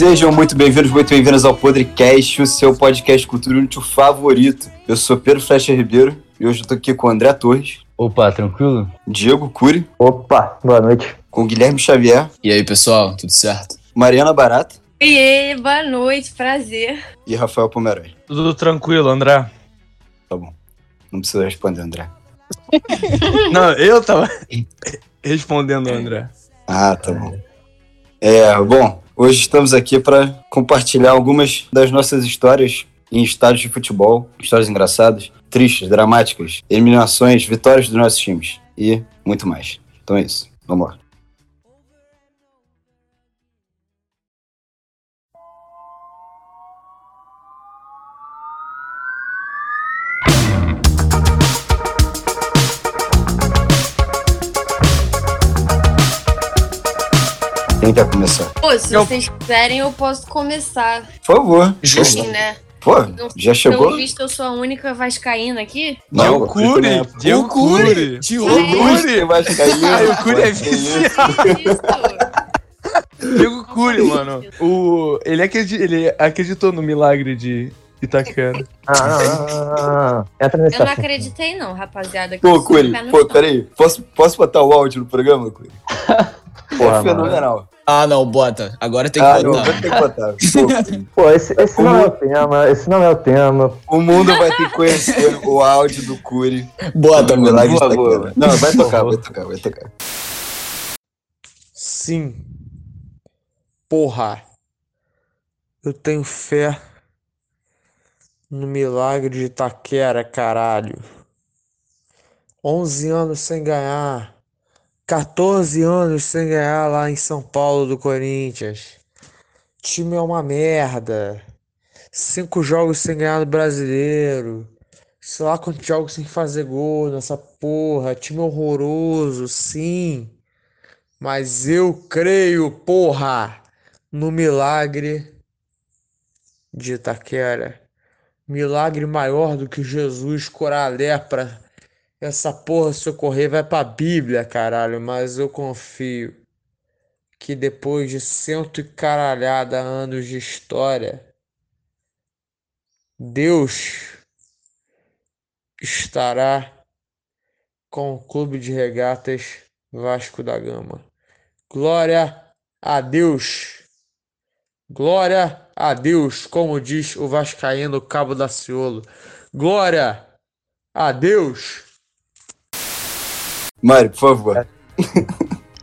Sejam muito bem-vindos, muito bem-vindos ao Podcast, o seu podcast cultura útil favorito. Eu sou Pedro Flecha Ribeiro e hoje eu tô aqui com o André Torres, Opa, tranquilo? Diego Cury, Opa, boa noite. com o Guilherme Xavier, E aí, pessoal, tudo certo? Mariana Barata Oiê, boa noite, prazer. e Rafael Pomeroy. Tudo tranquilo, André? Tá bom. Não precisa responder, André. Não, eu tava respondendo, André. Ah, tá bom. É, bom, hoje estamos aqui para compartilhar algumas das nossas histórias em estádios de futebol, histórias engraçadas, tristes, dramáticas, eliminações, vitórias dos nossos times e muito mais. Então é isso. Vamos lá. Quer começar? Pô, se Eu- vocês quiserem, eu posso começar. Por favor. Justo. Assim, né? Pô, Não- já chegou? Pelo visto, eu sou a única vascaína aqui. É. Diego Ai. Cury. Vai ficar aí, Ai, o Cury é pô, que viciado. Isso. Diego Cury, mano. O, ele, acredi, ele acreditou no milagre de Itaquera. Ah, ah, ah, ah, ah. Eu não acreditei, não, rapaziada. que Pô, no pô, chão. peraí. Posso, posso botar o áudio no programa, Cury? Pô, Porra, fenomenal. Ah, não, bota. Agora tem que Ah, botar. ter que botar. Pô, esse, esse não é o tema, esse não é o tema. o mundo vai ter que conhecer o áudio do Cury. Bota, mano. Milagre boa, de boa. Não, vai tocar, vai tocar, vai tocar. Sim. Porra. Eu tenho fé no milagre de Itaquera, caralho. 11 anos sem ganhar. 14 anos sem ganhar lá em São Paulo do Corinthians. Time é uma merda. Cinco jogos sem ganhar no Brasileiro. Sei lá quantos jogos sem fazer gol nessa porra. Time horroroso, sim. Mas eu creio, porra, no milagre de Itaquera. Milagre maior do que Jesus curar a lepra. Essa porra, se ocorrer, vai pra Bíblia, caralho. Mas eu confio que depois de cento e caralhada anos de história, Deus estará com o Clube de Regatas Vasco da Gama. Glória a Deus. Glória a Deus, como diz o vascaíno Cabo da Ciolo. Glória a Deus. Mário, por favor.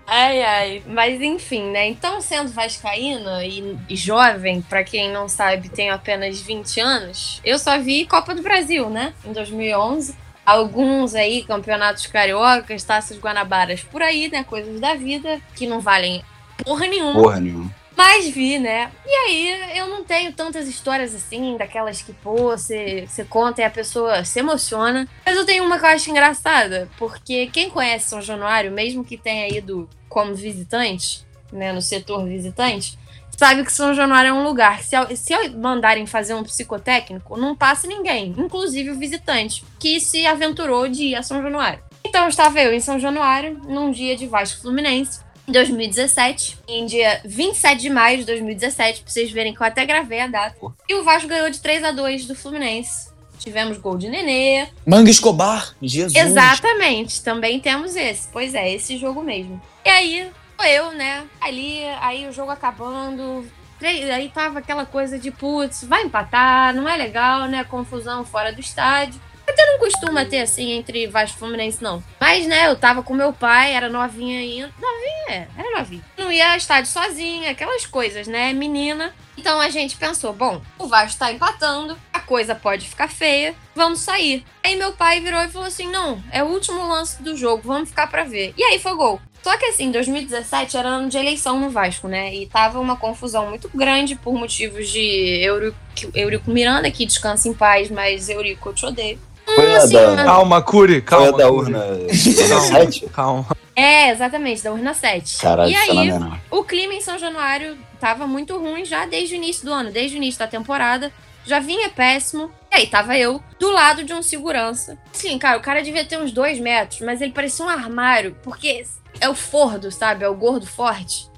Ai, ai. Mas enfim, né? Então, sendo vascaína e, e jovem, pra quem não sabe, tenho apenas 20 anos, eu só vi Copa do Brasil, né? Em 2011. Alguns aí, campeonatos cariocas, taças guanabaras por aí, né? Coisas da vida que não valem porra nenhuma. Porra nenhuma. Mas vi, né? E aí, eu não tenho tantas histórias assim, daquelas que, pô, você conta e a pessoa se emociona. Mas eu tenho uma que eu acho engraçada, porque quem conhece São Januário, mesmo que tenha ido como visitante, né, no setor visitante, sabe que São Januário é um lugar se, se mandarem fazer um psicotécnico, não passa ninguém, inclusive o visitante, que se aventurou de ir a São Januário. Então estava eu em São Januário, num dia de Vasco Fluminense, 2017, em dia 27 de maio de 2017, pra vocês verem que eu até gravei a data. E o Vasco ganhou de 3 a 2 do Fluminense. Tivemos gol de Nenê. Manga Escobar. Jesus. Exatamente, também temos esse. Pois é, esse jogo mesmo. E aí, eu, né, ali, aí o jogo acabando. Aí tava aquela coisa de, putz, vai empatar, não é legal, né? Confusão fora do estádio. Até não costuma ter, assim, entre Vasco e Fluminense, não. Mas, né, eu tava com meu pai, era novinha ainda. Novinha, é, era novinha. Não ia ao estádio sozinha, aquelas coisas, né, menina. Então a gente pensou, bom, o Vasco tá empatando, a coisa pode ficar feia, vamos sair. Aí meu pai virou e falou assim: não, é o último lance do jogo, vamos ficar pra ver. E aí foi gol. Só que assim, 2017 era ano de eleição no Vasco, né? E tava uma confusão muito grande por motivos de Eurico, Eurico Miranda, que descansa em paz, mas Eurico eu te odeio. Foi a assim, da, né? Calma, Curi, foi calma. a da urna Calma. 7? Calma. É, exatamente, da Urna 7. Caralho, e aí, fenomenal. o clima em São Januário tava muito ruim já desde o início do ano, desde o início da temporada. Já vinha péssimo. E aí, tava eu do lado de um segurança. Sim, cara, o cara devia ter uns dois metros, mas ele parecia um armário, porque é o fordo, sabe? É o gordo forte.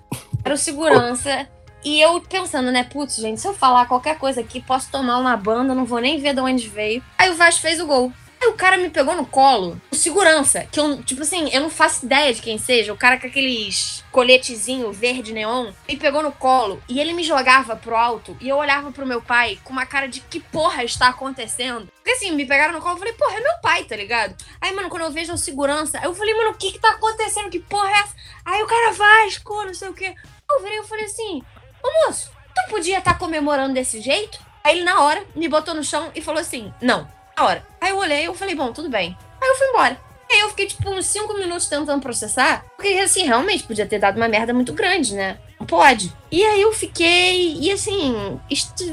Era o segurança E eu pensando, né, putz, gente, se eu falar qualquer coisa aqui, posso tomar uma banda, não vou nem ver de onde veio. Aí o Vasco fez o gol. Aí o cara me pegou no colo, o segurança, que eu, tipo assim, eu não faço ideia de quem seja, o cara com aqueles coletezinho verde neon, me pegou no colo e ele me jogava pro alto e eu olhava pro meu pai com uma cara de que porra está acontecendo. Porque assim, me pegaram no colo e falei, porra, é meu pai, tá ligado? Aí, mano, quando eu vejo o segurança, eu falei, mano, o que que tá acontecendo? Que porra é essa? Aí o cara Vasco, não sei o quê. Eu virei e falei assim, ô moço, tu podia estar comemorando desse jeito? Aí ele, na hora, me botou no chão e falou assim, não, na hora. Aí eu olhei e eu falei, bom, tudo bem. Aí eu fui embora. Aí eu fiquei, tipo, uns 5 minutos tentando processar, porque, assim, realmente podia ter dado uma merda muito grande, né? Não pode. E aí eu fiquei, e assim,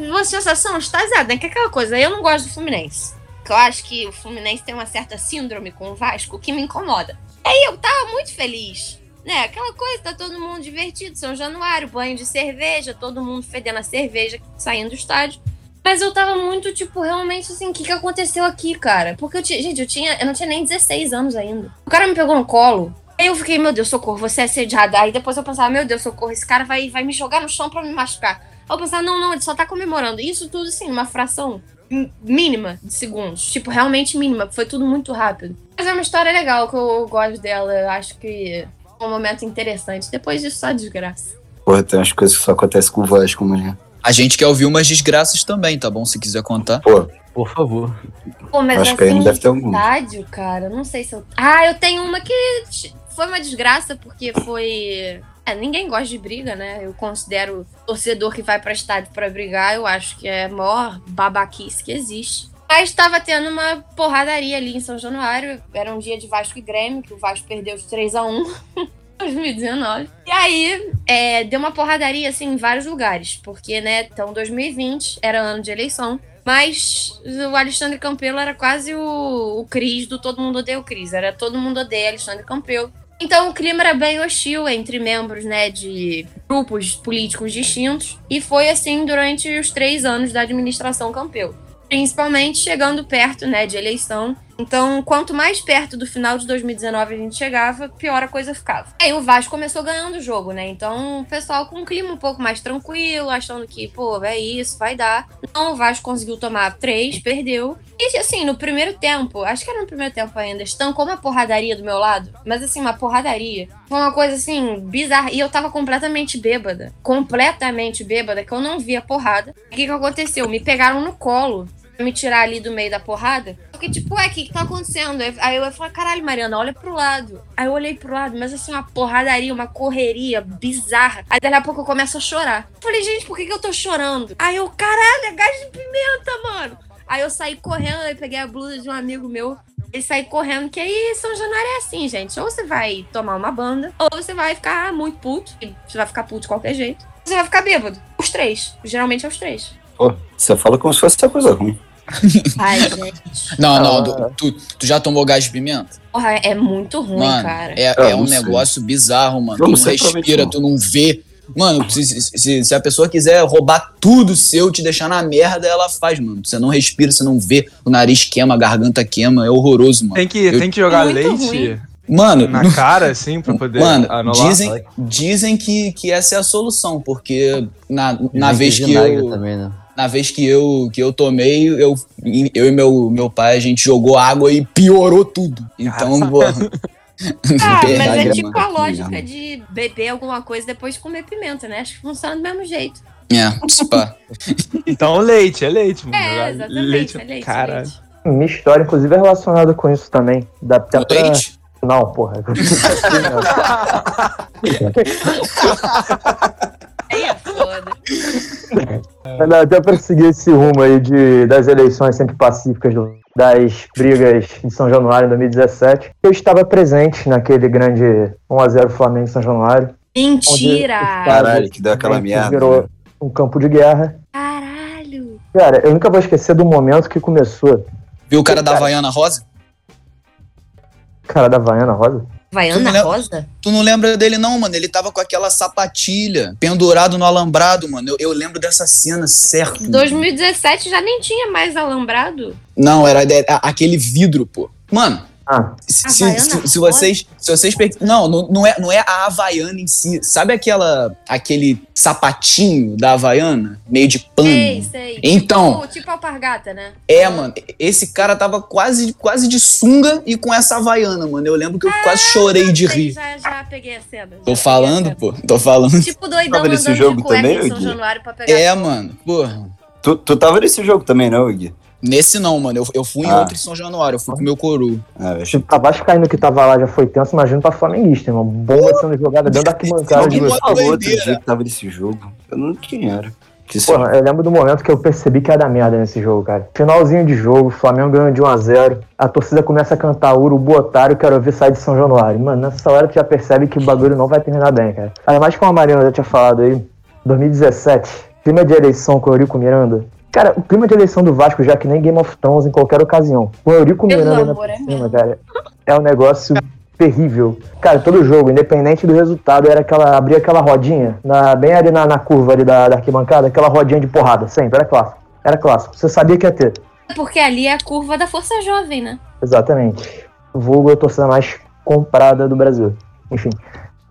uma sensação extasiada, né? Que é aquela coisa, eu não gosto do Fluminense. Que eu acho que o Fluminense tem uma certa síndrome com o Vasco que me incomoda. Aí eu tava muito feliz. Né, aquela coisa, tá todo mundo divertido, São Januário, banho de cerveja, todo mundo fedendo a cerveja, saindo do estádio. Mas eu tava muito, tipo, realmente assim, o que, que aconteceu aqui, cara? Porque eu tinha. Gente, eu tinha. Eu não tinha nem 16 anos ainda. O cara me pegou no colo. Aí eu fiquei, meu Deus, socorro, você é assediada. Aí depois eu pensava, meu Deus, socorro, esse cara vai, vai me jogar no chão pra me machucar. Aí eu pensava, não, não, ele só tá comemorando. Isso tudo, assim, uma fração mínima de segundos. Tipo, realmente mínima. Foi tudo muito rápido. Mas é uma história legal que eu gosto dela. Acho que um momento interessante. Depois disso, só desgraça. Porra, tem umas coisas que só acontecem com o Vasco, mulher. A gente quer ouvir umas desgraças também, tá bom? Se quiser contar. Pô, Por favor. Pô, mas Acho que aí assim, não deve ter algum. estádio, cara, não sei se eu. Ah, eu tenho uma que foi uma desgraça, porque foi. É, ninguém gosta de briga, né? Eu considero torcedor que vai pra estádio pra brigar, eu acho que é a maior babaquice que existe. Mas tava tendo uma porradaria ali em São Januário. Era um dia de Vasco e Grêmio, que o Vasco perdeu de 3 a 1 2019. E aí, é, deu uma porradaria, assim, em vários lugares. Porque, né, então 2020 era ano de eleição. Mas o Alexandre Campelo era quase o, o Cris do Todo Mundo Odeia o Cris. Era Todo Mundo Odeia Alexandre Campelo. Então o clima era bem hostil entre membros, né, de grupos políticos distintos. E foi assim durante os três anos da administração Campelo. Principalmente chegando perto, né, de eleição. Então, quanto mais perto do final de 2019 a gente chegava, pior a coisa ficava. Aí o Vasco começou ganhando o jogo, né? Então, o pessoal com um clima um pouco mais tranquilo, achando que, pô, é isso, vai dar. Não, o Vasco conseguiu tomar três, perdeu. E assim, no primeiro tempo, acho que era no primeiro tempo ainda, estancou uma porradaria do meu lado. Mas assim, uma porradaria. Foi uma coisa assim, bizarra. E eu tava completamente bêbada. Completamente bêbada, que eu não via porrada. O que que aconteceu? Me pegaram no colo me tirar ali do meio da porrada. Fiquei tipo, ué, o que que tá acontecendo? Aí- eu falei, caralho, Mariana, olha pro lado. Aí eu olhei pro lado, mas assim, uma porradaria, uma correria bizarra. Aí daqui a pouco eu começo a chorar. Falei, gente, por que que eu tô chorando? Aí eu, caralho, é gás de pimenta, mano. Aí eu saí correndo, aí peguei a blusa de um amigo meu. E saí correndo, que aí São Januário é assim, gente. Ou você vai tomar uma banda, ou você vai ficar muito puto. Você vai ficar puto de qualquer jeito. Você vai ficar bêbado. Os três. Geralmente é os três. pô, você fala como se fosse essa coisa ruim. Ai, gente. Não, não, Ah. tu, tu já tomou gás de pimenta? Porra, é muito ruim, Mano, cara. é, Eu é um não sei. negócio bizarro, mano. Eu Tu não não respira, não. tu não vê. Mano, se, se- se- a pessoa quiser roubar tudo seu, te deixar na merda, ela faz, mano. Você não respira, você não vê, o nariz queima, a garganta queima, é horroroso, mano. Tem que, Eu- tem que jogar Muito leite ruim. Mano, na cara, assim, pra poder Mano, anular. dizem, dizem que, que essa é a solução, porque na, na vez que vinagre eu, Também, né? Na vez que eu, que eu tomei, eu, eu e meu, meu pai, a gente jogou água e piorou tudo. Então, pô. Ah, mas é Vinagre, tipo a lógica de beber alguma coisa depois de comer pimenta, né? Acho que funciona do mesmo jeito. É, se pá. Então leite, é leite, mano. É, Jogar exatamente. leite, é leite, Caralho. leite. Minha história, inclusive, é relacionada com isso também. Dá até O pra... leite? Não, porra. Aí é foda. Dá até pra seguir esse rumo aí de, das eleições sempre pacíficas, do- das brigas de São Januário em 2017. Eu estava presente naquele grande 1x0 Flamengo em São Januário. Mentira! Caralho, que deu aquela merda. Virou né? um campo de guerra. Caralho! Cara, eu nunca vou esquecer do momento que começou. Viu o cara da Havaiana Rosa? Cara da Havaiana Rosa. Vaiana não lembra- Rosa? Tu não lembra dele, não, mano? Ele tava com aquela sapatilha pendurado no alambrado, mano. Eu, eu lembro dessa cena certo. mano. 2017 já nem tinha mais alambrado. Não, era, era aquele vidro, pô. Mano, Ah, Se, se, se- vocês. Se vocês per- não, não, não, é, não é a Havaiana em si. Sabe aquela. aquele sapatinho da Havaiana? Meio de pano? Sei, sei. Então. Tipo, tipo alpargata, né? É, mano, esse cara tava quase, quase de sunga e com essa Havaiana, mano. Eu lembro que eu quase chorei de Sei, rir. já, já peguei a cena. Tô falando, pô. Tô falando. Tipo doidão Tava nesse andando jogo de cueca também, em São? Januário pra pegar É, mano. Porra. Tu, tu tava nesse jogo também, não, Gui? Nesse não, mano. Eu, eu fui em Ah. outro em São Januário. Eu fui com o meu coroa. Ah, eu achei se pra Vascaíno que tava lá já foi tenso, imagina pra Flamenguista, irmão. Bomba sendo jogada dentro da arquibancada de você. falou outro dia que tava nesse jogo. Eu não quem era. Porra, eu lembro do momento que eu percebi que ia dar merda nesse jogo, cara. Finalzinho de jogo, Flamengo ganhando de 1x0. A torcida começa a cantar Urubu Otário, quero ver sair de São Januário. Mano, nessa hora tu já percebe que o bagulho não vai terminar bem, cara. Ademais, como a Marina já tinha falado aí, 2017, clima de eleição com o Eurico Miranda. Cara, o clima de eleição do Vasco já que nem Game of Thrones em qualquer ocasião. Com o Eurico Pelo Miranda ainda amor, é cima, cara, é um negócio terrível. Cara, todo jogo, independente do resultado, era aquela abria aquela rodinha, na, bem ali na, na curva ali da, da arquibancada, aquela rodinha de porrada, sempre, era clássico. Era clássico. Você sabia que ia ter. Porque ali é a curva da Força Jovem, né? Exatamente. Vulgo a torcida mais comprada do Brasil. Enfim.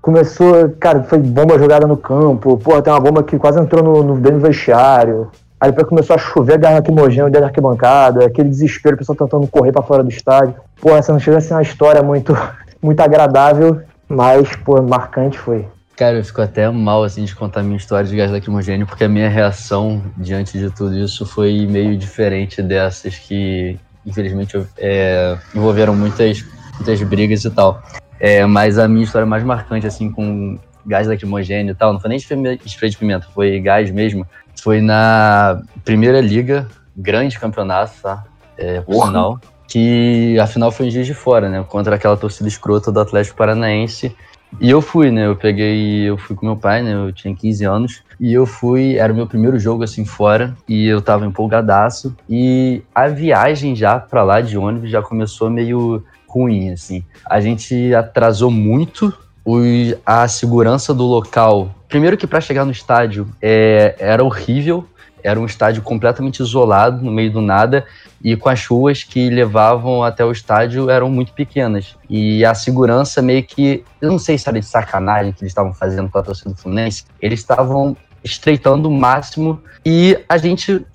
Começou, cara, foi bomba jogada no campo. Porra, tem uma bomba que quase entrou no, no, dentro do vestiário. Aí depois começou a chover gás lacrimogêneo dentro da arquibancada, aquele desespero, o pessoal tentando correr pra fora do estádio. Porra, essa não chega a ser uma história muito, muito agradável, mas, pô, marcante foi. Cara, eu fico até mal assim de contar minha história de gás lacrimogêneo, porque a minha reação diante de tudo isso foi meio diferente dessas que, infelizmente, é, envolveram muitas, muitas brigas e tal. É, mas a minha história mais marcante, assim, com gás lacrimogêneo e tal, não foi nem spray de pimenta, foi gás mesmo. Foi na primeira liga, grande campeonato, tá? É, por sinal. Que a final foi em Juiz de Fora, né? Contra aquela torcida escrota do Atlético Paranaense. E eu fui, né? Eu peguei, eu fui com meu pai, né? Eu tinha 15 anos. E eu fui, era o meu primeiro jogo assim fora. E eu tava empolgadaço. E a viagem já pra lá de ônibus já começou meio ruim, assim. A gente atrasou muito os, a segurança do local. Primeiro que para chegar no estádio é, era horrível. Era um estádio completamente isolado, no meio do nada, e com as ruas que levavam até o estádio eram muito pequenas. E a segurança meio que. Eu não sei se era de sacanagem que eles estavam fazendo com a torcida do Fluminense. Eles estavam estreitando o máximo e a gente.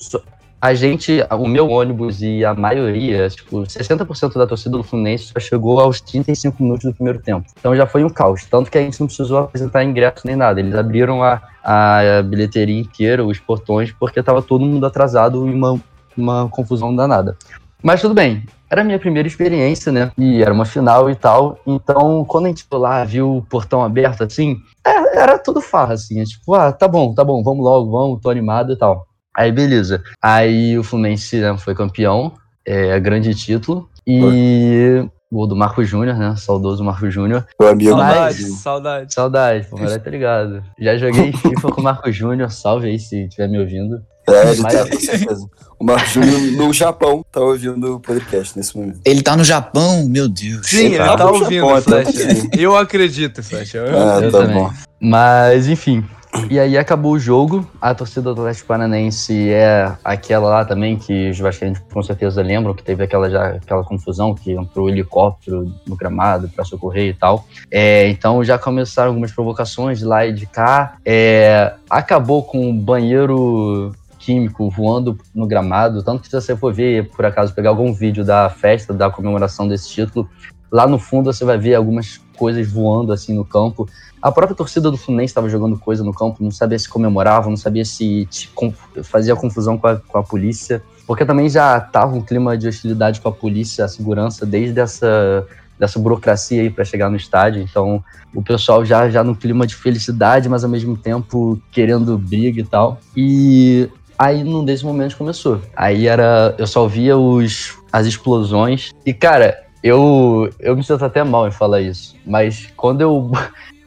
A gente, o meu ônibus e a maioria, tipo, 60% da torcida do Fluminense só chegou aos 35 minutos do primeiro tempo. Então já foi um caos. Tanto que a gente não precisou apresentar ingresso nem nada. Eles abriram a, a bilheteria inteira, os portões, porque tava todo mundo atrasado e uma, uma confusão danada. Mas tudo bem, era a minha primeira experiência, né? E era uma final e tal. Então, quando a gente foi lá, viu o portão aberto assim, é, era tudo farra, assim. É tipo, ah, tá bom, tá bom, vamos logo, vamos, tô animado e tal. Aí, beleza. Aí o Fluminense né, foi campeão, é grande título. E o do Marco Júnior, né? Saudoso Marco Júnior. Saudade, saudade. Saudade, pô, mas tá ligado. Já joguei FIFA com o Marco Júnior, salve aí se estiver me ouvindo. É, ele Mas- tá, com certeza. O Marco Júnior no Japão tá ouvindo o podcast nesse momento. Ele tá no Japão, meu Deus. Sim, ele tá tá no ouvindo, Japão, Flash. então Eu acredito, Flash. Eu- Ah, eu tá também. bom. Mas, enfim. E aí acabou o jogo. A torcida do Atlético Paranaense é aquela lá também que os vascaínos com certeza lembram, que teve aquela, já, aquela confusão que entrou o helicóptero no gramado para socorrer e tal. É, então já começaram algumas provocações de lá e de cá. É, acabou com o banheiro químico voando no gramado, tanto que se você for ver, por acaso, pegar algum vídeo da festa, da comemoração desse título, lá no fundo você vai ver algumas coisas voando assim no campo. A própria torcida do Fluminense estava jogando coisa no campo, não sabia se comemorava, não sabia se conf- fazia confusão com a, com a polícia, porque também já estava um clima de hostilidade com a polícia, a segurança, desde essa, dessa burocracia aí para chegar no estádio. Então, o pessoal já, já no clima de felicidade, mas ao mesmo tempo querendo briga e tal. E aí, num desses momentos, começou. Aí era. Eu só via os, as explosões. E, cara, eu, eu me sinto até mal em falar isso. Mas quando eu.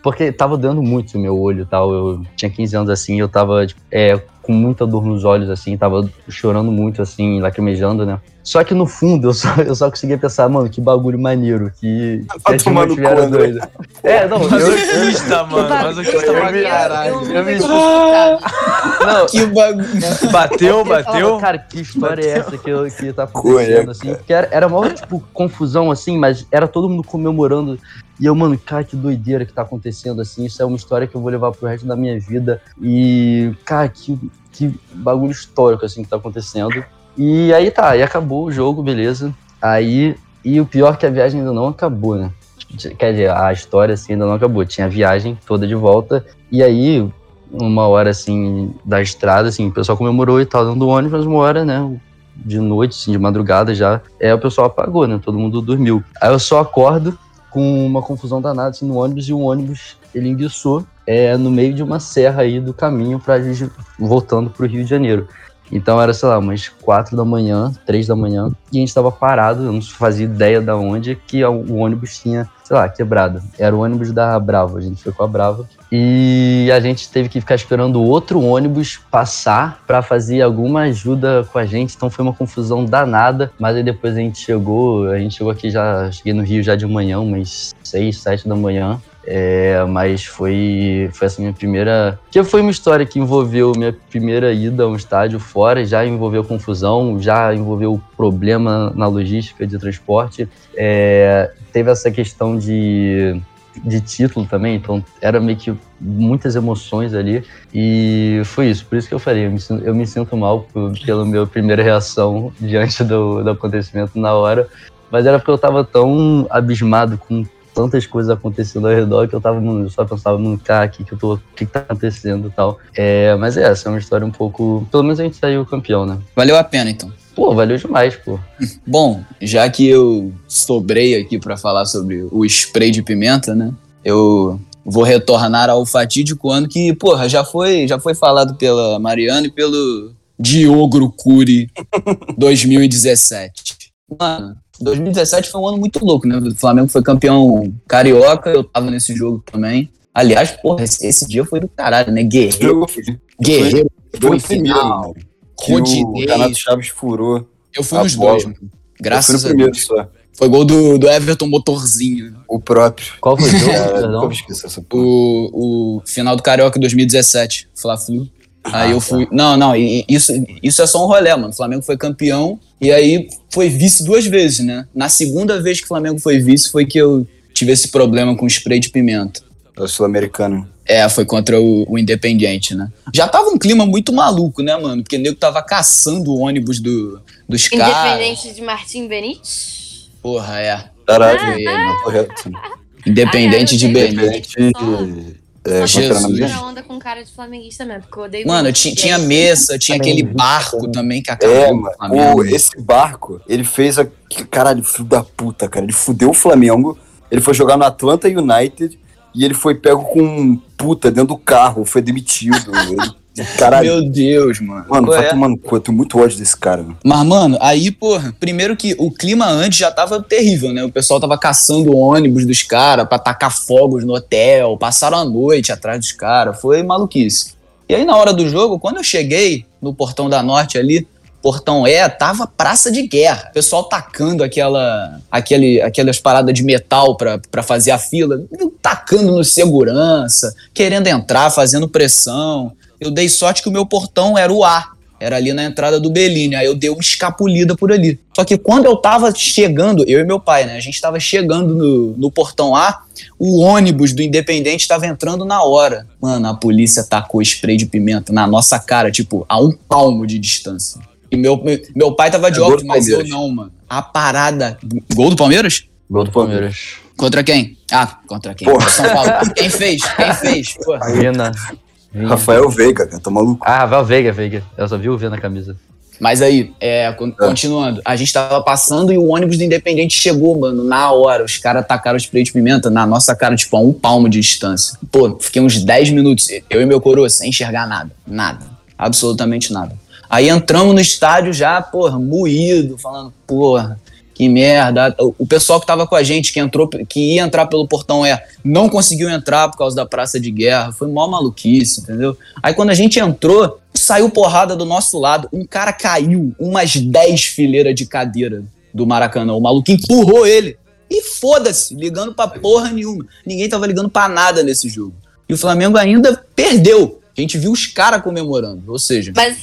Porque tava doendo muito o meu olho tal. Eu tinha 15 anos assim, eu tava tipo, é, com muita dor nos olhos, assim, tava chorando muito, assim, lacrimejando, né? Só que no fundo eu só, eu só conseguia pensar, mano, que bagulho maneiro, que, que Vai as tiveram cu, André. doida. É, não, eu, Masoquista, mano. Masoquista Eu- pra caralho. eu me-. Não, Que bagulho. Bateu, bateu. Cara, que história é essa que, eu- que tá Cueca. acontecendo, assim? Porque era, era maior, tipo, confusão, assim, mas era todo mundo comemorando. E eu, mano, cara, que doideira que tá acontecendo, assim. Isso é uma história que eu vou levar pro resto da minha vida. E, cara, que, que bagulho histórico, assim, que tá acontecendo. E aí tá, aí acabou o jogo, beleza. Aí, e o pior é que a viagem ainda não acabou, né? Quer dizer, a história, assim, ainda não acabou. Tinha a viagem toda de volta. E aí, uma hora assim da estrada, assim, o pessoal comemorou e tal, dando do ônibus, uma hora, né, de noite, assim, de madrugada já, é, o pessoal apagou, né, todo mundo dormiu. Aí eu só acordo com uma confusão danada, assim, no ônibus, e o ônibus, ele enguiçou é, no meio de uma serra aí do caminho gente voltando pro Rio de Janeiro. Então era, sei lá, umas quatro da manhã, três da manhã, e a gente tava parado, eu não fazia ideia da onde que o ônibus tinha, sei lá, quebrado. Era o ônibus da Brava, a gente foi com a Brava. E a gente teve que ficar esperando outro ônibus passar pra fazer alguma ajuda com a gente. Então foi uma confusão danada. Mas aí depois a gente chegou, a gente chegou aqui já, cheguei no Rio já de manhã, umas seis, sete da manhã. É, mas foi, foi essa minha primeira. Que foi uma história que envolveu minha primeira ida a um estádio fora, já envolveu confusão, já envolveu problema na logística de transporte. É, teve essa questão de, de título também, então era meio que muitas emoções ali. E foi isso, por isso que eu falei, eu me sinto, eu me sinto mal pela minha primeira reação diante do, do acontecimento na hora. Mas era porque eu tava tão abismado com tantas coisas acontecendo ao redor que eu tava, eu só pensava, mano, cara, o que que eu tô, o que que tá acontecendo e tal. É, mas é, essa é uma história um pouco, pelo menos a gente saiu campeão, né? Valeu a pena, então. Pô, valeu demais, pô. Bom, já que eu sobrei aqui pra falar sobre o spray de pimenta, né? Eu vou retornar ao fatídico ano que, porra, já foi, já foi falado pela Mariana e pelo Diogo Curi 2017. Mano, 2017 foi um ano muito louco, né? O Flamengo foi campeão carioca, eu tava nesse jogo também. Aliás, porra, esse, esse dia foi do caralho, né? Guerreiro, Guerreiro, Foi foi o primeiro, final. Que o. Renato Chaves furou. Eu fui nos bola. dois, mano. Eu fui Graças no a primeiro Deus. só. Foi gol do, do Everton Motorzinho. O próprio. Qual foi o jogo? É, porra. o, o final do Carioca 2017, Fla-Flu. Aí eu fui. Não, não, isso, isso é só um rolê, mano. O Flamengo foi campeão e aí foi vice duas vezes, né? Na segunda vez que o Flamengo foi vice foi que eu tive esse problema com spray de pimenta. É o sul-americano. É, foi contra o, o Independiente, né? Já tava um clima muito maluco, né, mano? Porque o nego tava caçando o ônibus do, dos caras. Independente de Martim Benítez. Porra, é. Caralho, Foi, tá correto. Independente Ah, de. Benítez. Independente. É, Jesus. tira onda com cara de flamenguista mesmo, porque eu odeio Mano, tinha, tinha mesa, tinha aquele barco também. também que acabou É, com o. Flamengo. O- esse barco, ele fez a. Caralho, filho da puta, cara. Ele fudeu o Flamengo. Ele foi jogar no Atlanta United e ele foi pego com um puta dentro do carro, foi demitido. Ele, caralho. Meu Deus, mano. Mano, Qual vai é? tomando cu. Eu tenho muito ódio desse cara, mano. Mas, mano, aí, porra, primeiro que o clima antes já tava terrível, né? O pessoal tava caçando o ônibus dos caras pra tacar fogos no hotel, passaram a noite atrás dos caras, foi maluquice. E aí, na hora do jogo, quando eu cheguei no portão da Norte ali, portão E, tava praça de guerra. O pessoal tacando aquela, aquele, aquelas paradas de metal pra, pra fazer a fila, tacando no segurança, querendo entrar, fazendo pressão. Eu dei sorte que o meu portão era o A. Era ali na entrada do Bellini. Aí eu dei uma escapulida por ali. Só que quando eu tava chegando, eu e meu pai, né? A gente tava chegando no, no portão A, o ônibus do Independente tava entrando na hora. Mano, a polícia tacou spray de pimenta na nossa cara, tipo, a um palmo de distância. E meu, meu, meu pai tava de É óculos, mas eu não, mano. A parada. Gol do Palmeiras? Gol do Palmeiras. Contra quem? Ah, contra quem? Porra. São Paulo. Quem fez? Quem fez? Porra. Vina. Rafael Veiga, cara, tá maluco? Ah, Rafael Veiga, Veiga. Eu só vi o V na camisa. Mas aí, é, con- continuando, a gente tava passando e o ônibus do Independente chegou, mano, na hora. Os caras tacaram spray de pimenta na nossa cara, tipo, a um palmo de distância. Pô, fiquei uns 10 minutos, eu e meu coroa, sem enxergar nada. Nada. Absolutamente nada. Aí entramos no estádio já, porra, moído, falando, porra, que merda. O- pessoal que tava com a gente, que entrou, que ia entrar pelo portão é, não conseguiu entrar por causa da praça de guerra. Foi mó maluquice, entendeu? Aí quando a gente entrou, saiu porrada do nosso lado. Um cara caiu umas 10 fileiras de cadeira do Maracanã. O maluco empurrou ele. E foda-se, ligando pra porra nenhuma. Ninguém tava ligando pra nada nesse jogo. E o Flamengo ainda perdeu. A gente viu os caras comemorando. Ou seja, Mas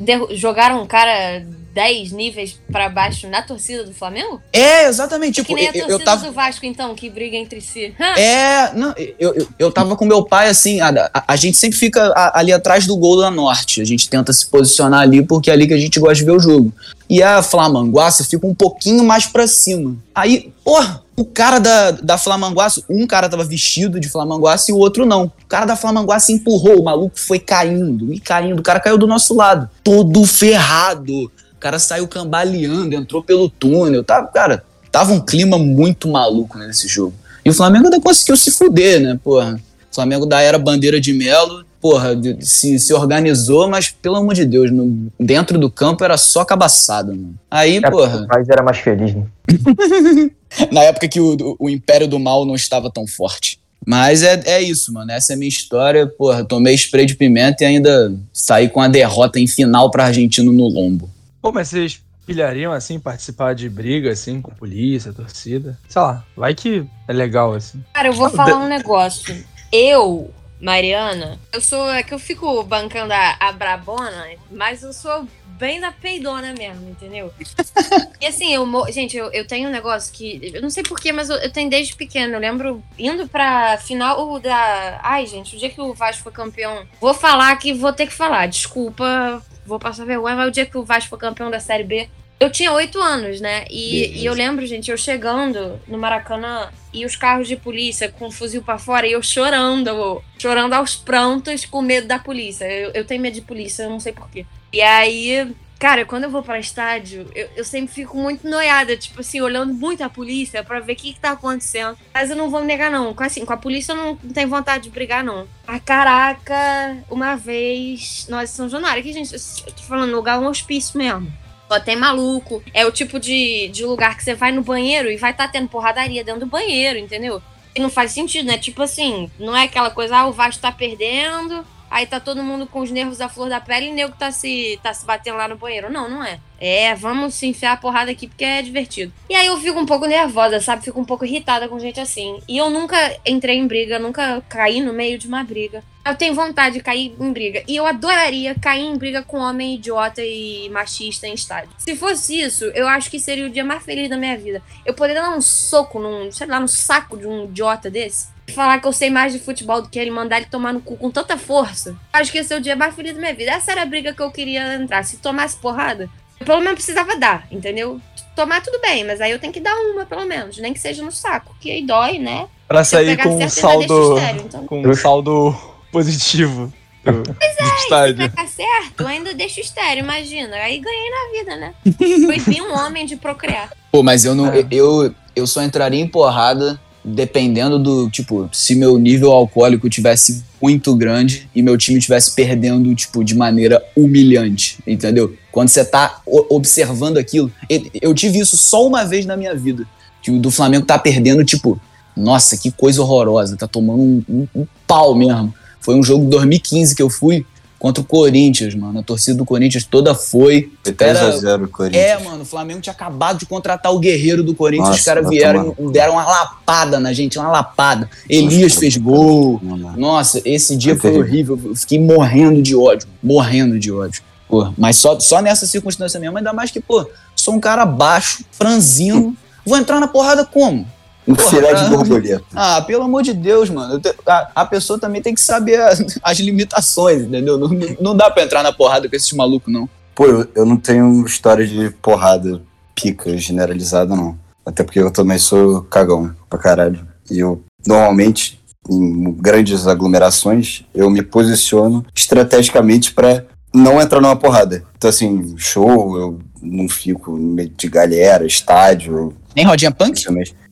derru- jogaram um cara 10 níveis pra baixo na torcida do Flamengo? é, exatamente. que Tipo, nem a eu, torcida eu tava. do Vasco, então, que briga entre si. É, não, eu, eu, eu tava com meu pai assim, a, a, a gente sempre fica a- ali atrás do gol da Norte. A gente tenta se posicionar ali porque é ali que a gente gosta de ver o jogo. E a Flamanguaça fica um pouquinho mais pra cima. Aí, porra, o cara da, da Flamanguaça, um cara tava vestido de Flamanguaça e o outro não. O cara da Flamanguaça empurrou, o maluco foi caindo e caindo. O cara caiu do nosso lado, todo ferrado. O cara saiu cambaleando, entrou pelo túnel. Tá, cara, tava um clima muito maluco né, nesse jogo. E o Flamengo ainda conseguiu se fuder, né, porra? O Flamengo da era bandeira de Melo, porra, se, se organizou, mas pelo amor de Deus, no- dentro do campo era só cabaçada, mano. Aí, É, porra, Mas era mais feliz, né? na época que o, o Império do Mal não estava tão forte. Mas é, é isso, mano. Essa é a minha história. Porra, tomei spray de pimenta e ainda saí com a derrota em final pra Argentino no lombo. Pô, mas vocês pilhariam, assim, participar de briga, assim, com polícia, torcida? Sei lá, vai que é legal, assim. Cara, eu vou falar um negócio. Eu, Mariana, eu sou. É que eu fico bancando a, a brabona, mas eu sou bem da peidona mesmo, entendeu? e assim, eu. Gente, eu, eu tenho um negócio que. Eu não sei porquê, mas eu, eu tenho desde pequeno. Eu lembro indo pra final da. Ai, gente, o dia que o Vasco foi campeão. Vou falar que vou ter que falar. Desculpa, vou passar vergonha, mas o dia que o Vasco foi campeão da Série B. Eu tinha oito anos, né? E, e eu lembro, gente, eu chegando no Maracanã e os carros de polícia com o fuzil pra fora e eu chorando, chorando aos prantos com medo da polícia. Eu, eu tenho medo de polícia, eu não sei porquê. E aí, cara, quando eu vou pra estádio, eu, eu sempre fico muito noiada, tipo assim, olhando muito a polícia pra ver o que, que tá acontecendo. Mas eu não vou negar, não. Com, assim, com a polícia eu não, não tenho vontade de brigar, não. Ah, caraca, uma vez, nós São Januário, aqui, gente, eu tô falando, lugar é um hospício mesmo. Só tem maluco. É o tipo de, de lugar que você vai no banheiro e vai estar tendo porradaria dentro do banheiro, entendeu? E não faz sentido, né? Tipo assim, não é aquela coisa, ah, o Vasco tá perdendo, aí tá todo mundo com os nervos à flor da pele e o nego tá se, tá se batendo lá no banheiro. Não, não é. É, vamos se enfiar a porrada aqui porque é divertido. E aí eu fico um pouco nervosa, sabe? Fico um pouco irritada com gente assim. E eu nunca entrei em briga, nunca caí no meio de uma briga. Eu tenho vontade de cair em briga. E eu adoraria cair em briga com homem idiota e machista em estádio. Se fosse isso, eu acho que seria o dia mais feliz da minha vida. Eu poderia dar um soco num, sei lá, no saco de um idiota desse. e Falar que eu sei mais de futebol do que ele, mandar ele tomar no cu com tanta força. Acho que esse é o dia mais feliz da minha vida. Essa era a briga que eu queria entrar. Se tomasse porrada, eu pelo menos precisava dar, entendeu? Tomar tudo bem, mas aí eu tenho que dar uma, pelo menos. Nem que seja no saco, que aí dói, né? Pra Se sair com um saldo. então. Com um saldo positivo do, do Se estádio. pegar certo, eu ainda deixo estéreo, imagina. Aí ganhei na vida, né? Proibi um homem de procriar. Pô, mas eu não. É. Eu, eu só entraria em porrada dependendo do. Tipo, se meu nível alcoólico tivesse muito grande e meu time tivesse perdendo, tipo, de maneira humilhante, entendeu? Quando você tá observando aquilo. Eu tive isso só uma vez na minha vida. Que o do Flamengo tá perdendo, tipo, nossa, que coisa horrorosa. Tá tomando um, um- um pau mesmo. Foi um jogo de 2015 que eu fui contra o Corinthians, mano. A torcida do Corinthians toda foi. Foi Era- 3x0 É, Corinthians. mano, o Flamengo tinha acabado de contratar o guerreiro do Corinthians, Nossa, os caras vieram e deram uma lapada na gente, uma lapada. Elias Nossa, fez gol. Não. Nossa, esse dia Foi foi horrível. Eu fiquei morrendo de ódio, morrendo de ódio. Pô, mas só, só nessa circunstância mesmo, ainda mais que, pô, sou um cara baixo, franzino. Vou entrar na porrada como? Um Porra, filé de borboleta. Ah, pelo amor de Deus, mano. A, a pessoa também tem que saber a- as limitações, entendeu? Não, não- dá pra entrar na porrada com esses malucos, não. Pô, eu, eu não tenho história de porrada pica generalizada, não. Até porque eu também sou cagão pra caralho. E eu, normalmente, em grandes aglomerações, eu me posiciono estrategicamente pra não entrar numa porrada. Então, assim, show, eu não fico no meio de galera, estádio, Nem rodinha punk?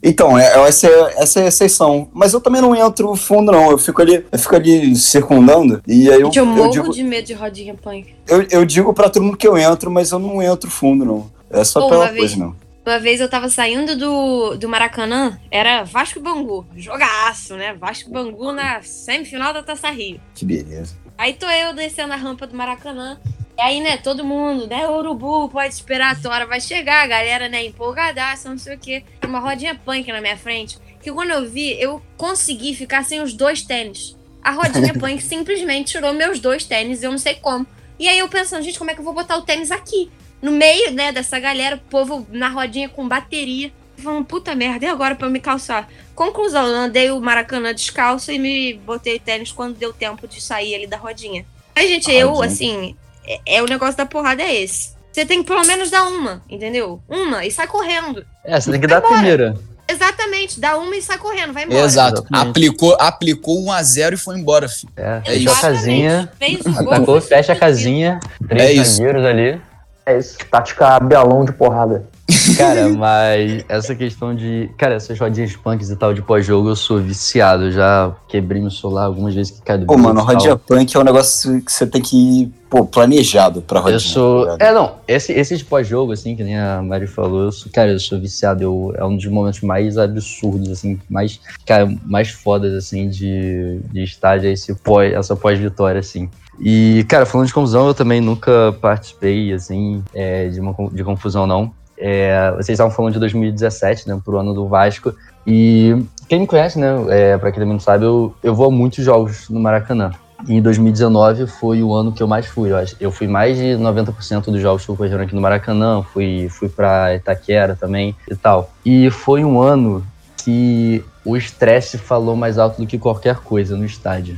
Então, é, é- essa, é, essa é a exceção. Mas eu também não entro fundo, não. Eu fico ali, eu fico ali circundando. E aí eu, Gente, eu eu, morro digo, de medo de rodinha punk. eu, eu digo pra todo mundo que eu entro, mas eu não entro fundo, não. É só Pô, pela uma vez- coisa, não. Uma vez eu tava saindo do, do Maracanã, era Vasco e Bangu. Jogaço, né? Vasco e Bangu na semifinal da Taça Rio. Que beleza. Aí tô eu descendo a rampa do Maracanã. E aí, né, todo mundo, né, Urubu, pode esperar, a hora vai chegar, a galera, né, empolgadaça, não sei o quê. Uma rodinha punk na minha frente, que quando eu vi, eu consegui ficar sem os dois tênis. A rodinha punk simplesmente tirou meus dois tênis, eu não sei como. E aí eu pensando, gente, como é que eu vou botar o tênis aqui? No meio, né, dessa galera, o povo na rodinha com bateria. Falando, puta merda, e agora pra eu me calçar? Conclusão, eu andei o Maracanã descalço e me botei tênis quando deu tempo de sair ali da rodinha. Aí, gente, A eu, rodinha. assim, é, é o negócio da porrada é esse. Você tem que pelo menos dar uma, entendeu? Uma e sai correndo. É, você tem que dar a embora. primeira. Exatamente, dá uma e sai correndo, vai embora. Exato. Exatamente. Aplicou, aplicou 1x0 e foi embora, filho. É, É fechou a casinha, Fez o gol. atacou, fecha a casinha, É três isso. zagueiros ali. É isso, tática Belão de porrada. Cara, mas essa questão de. Cara, essas rodinhas punks e tal de pós-jogo, eu sou viciado. Eu já quebrei meu celular algumas vezes que cai do Pô, mano, e tal. rodinha punk é um negócio que você tem que ir, pô, planejado pra rodinha. Eu sou. tá? É, não. Esse, esse de pós-jogo, assim, que nem a Mari falou, eu sou, cara, eu sou viciado. Eu, é um dos momentos mais absurdos, assim, mais, cara, mais fodas, assim, de, de estádio, esse pós, essa pós-vitória, assim. E, cara, falando de confusão, eu também nunca participei, assim, é, de, uma, de confusão, não. É, vocês estavam falando de 2017, né, pro ano do Vasco. E quem me conhece, né, é, pra quem não sabe, eu, eu vou a muitos jogos no Maracanã. E em 2019 foi o ano que eu mais fui. Eu, acho. eu fui mais de 90% dos jogos que ocorreram aqui no Maracanã. Fui, fui pra Itaquera também e tal. E foi um ano que o estresse falou mais alto do que qualquer coisa no estádio.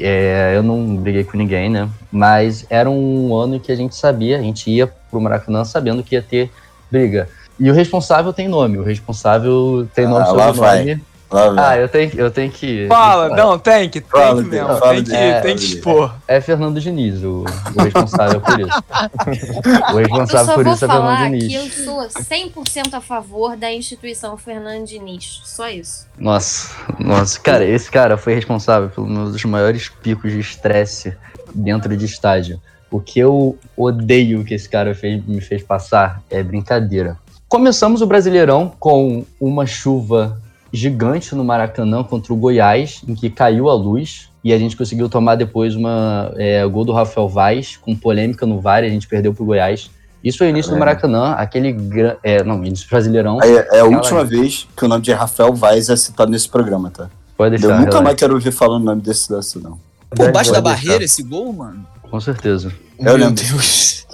É, eu não briguei com ninguém, né? Mas era um ano que a gente sabia, a gente ia pro Maracanã sabendo que ia ter briga. E o responsável tem nome, o responsável tem nome Ah, sobre vai. Ah, eu tenho, que- eu tenho que. Fala, não, tem que, tem Fala, que mesmo. fala Tem que, dele, tem que expor. É Fernando Diniz, o, o responsável por isso. O Eu responsável só por vou isso é Fernando falar Diniz. que eu sou 100% a favor da instituição Fernando Diniz. Só isso. Nossa, nossa, cara, esse cara foi responsável por um dos maiores picos de estresse dentro de estádio. O que eu odeio que esse cara fez- me fez passar é brincadeira. Começamos o Brasileirão com uma chuva gigante no Maracanã contra o Goiás, em que caiu a luz e a gente conseguiu tomar depois uma é, gol do Rafael Vaz com polêmica no VAR e a gente perdeu pro Goiás. Isso foi o início do É. Maracanã, aquele gran- é, não, início do Brasileirão. Aí, é a última vez que o nome de Rafael Vaz é citado nesse programa, tá? Pode Eu deixar, nunca relaxa. mais quero ouvir falando o nome desse desse, não. Por baixo da barreira deixar. esse gol, mano? Com certeza. Eu Meu lembro. Deus.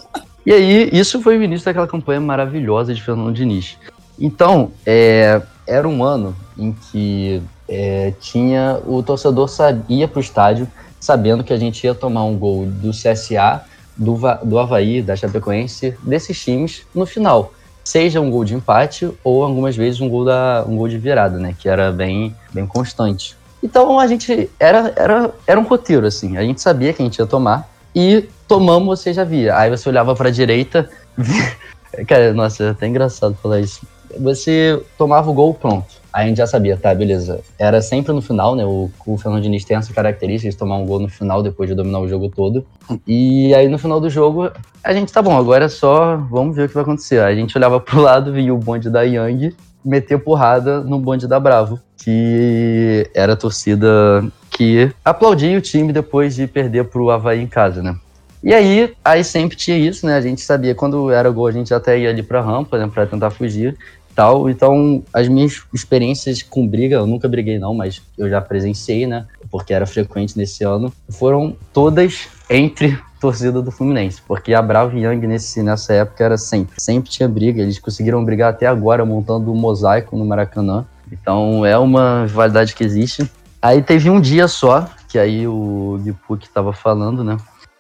E aí, isso foi o início daquela campanha maravilhosa de Fernando Diniz. Então, é, era um ano em que é, tinha o torcedor ia para o estádio sabendo que a gente ia tomar um gol do CSA, do, do Havaí, da Chapecoense, desses times no final. Seja um gol de empate ou algumas vezes um gol, da, um gol de virada, né? Que era bem, bem constante. Então a gente era, era, era um roteiro, assim. A gente sabia que a gente ia tomar e tomamos, você já via. Aí você olhava pra direita, via- cara, nossa, é até engraçado falar isso. Você tomava o gol, pronto. Aí a gente já sabia, tá, beleza. Era sempre no final, né? O, o Fernando Diniz tem essa característica de tomar um gol no final depois de dominar o jogo todo. E aí no final do jogo, a gente, tá bom, agora é só, vamos ver o que vai acontecer. A gente olhava pro lado, via o bonde da Yang meter porrada no bonde da Bravo, que era a torcida que aplaudia o time depois de perder pro Havaí em casa, né? E aí, aí sempre tinha isso, né? A gente sabia quando era gol, a gente até ia ali pra rampa, né? Pra tentar fugir tal. Então, as minhas experiências com briga, eu nunca briguei não, mas eu já presenciei, né? Porque era frequente nesse ano, foram todas entre torcida do Fluminense, porque a Bravo Young nesse, nessa época era sempre, sempre tinha briga, eles conseguiram brigar até agora montando um mosaico no Maracanã, então é uma rivalidade que existe. Aí teve um dia só, que aí o Gipuk tava falando, né,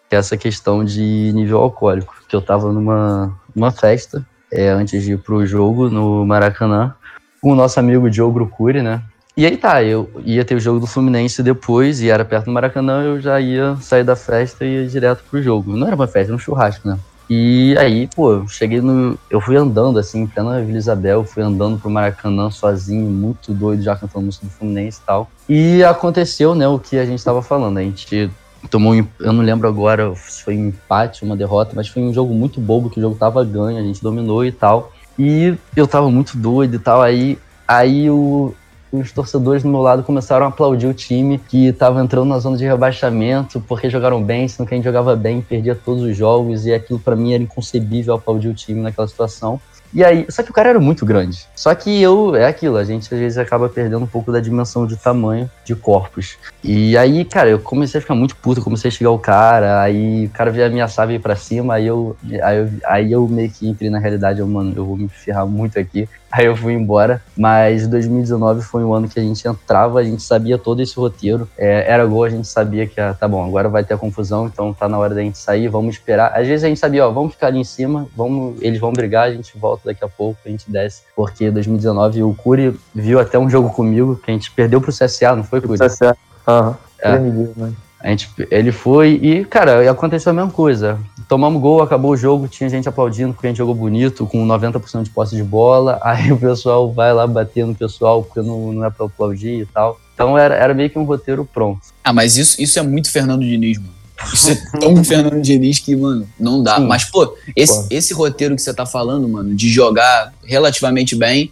que é essa questão de nível alcoólico, que eu tava numa, numa festa, é, antes de ir pro jogo no Maracanã, com o nosso amigo Diogo Grucuri, né, e aí tá, eu ia ter o jogo do Fluminense depois, e era perto do Maracanã, eu já ia sair da festa e ia direto pro jogo. Não era uma festa, era um churrasco, né? E aí, pô, cheguei no. Eu fui andando, assim, em plena Vila Isabel, fui andando pro Maracanã sozinho, muito doido, já cantando música do Fluminense e tal. E aconteceu, né, o que a gente tava falando. A gente tomou. Eu não lembro agora se foi um empate, uma derrota, mas foi um jogo muito bobo, que o jogo tava ganho, a gente dominou e tal. E eu tava muito doido e tal. Aí, aí o, os torcedores do meu lado começaram a aplaudir o time que estava entrando na zona de rebaixamento porque jogaram bem, sendo que a gente jogava bem, perdia todos os jogos e aquilo para mim era inconcebível aplaudir o time naquela situação. E aí, só que o cara era muito grande. Só que eu, é aquilo, a gente às vezes acaba perdendo um pouco da dimensão de tamanho de corpos. E aí, cara, eu comecei a ficar muito puto, comecei a xingar o cara, aí o cara veio ameaçar vir pra cima, aí eu, aí eu, aí eu meio que entrei na realidade, eu, mano, eu vou me ferrar muito aqui. Aí eu fui embora, mas 2019 foi um ano que a gente entrava, a gente sabia todo esse roteiro. É, era gol, a gente sabia que, ah, tá bom, agora vai ter a confusão, então tá na hora da gente sair, vamos esperar. Às vezes a gente sabia, ó, vamos ficar ali em cima, vamos, eles vão brigar, a gente volta daqui a pouco, a gente desce. Porque 2019 o Curi viu até um jogo comigo que a gente perdeu pro CSA, não foi, Curi? CSA. Aham. É. Ele me viu, né? A gente, ele foi e, cara, aconteceu a mesma coisa. Tomamos gol, acabou o jogo, tinha gente aplaudindo porque a gente jogou bonito, com 90% de posse de bola. Aí o pessoal vai lá bater no pessoal porque não, não é pra aplaudir e tal. Então era, era meio que um roteiro pronto. Ah, mas isso, isso é muito Fernando Diniz, mano. Isso é tão Fernando Diniz que, mano, não dá. Sim. Mas, pô, esse, esse roteiro que você tá falando, mano, de jogar relativamente bem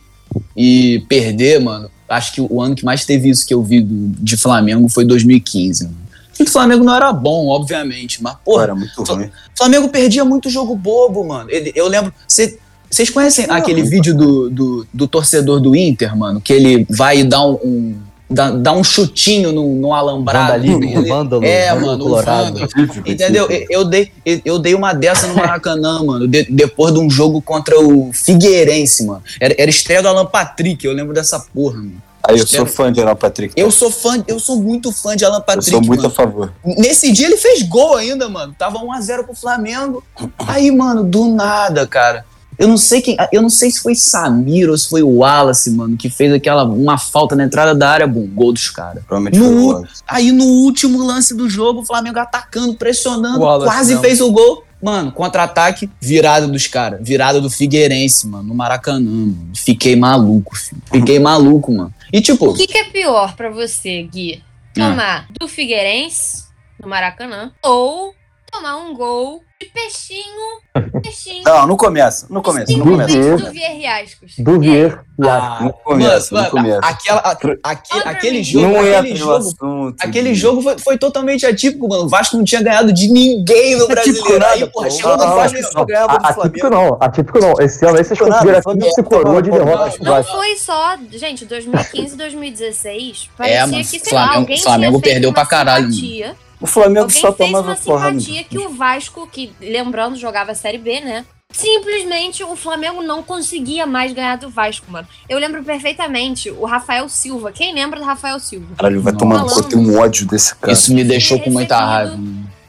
e perder, mano, acho que o ano que mais teve isso que eu vi do, de Flamengo foi 2015, mano. O Flamengo não era bom, obviamente, mas, porra, era muito ruim. o Flamengo perdia muito jogo bobo, mano. Ele- Eu lembro. cê- Vocês conhecem aquele vídeo do, do, do torcedor do Inter, mano? Que ele vai e dá um. um- dá, dá um chutinho no, no alambrado. Vandalismo, Ele- vândalo, é, vândalo mano, o colorado. vândalo. Entendeu? Eu, eu dei, eu dei uma dessa no Maracanã, mano, de- depois de um jogo contra o Figueirense, mano. Era, era estreia do Alan Patrick, eu lembro dessa porra, mano. Aí eu sou fã de Alan Patrick. Eu sou fã, eu sou muito fã de Alan Eu Patrick. sou muito mano. a favor. Nesse dia ele fez gol ainda, mano. Tava 1x0 pro Flamengo. Aí, mano, do nada, cara. Eu não sei quem. Eu não sei se foi Samir ou se foi o Wallace, mano, que fez aquela uma falta na entrada da área, bom, gol dos caras. Provavelmente No. Aí no último lance do jogo, o Flamengo atacando, pressionando, Wallace, quase não. fez o gol. Mano, contra-ataque, virada dos caras. Virada do Figueirense, mano, no Maracanã, mano. Fiquei maluco, filho. Fiquei maluco, mano. E tipo, O que, que é pior pra você, Gui? Ah. Tomar do Figueirense, no Maracanã, ou tomar um gol de peixinho, peixinho, Não, não começa. Não começa, não começa. simplesmente do Vierriascos. Duvier. ah, Não começa, não mano, começa. Aquela, a- aque- aquele jogo, Não é aquele jogo, assunto. Aquele jogo foi, foi totalmente atípico, mano. O Vasco não tinha ganhado de ninguém no Atípico brasileiro. Aí, nada, porra, pô. chegou no Não, Vasco. Vasco só ganhava do Atípico Flamengo. não, atípico não. Esse ano aí vocês Nada, conseguiram Flamengo aqui se coroa de derrotas Não foi só, gente, 2015 e 2016. Parecia É, mano, que, sei Flamengo- lá, alguém Flamengo tinha feito perdeu uma pra caralho, simpatia. O Flamengo Alguém só fez tomava uma simpatia que o Vasco, que lembrando, jogava a Série B, né? Simplesmente o Flamengo não conseguia mais ganhar do Vasco, mano. Eu lembro perfeitamente o Rafael Silva. Quem lembra do Rafael Silva? Caralho, vai tomar no cu, eu tenho um ódio desse cara. Isso me deixou com muita raiva.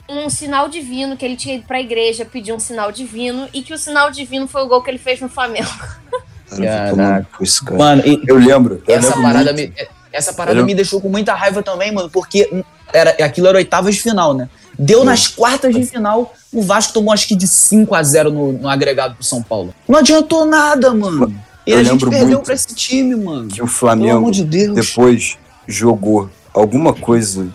Um sinal divino que ele tinha ido pra igreja pedir um sinal divino e que o sinal divino foi o gol que ele fez no Flamengo. Caralho, vai tomar no cu esse cara. Mano, Eu lembro. Eu essa lembro parada, muito. me, essa parada me deixou com muita raiva também, mano, porque era, aquilo era oitavas de final, né? Deu nas quartas de final, o Vasco tomou acho que de 5 a 0 no, no agregado pro São Paulo. Não adiantou nada, mano. E Eu a gente perdeu pra esse time, mano. que o Pelo Flamengo amor de Deus. depois jogou alguma coisa,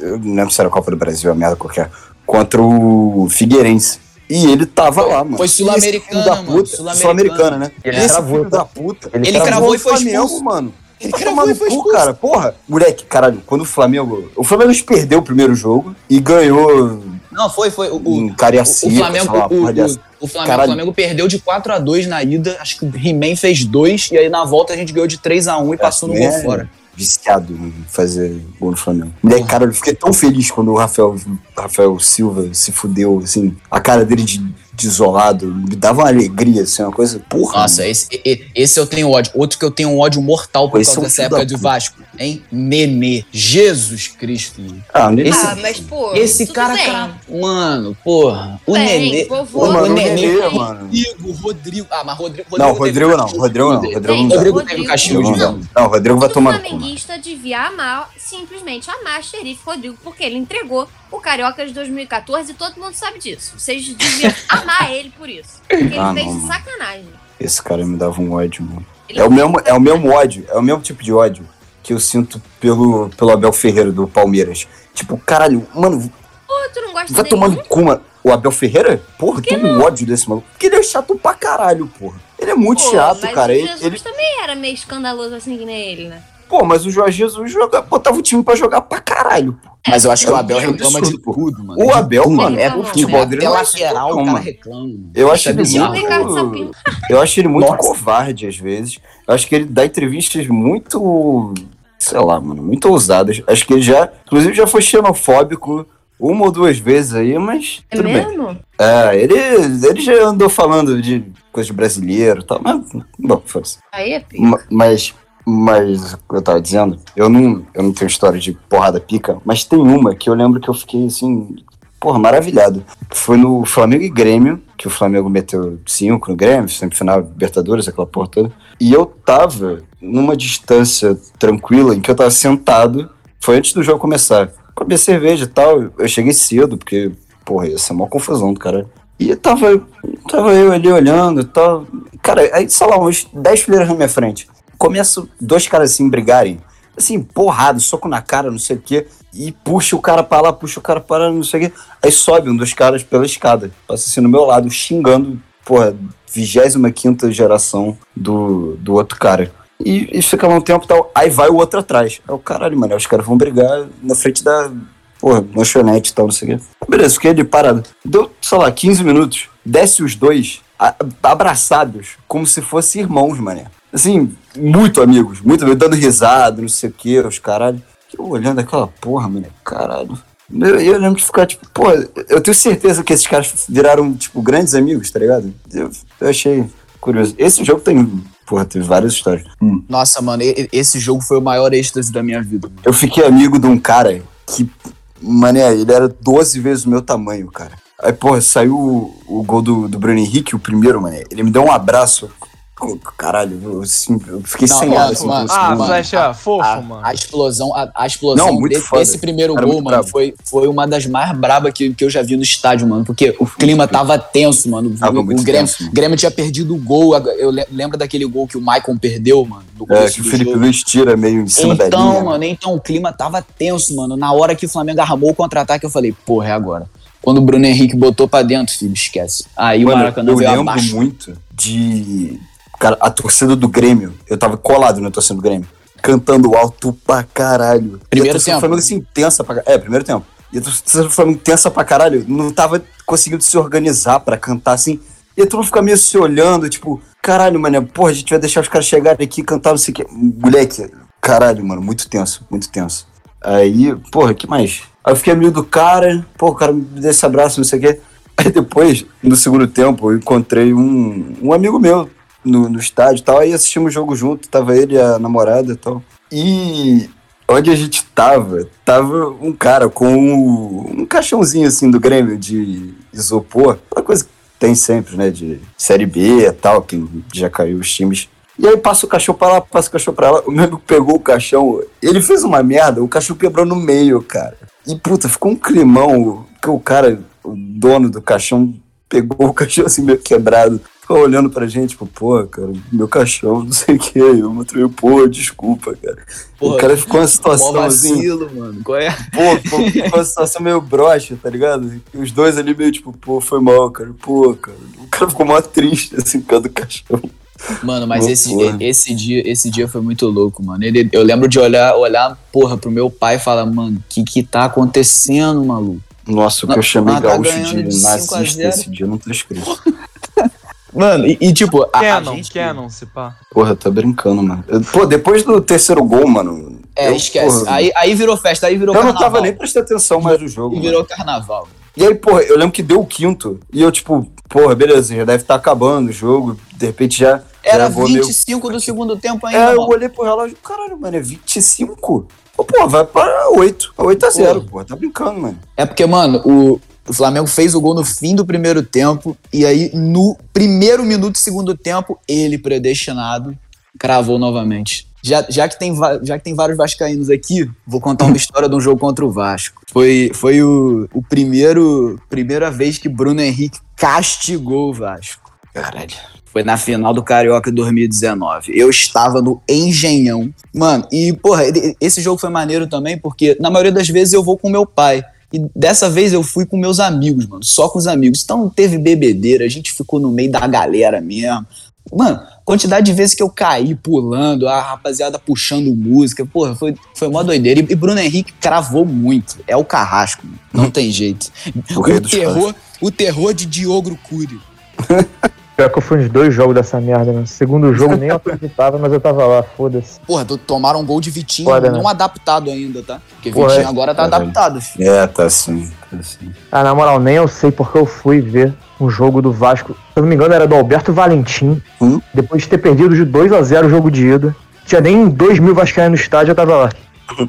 eu não lembro se era a Copa do Brasil, a merda qualquer, contra o Figueirense. E ele tava lá, mano. Foi sul-americana, sul-americana. Sul-americana, né? Ele esse cravou, filho da puta. Ele cravou e foi o Flamengo, expulso. mano. Ele cravou e foi cu, expulso. cara. Porra, moleque, caralho, quando o Flamengo. O Flamengo perdeu o primeiro jogo e ganhou Não, foi, foi. O, o, Cariacica, o Flamengo, lá, o, porra o, Flamengo, o Flamengo perdeu de 4 a 2 na ida. Acho que o He-Man fez dois. E aí na volta a gente ganhou de 3 a 1 e passou no gol É. fora. viciado em fazer gol no Flamengo. Moleque, cara, eu fiquei tão feliz quando o Rafael, Rafael Silva se fudeu, assim, a cara dele de, de isolado, me dava uma alegria, assim, uma coisa, porra. Nossa, esse, esse eu tenho ódio. Outro que eu tenho um ódio mortal por Esse causa é um dessa época puta. Vasco, hein? Nenê. Jesus Cristo. Ah, Esse- ah, mas pô. Esse tudo cara, bem. cara. Mano, porra. O Bem, Nenê. vovô, mano, o o Nenê, Nenê, mano. Rodrigo, Rodrigo. Ah, mas Rodrigo. Não, teve Rodrigo não. Rodrigo não, Rodrigo não. Rodrigo teve castigo Rodrigo de não, mano. não, Rodrigo vai O tomar mano. flamenguista devia amar, simplesmente amar xerife Rodrigo, porque ele entregou o Carioca de 2014 e todo mundo sabe disso. Vocês deviam amar ele por isso. Porque ele Ah, fez não, de sacanagem. Esse cara me dava um ódio, mano. Ele É o mesmo, é o mesmo ódio, é o mesmo tipo de ódio que eu sinto pelo, pelo Abel Ferreira do Palmeiras. Tipo, caralho, mano, Pô, tu não gosta vai dele? no cu, mano. O Abel Ferreira? Porra, tenho um ódio desse maluco. Porque ele é chato pra caralho, porra. Ele é muito Pô, chato, cara. o Ele, Jesus ele- também era meio escandaloso assim que nem ele, né? Pô, mas o Jorge Jesus joga, botava o time pra jogar pra caralho. pô. Mas eu acho que o É Abel reclama de absurdo, tudo, mano. O Abel, tudo. mano, é o o futebol dele é lateral, assim, o cara reclama. Eu Isso acho é ele muito. Eu acho ele muito covarde às vezes. Eu acho que ele dá entrevistas muito. Sei lá, mano, muito ousadas. Acho que ele já. Inclusive já foi xenofóbico uma ou duas vezes aí, mas. É tudo bem. mesmo? É, ele, ele já andou falando de coisa de brasileiro e tal, mas. Bom, foda-se. Aí é pico. Ma- Mas, mas, eu tava dizendo, eu não, eu não tenho história de porrada pica, mas tem uma que eu lembro que eu fiquei assim, porra, maravilhado. Foi no Flamengo e Grêmio, que o Flamengo meteu cinco no Grêmio, semifinal Libertadores, aquela porra toda. E eu tava numa distância tranquila em que eu tava sentado, foi antes do jogo começar. Com a minha cerveja e tal, eu cheguei cedo, porque, porra, ia ser uma confusão do cara. E tava, tava eu ali olhando e tal. Cara, aí, sei lá, uns 10 fileiras na minha frente. Começam dois caras assim brigarem. Assim, porrado, soco na cara, não sei o quê. E puxa o cara pra lá, puxa o cara pra lá, não sei o quê. Aí sobe um dos caras pela escada. Passa assim no meu lado, xingando, porra, 25 geração do, do outro cara. E, e fica lá um tempo tal. Aí vai o outro atrás. Aí o caralho, mano, os caras vão brigar na frente da, porra, lanchonete e tal, não sei o quê. Beleza, fiquei ali parado. Deu, sei lá, 15 minutos. Desce os dois, abraçados, como se fossem irmãos, mané. Assim, muito amigos, muito amigos, dando risada, não sei o quê, os caralho. Eu olhando aquela porra, mané, caralho. Eu, eu lembro de ficar, tipo, pô, eu tenho certeza que esses caras viraram, tipo, grandes amigos, tá ligado? Eu, eu achei curioso. Esse jogo tem, porra, teve várias histórias. Nossa, mano, esse jogo foi o maior êxtase da minha vida. Eu fiquei amigo de um cara que, mané, ele era 12 vezes o meu tamanho, cara. Aí, porra, saiu o, o gol do, do Bruno Henrique, o primeiro, mané. Ele me deu um abraço. Caralho, eu, assim, eu fiquei Não, sem mano, ar, assim, mano, Ah, flecha, fofo, A, mano. a explosão, a, a explosão Não, muito desse, foda. desse primeiro gol, mano, foi, foi uma das mais brabas que, que eu já vi no estádio, mano. Porque o clima tava tenso, mano. Tava o, o Grêmio, tenso, mano. Grêmio tinha perdido o gol. Eu le- lembro daquele gol que o Maicon perdeu, mano. É, que o Felipe. Luiz tira meio em cima da Então, mano, então o clima tava tenso, mano. Na hora que o Flamengo armou o contra-ataque, eu falei, porra, é agora. Quando o Bruno Henrique botou pra dentro, filho, esquece. Aí o Mano, Maracanã eu veio lembro abaixo. muito de. Cara, a torcida do Grêmio. Eu tava colado na torcida do Grêmio. Cantando alto pra caralho. Primeiro e tempo, né? assim, tensa pra caralho. É, primeiro tempo. E a torcida do Flamengo tensa pra caralho. Não tava conseguindo se organizar pra cantar assim. E todo mundo fica meio se olhando, tipo, caralho, mano, porra, a gente vai deixar os caras chegarem aqui e cantar, não sei o que. Moleque, caralho, mano, muito tenso, muito tenso. Aí, porra, que mais? Aí eu fiquei amigo do cara, pô, o cara me deu esse abraço, não sei o quê. Aí depois, no segundo tempo, eu encontrei um, um amigo meu no, no estádio e tal. Aí assistimos o jogo junto, tava ele e a namorada e tal. E onde a gente tava, tava um cara com um, um caixãozinho assim do Grêmio de isopor, aquela coisa que tem sempre, né? De série B e tal, que já caiu os times. E aí passa o cachorro pra lá, passa o cachorro pra lá. O meu amigo pegou o caixão, ele fez uma merda, o cachorro quebrou no meio, cara. E puta, ficou um climão, que o cara, o dono do caixão, pegou o caixão assim meio quebrado. Olhando pra gente, tipo, pô, cara, meu cachorro, não sei o que. Eu mostrei, pô, desculpa, cara. Porra, o cara ficou uma situação assim, vacilo, mano. Qual é? pô, ficou ficou uma situação meio broxa, tá ligado? E os dois ali meio tipo, pô, foi mal, cara, pô, cara. O cara ficou mó triste, assim, por causa do cachorro. Mano, mas esse, esse, dia, esse dia foi muito louco, mano. Ele, eu lembro de olhar, olhar, porra, pro meu pai e falar, mano, o que que tá acontecendo, maluco? Nossa, o que eu chamei tá gaúcho de de 5 a nazista 0. esse dia não tá escrito. Mano, e, e, tipo, a, a Canon, gente... Canon, se pá. Porra, tá brincando, mano. Eu- Pô, depois do terceiro gol, mano. É, eu, esquece. porra, aí, aí virou festa, aí virou eu não carnaval. tava nem prestando atenção mais no jogo. E mano. virou carnaval. E aí, porra, eu lembro que deu o quinto. E eu, tipo, porra, beleza, já deve estar acabando o jogo. De repente já. Era já vou meio- 25 do segundo tempo ainda, É, eu mano. olhei pro relógio, caralho, mano, é 25? Pô, pô, vai para 8. 8 a 0, pô. Tá brincando, mano. É porque, mano, o, o Flamengo fez o gol no fim do primeiro tempo e aí no primeiro minuto do segundo tempo, ele predestinado cravou novamente. Já, já, que tem, já que tem vários vascaínos aqui, vou contar uma história de um jogo contra o Vasco. Foi, foi o, o primeiro primeira vez que Bruno Henrique castigou o Vasco. Caralho. Foi na final do Carioca 2019. Eu estava no Engenhão. Mano, e, porra, esse jogo foi maneiro também, porque na maioria das vezes eu vou com meu pai. E dessa vez eu fui com meus amigos, mano. Só com os amigos. Então não teve bebedeira, a gente ficou no meio da galera mesmo. Mano, quantidade de vezes que eu caí pulando, a rapaziada puxando música, porra, foi, foi uma doideira. E, e Bruno Henrique cravou muito. É o carrasco, mano. não tem jeito. O O, terror, o terror de Diogo Cury. Pior que eu fui nos dois jogos dessa merda, né? Segundo jogo nem eu acreditava, mas eu tava lá, foda-se. Porra, to- tomaram um gol de Vitinho, Foda, não né? adaptado ainda, tá? Porque Porra, Vitinho é- agora tá Caralho. adaptado, filho. É, tá sim, tá sim. Ah, na moral, nem eu sei porque eu fui ver um jogo do Vasco. Se eu não me engano, era do Alberto Valentim. Hum? Depois de ter perdido de 2 a 0 o jogo de ida. Tinha nem 2 mil vascaínos no estádio, eu tava lá.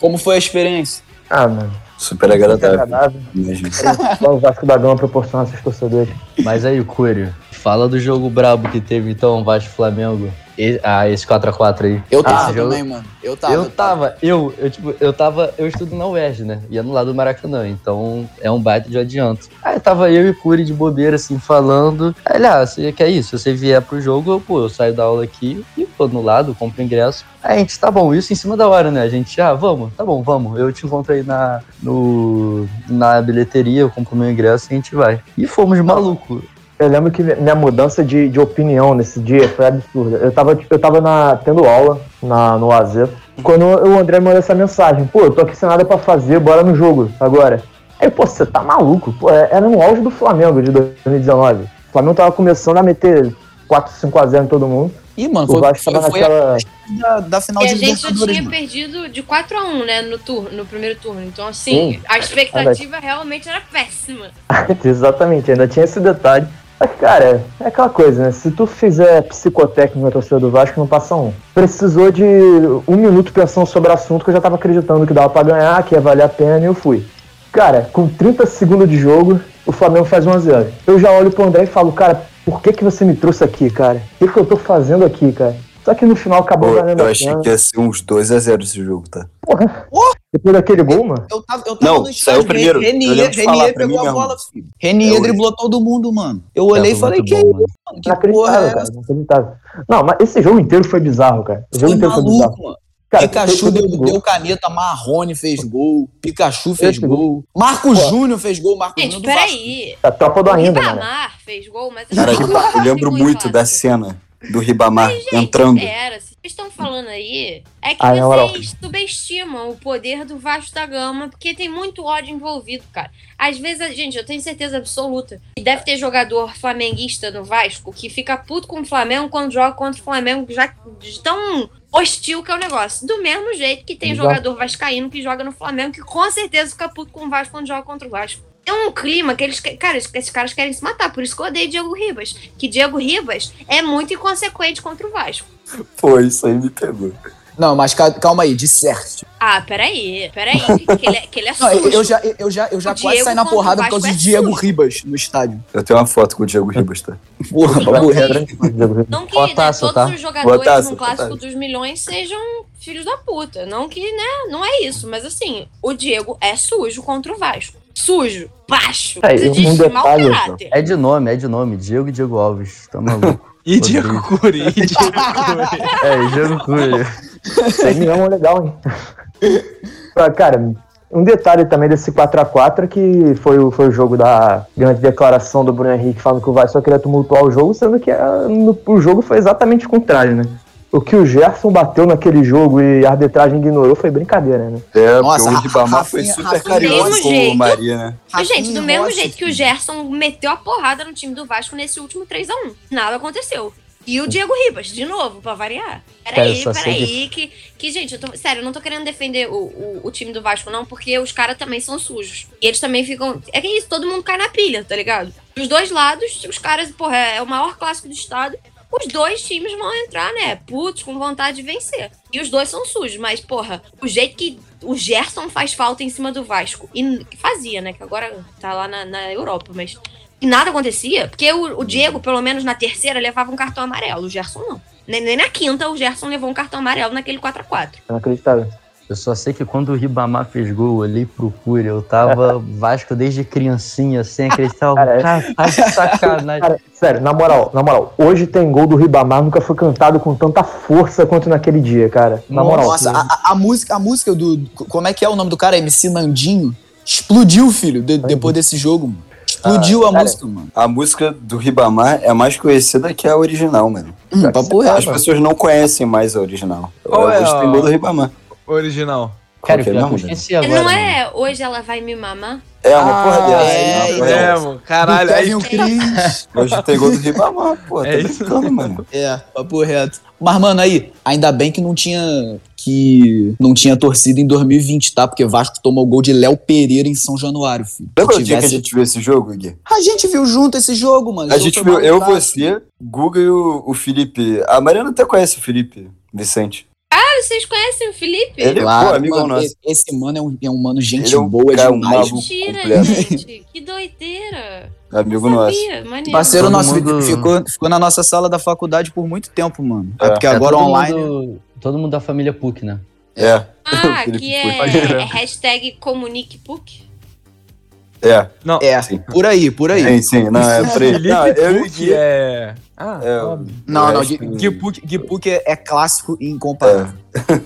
Como foi a experiência? Ah, mano. Super agradável. agradável. Mesmo. Só o Vasco da Gama proporciona esses torcedores. Mas aí, Cúrio, fala do jogo brabo que teve então Vasco Flamengo. E- ah, esse 4x4 aí. Eu tava jogo- também, mano. Eu tava. eu tava, eu, eu, tipo, eu tava, eu estudo na UERJ, né? Ia no lado do Maracanã, então é um baita de adianto. Aí tava eu e o Curi de bobeira, assim, falando. Aí ele, ah, você quer isso? Se você vier pro jogo, eu, pô, eu saio da aula aqui e vou no lado, compro ingresso. Aí a gente, tá bom, isso em cima da hora, né? A gente, ah, vamos, tá bom, vamos. Eu te encontro aí na, no, na bilheteria, eu compro meu ingresso e a gente vai. E fomos maluco. Eu lembro que minha mudança de, de opinião nesse dia foi absurda. Eu tava, eu tava na, tendo aula na, no AZ. Quando o André me mandou essa mensagem, pô, eu tô aqui sem nada pra fazer, bora no jogo agora. Aí, pô, você tá maluco? Pô, é- era no auge do Flamengo de 2019. O Flamengo tava começando a meter 4, 5 a 0 em todo mundo. Ih, mano, O foi, Vasco foi, tava foi naquela. a da, da final E a de gente já tinha mano. perdido de 4 a 1 né, no, turno, no primeiro turno. Então, assim, Sim. a expectativa realmente era péssima. Exatamente, ainda tinha esse detalhe. Mas, cara, é aquela coisa, né? Se tu fizer psicotécnico na torcida do Vasco, não passa um. Precisou de um minuto pensando sobre o assunto que eu já tava acreditando que dava pra ganhar, que ia valer a pena, e eu fui. Cara, com 30 segundos de jogo, o Flamengo faz 1x0. Eu já olho pro André e falo, cara, por que, que você me trouxe aqui, cara? O que, que eu tô fazendo aqui, cara? Só que no final acabou Pô, valendo eu achei pena. que ia ser uns 2x0 esse jogo, tá? Depois daquele gol, mano. Eu tava, eu tava Não, no saiu estádio, primeiro. Eu Renier, Renier pegou a mesmo. bola, filho. Renier É driblou todo mundo, mano. Eu olhei e falei, que bom, mano. mano? Que porra Inacreditável, é cara. essa? Não, mas esse jogo inteiro foi bizarro, cara. O jogo Foi inteiro foi bizarro. maluco, mano. Cara, Pikachu deu, deu caneta, Marrone fez gol, Pikachu fez Esse gol, Marco Júnior fez gol, Marco Gente, Júnior do Vasco. peraí. A tropa do O ainda, mano. Ribamar fez gol, mas... Cara, eu lembro muito da cena do Ribamar Mas, gente, entrando. Era, estão falando aí, é que Ah, na moral. vocês subestimam o poder do Vasco da Gama, porque tem muito ódio envolvido, cara. Às vezes, gente, eu tenho certeza absoluta que deve ter jogador flamenguista no Vasco que fica puto com o Flamengo quando joga contra o Flamengo, já tão hostil que é o negócio. Do mesmo jeito que tem Exato. jogador vascaíno que joga no Flamengo que com certeza fica puto com o Vasco quando joga contra o Vasco. É um clima que eles. que- Cara, esses caras querem se matar. Por isso que eu odeio Diego Ribas. Que Diego Ribas é muito inconsequente contra o Vasco. Pô, isso aí me pegou. Não, mas ca- calma aí, disserte. Ah, peraí, peraí. Que ele é, que ele é Não, sujo. eu, já, eu já, eu já O quase Diego saí na porrada por causa de é Diego sujo. Ribas no estádio. Eu tenho uma foto com o Diego Ribas, tá? Porra, Diego Ribas. Não que né, taça, todos tá? os jogadores no boa clássico taça. dos milhões sejam filhos da puta. Não que, né? Não é isso. Mas assim, o Diego é sujo contra o Vasco. Sujo, baixo, É, de um detalhe, caráter. É de nome, é de nome. Diego e Diego Alves. Tá maluco. E Diego Curi, e Diego Curi. é, Diego Curi. Sem milhão é legal, hein? Ah, Cara, um detalhe também desse 4x4 é que foi, o- foi o jogo da grande declaração do Bruno Henrique falando que o Vasco só queria tumultuar o jogo, sendo que ah, no- o jogo foi exatamente o contrário, né? O que o Gerson bateu naquele jogo e a arbitragem ignorou foi brincadeira, né? É, Nossa, porque o Ribamar foi Rafinha- super Rafinha- carinhoso com o. Maria, né? Mas, gente, do Rafinha mesmo jeito que o. Gerson meteu a porrada no time do Vasco nesse último 3x1. Nada aconteceu. E o Diego Ribas, de novo, pra variar. Peraí, peraí, que... que, gente, eu tô, sério, eu não tô querendo defender o, o, o time do Vasco, não, porque os caras também são sujos. E eles também ficam. É que é isso, todo mundo cai na pilha, tá ligado? Dos dois lados, os caras, porra, é o maior clássico do estado. Os dois times vão entrar, né? Putos, com vontade de vencer. E os dois são sujos, mas, porra, o jeito que o Gerson faz falta em cima do Vasco. E fazia, né? Que agora tá lá na, na Europa, mas. E nada acontecia, porque o, o Diego, pelo menos na terceira, levava um cartão amarelo. O Gerson não. Nem, nem na quinta o Gerson levou um cartão amarelo naquele 4x4. Inacreditável. Eu só sei que quando o Ribamar fez gol, eu olhei pro Curi, eu tava Vasco desde criancinha, sem acreditar. Eu, Cara, é- Cara, tá de sacanagem. Cara, sério, na moral, na moral, hoje tem gol do Ribamar, nunca foi cantado com tanta força quanto naquele dia, cara. Na moral. Nossa, a, a- música, a música do. Como é que é o nome do cara? MC Nandinho? Explodiu, filho, de- depois desse jogo. mano. Explodiu a cara, música, mano. A música do Ribamar é mais conhecida que a original, mano. Hum, papo As pessoas não conhecem mais a original. Qual eu é gostei a- muito do Ribamar. Original. Cara, é eu mesmo, esqueci agora. não mano. é hoje ela vai me mamar? É uma porra Ah, é, aí, então. né? É, mano. Caralho, Do aí Kevin Cris. Hoje tem gol do Ribamar, pô. Tá É isso. brincando, mano. É, papo reto. Mas, mano, aí, ainda bem que não tinha que não tinha torcida em 2020, tá? Porque Vasco tomou gol de Léo Pereira em São Januário, filho. Lembra o dia que a gente viu esse jogo, Gui? A gente viu junto esse jogo, mano. A gente viu eu, você, Guga e o, o Felipe. A Mariana até conhece o Felipe Vicente. Ah, vocês conhecem o Felipe? Ele- Claro, Pô, amigo mano, nosso. esse, mano é um, é um mano gente Ele é um boa cara, um demais. Mentira, completo. gente. Que doideira. Amigo nosso. maneiro. Parceiro Todo nosso mundo- ficou, ficou na nossa sala da faculdade por muito tempo, mano. É, É. porque É, agora todo online. Mundo, todo mundo da família PUC, né? É. Ah, que é, é hashtag comuniquepuk. É. Não. É, por aí, por aí. Sim, sim. Não, é pra ele. Felipe Não, eu e Puck Gui. é... Ah, É. Não, não, Gui- que- Puck- é, é clássico e incomparável.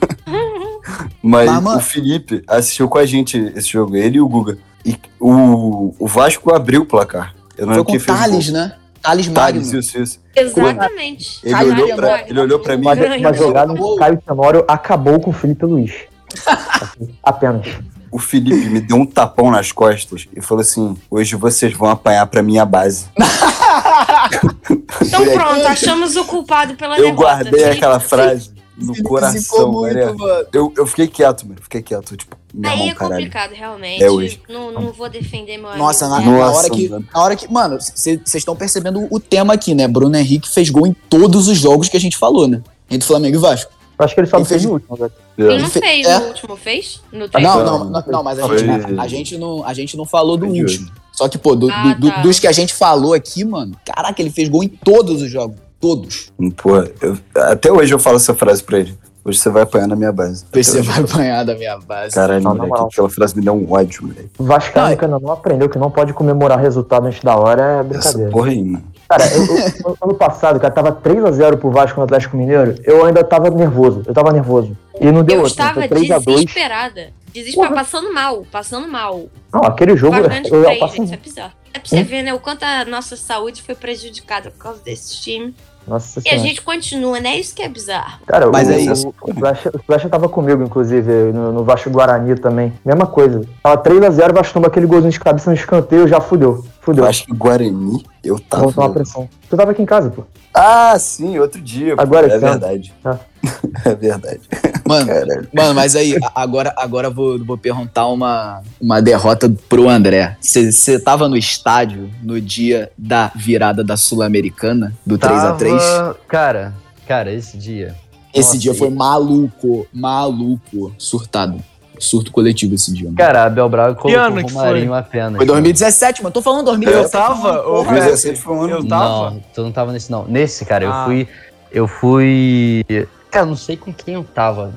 Mas, Mas, mano- o Felipe assistiu com a gente esse jogo, ele e o Guga. E o, o Vasco abriu o placar. Eu não Foi lembro com o Thales, gol. né? Thales Thales, Magno. isso, isso. Exatamente. Ele Caralho, olhou, pra, ele olhou pra mim. Uma, Grande. uma jogada que o Caio Tenório acabou com o Felipe Luiz. Assim, apenas. O Felipe me deu um tapão nas costas e falou assim: hoje vocês vão apanhar pra minha base. Então pronto, achamos o culpado pela Eu derrota. guardei Felipe. aquela frase no Felipe coração, muito, mano. Eu, eu fiquei quieto, mano. Fiquei quieto. Tipo, meu Aí irmão, é caralho. complicado, realmente. É hoje. Não, não vou defender meu Nossa, na, amigo. na Nossa, hora que, mano. na hora que. Mano, vocês estão percebendo o tema aqui, né? Bruno Henrique fez gol em todos os jogos que a gente falou, né? Entre Flamengo e Vasco. Eu acho que ele só não fez fez- no último, velho. Ele não Fe- fez é. no último, fez? No Não, não, não, não, mas a gente, a, a gente não, a gente não falou do último. Só que, pô, do- Ah, do- tá. dos que a gente falou aqui, mano, caraca, ele fez gol em todos os jogos. Todos. Pô, eu- até hoje eu falo essa frase pra ele. Hoje você vai apanhar na minha base. Você hoje. vai apanhar da minha base. Caralho, Não, moleque, moral. aquela frase me deu um ódio, moleque. Vascaíno Não, que ainda não aprendeu que não pode comemorar resultado antes da hora é Essa brincadeira. porra aí, mano. Cara, eu, eu- ano passado, cara, tava 3x0 pro Vasco no Atlético Mineiro, eu ainda tava nervoso. Eu tava nervoso. E não deu Eu outro. estava 3x2. desesperada. Desesperada, passando mal, passando mal. Não, aquele jogo. De Eu, eu, três, passei- gente, isso é bizarro. É pra você Hum? ver, né, o quanto a nossa saúde foi prejudicada por causa desse time. Nossa E a gente continua, né? Isso que é bizarro. Cara, Mas o, é isso. O Flecha, o Flecha tava comigo, inclusive, no, no Vasco Guarani também. Mesma coisa. Tava 3x0, o Vasco toma aquele golzinho de cabeça no escanteio, já fudeu. Fudeu. Eu acho que Guarani, eu tava. Vamos tomar pressão. Tu tava aqui em casa, pô. Ah, sim, outro dia. pô. Agora é esse ano. verdade. Ah. É verdade. Mano, Caralho. mano, mas aí, a- agora, agora eu vou, vou perguntar uma, uma derrota pro André. Você tava no estádio no dia da virada da Sul-Americana, do 3x3? Tava- Cara, cara, esse dia. Esse Nossa, dia foi maluco, maluco, surtado. Surto coletivo esse dia, mano. Cara, Abel Braga Que colocou ano o Romarinho apenas. Foi 2017, mano. Tô falando 2017. Eu tava, ô, porra. velho. 2017 foi um ano. Eu tava. Não, tu não tava nesse não. Nesse, cara, Ah. eu fui. Eu fui. Cara, não sei com quem eu tava,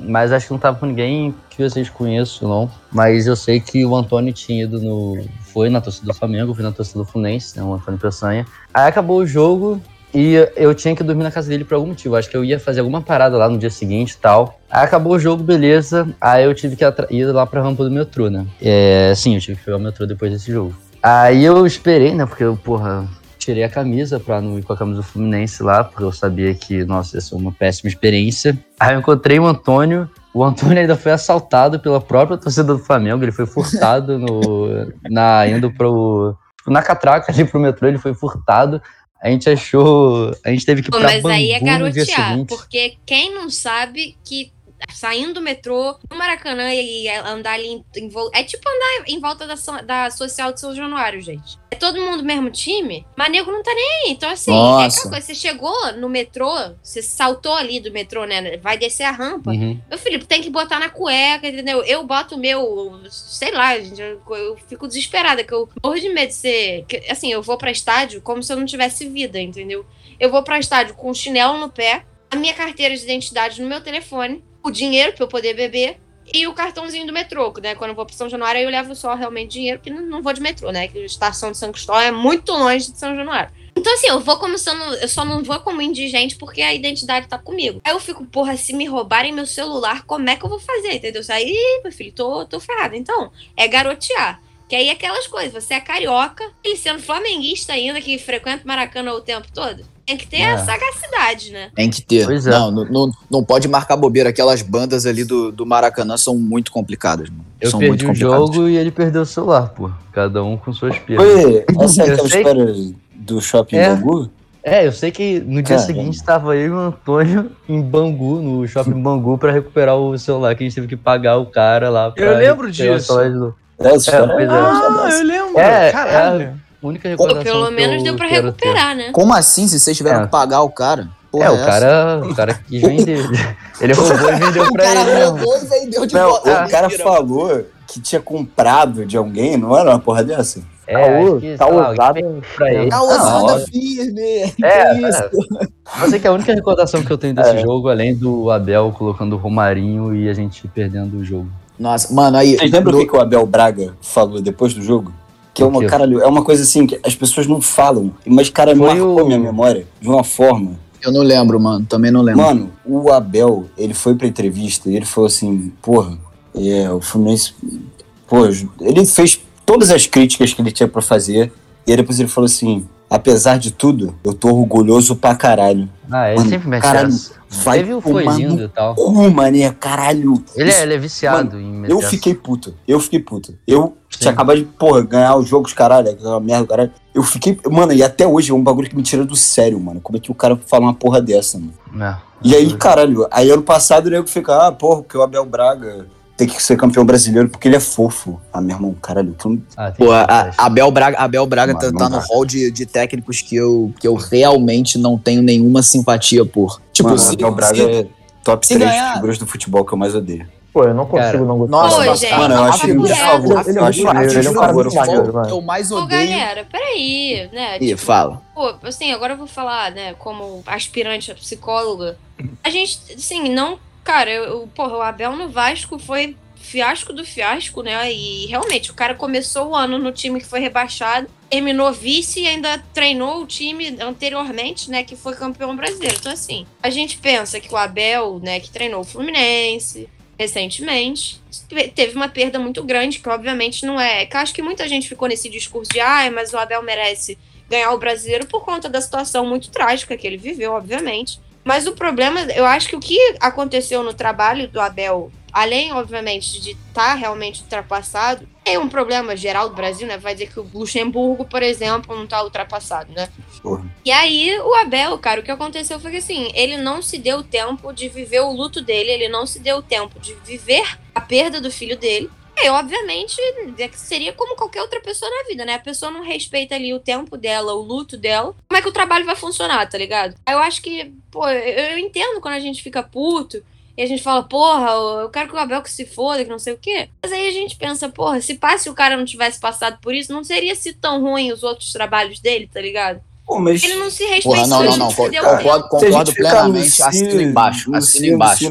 mas acho que não tava com ninguém que vocês conheçam, não. Mas eu sei que o Antônio tinha ido no. Foi na torcida do Flamengo, foi na torcida do Fluminense, né? O Antônio Peçanha. Aí acabou o jogo e eu tinha que dormir na casa dele por algum motivo. Acho que eu ia fazer alguma parada lá no dia seguinte e tal. Aí acabou o jogo, beleza. Aí eu tive que ir lá pra rampa do metrô, né? É, sim, eu tive que pegar o metrô depois desse jogo. Aí eu esperei, né? Porque porra, tirei a camisa pra não ir com a camisa do Fluminense lá, porque eu sabia que, nossa, ia ser uma péssima experiência. Aí eu encontrei o Antônio. O Antônio ainda foi assaltado pela própria torcida do Flamengo. Ele foi furtado no, na, indo pro. Na catraca ali pro metrô, ele foi furtado. A gente achou. A gente teve que ir Pô, pra mas aí é Bangu no dia garotear, porque quem não sabe que saindo do metrô, no Maracanã e andar ali em, em É tipo andar em volta da, da social de São Januário, gente. É todo mundo mesmo time, mas nego não tá nem aí. Então, assim, é Nossa. aquela coisa. Você chegou no metrô, você saltou ali do metrô, né? Vai descer a rampa. Uhum. Meu filho, tem que botar na cueca, entendeu? Eu boto o meu, sei lá, gente, eu, eu fico desesperada, que eu morro de medo de ser. que, assim, eu vou pra estádio como se eu não tivesse vida, entendeu? Eu vou pra estádio com o chinelo no pé, a minha carteira de identidade no meu telefone, o dinheiro pra eu poder beber e o cartãozinho do metrô, né? Quando eu vou pra São Januário, eu levo só realmente dinheiro, porque não, vou de metrô, né? Que a estação de São Cristóvão é muito longe de São Januário. Então, assim, eu vou não. Eu só não vou como indigente porque a identidade tá comigo. Aí eu fico, porra, se me roubarem meu celular, como é que eu vou fazer? Entendeu? Aí, meu filho, tô, tô ferrada. Então, é garotear. Que aí é aquelas coisas, você é carioca, ele sendo flamenguista ainda, que frequenta o Maracanã o tempo todo. Tem que ter É. a sagacidade, né? Tem que ter. Pois é. Não, não, não, pode marcar bobeira. Aquelas bandas ali do, do Maracanã são muito complicadas, mano. Eu são perdi o jogo e ele perdeu o celular, pô. Cada um com suas perdas. Foi essa é aquela sei- história do shopping É. Bangu? É, eu sei que no dia seguinte tava eu e o Antônio em Bangu, no shopping Bangu, pra recuperar o celular, que a gente teve que pagar o cara lá. pra Eu lembro disso. Novo. É, é. Ah, eu lembro. É, Caralho. A única Pô, recordação pelo que menos eu deu pra quero ter. recuperar, né? Como assim, se vocês tiveram É. que pagar o cara? Porra, É, o essa? cara, o cara quis vender. Ele roubou e vendeu O pra cara ele mesmo. roubou e vendeu de Não, volta. o cara Mentira. falou que tinha comprado de alguém, não era uma porra dessa? É, tá o- que, tá pra ele. Tá óbvio. firme. É, que isso? é. Eu sei que a única recordação que eu tenho desse É. jogo, além do Abel colocando o Romarinho e a gente perdendo o jogo. Nossa, mano, aí. Vocês lembram no- o que, que o Abel Braga falou depois do jogo? Que é uma, caralho, é uma coisa assim que as pessoas não falam, mas, cara, Foi marcou o- minha memória de uma forma. Eu não lembro, mano. Também não lembro. Mano, o Abel, ele foi pra entrevista e ele falou assim, porra, é, o Fluminense, pô, ele fez todas as críticas que ele tinha pra fazer, e aí depois ele falou assim, apesar de tudo, eu tô orgulhoso pra caralho. Ah, ele Mano, sempre mete caralho, essa. Vai Teve o no e tal. cu, mané, caralho. Ele é, ele é viciado em meter Eu fiquei puto. Eu fiquei puto. Eu Sim. tinha acabado de, porra, ganhar os jogos, caralho, aquela merda, caralho. Eu fiquei. Mano, e até hoje é um bagulho que me tira do sério, mano. Como é que o cara fala uma porra dessa, mano? É. E aí, caralho, aí ano passado o nego fica, ah, porra, porque o Abel Braga tem que ser campeão brasileiro porque ele é fofo. Ah, meu irmão, caralho, tu Ah, Pô, que a, Abel Braga, Abel Braga tá, tá no hall de, de técnicos que eu, que eu realmente não tenho nenhuma simpatia por. Tipo, Mano, o se, Abel Braga se- é top se 3 ganhar- figuras do futebol que eu mais odeio. Pô, eu não consigo Cara, não gostar. Nossa, Pô, nossa, gente, mano, eu acho papo ele um reto. favor. Ele é acho maneiro, que ele é um cara favor, muito maneiro, mano. que eu mais odeio. galera, peraí, né? Ih, Tipo, fala. Pô, assim, agora eu vou falar, né, como aspirante a psicóloga. A gente, assim, não. Cara, eu, porra, o Abel no Vasco foi fiasco do fiasco, né? E realmente, o cara começou o ano no time que foi rebaixado, terminou vice e ainda treinou o time anteriormente, né, que foi campeão brasileiro. Então, assim, a gente pensa que o Abel, né, que treinou o Fluminense recentemente, te- teve uma perda muito grande, que obviamente não é. Que acho que muita gente ficou nesse discurso de, ai, mas o Abel merece ganhar o brasileiro por conta da situação muito trágica que ele viveu, obviamente. Mas o problema, eu acho que o que aconteceu no trabalho do Abel, além, obviamente, de estar realmente ultrapassado, é um problema geral do Brasil, né? Vai dizer que o Luxemburgo, por exemplo, não tá ultrapassado, né? Porra. E aí, o Abel, cara, o que aconteceu foi que assim, ele não se deu tempo de viver o luto dele, ele não se deu tempo de viver a perda do filho dele. E, obviamente, seria como qualquer outra pessoa na vida, né? A pessoa não respeita ali o tempo dela, o luto dela. Como é que o trabalho vai funcionar, tá ligado? Aí eu acho que, pô, eu eu entendo quando a gente fica puto e a gente fala, porra, eu quero que o Abel que se foda, que não sei o quê. Mas aí a gente pensa, porra, se passe o cara não tivesse passado por isso, não seria se tão ruim os outros trabalhos dele, tá ligado? Pô, mas. Ele não se respeitou, Porra, não, não, não. Concordo, concordo plenamente. Assina si, embaixo. Assina embaixo.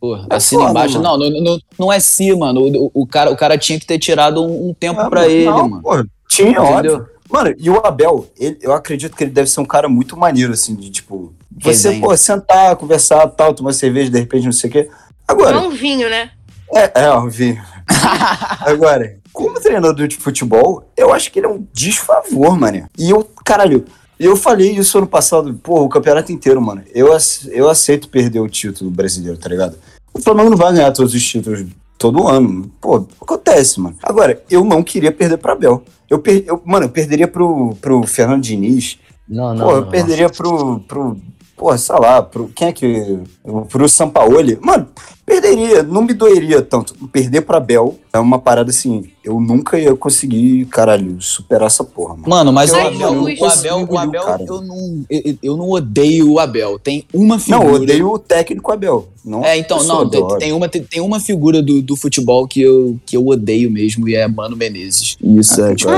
Porra, É assina embaixo. Não, não, não, não é si, mano. O, o, cara, o cara tinha que ter tirado um, um tempo Ah, pra não, ele, não, mano. porra, tinha, Entendeu? óbvio. Mano, e o Abel, ele- eu acredito que ele deve ser um cara muito maneiro, assim, de tipo. Você, Resenha. pô, sentar, conversar, tal, tomar cerveja, de repente, não sei o quê. Agora, Não um vinho, né? é, é, ó, vi. Agora, como treinador de futebol, eu acho que ele é um desfavor, mano. E eu, caralho, eu falei isso ano passado, pô, o campeonato inteiro, mano. Eu, eu aceito perder o título brasileiro, tá ligado? O Flamengo não vai ganhar todos os títulos todo ano. Pô, acontece, mano. Agora, eu não queria perder pra Abel. Eu, per, eu mano, eu perderia pro, pro Fernando Diniz. Não, não. Pô, eu não. perderia pro, pro. Pô, sei lá, pro. Quem é que. Pro Sampaoli. Mano, perderia, não me doeria tanto. Perder pra Bel é uma parada assim. Eu nunca ia conseguir, caralho, superar essa porra, mano. Mano, mas o Abel, Jesus. o Abel, o Abel cara. eu, não, eu, eu não odeio o Abel. Tem uma figura. Não, eu odeio o técnico Abel. Não É, então, não, tem, tem uma, tem, tem uma figura do, do futebol que eu, que eu odeio mesmo e é Mano Menezes. Isso Ah, é, tipo,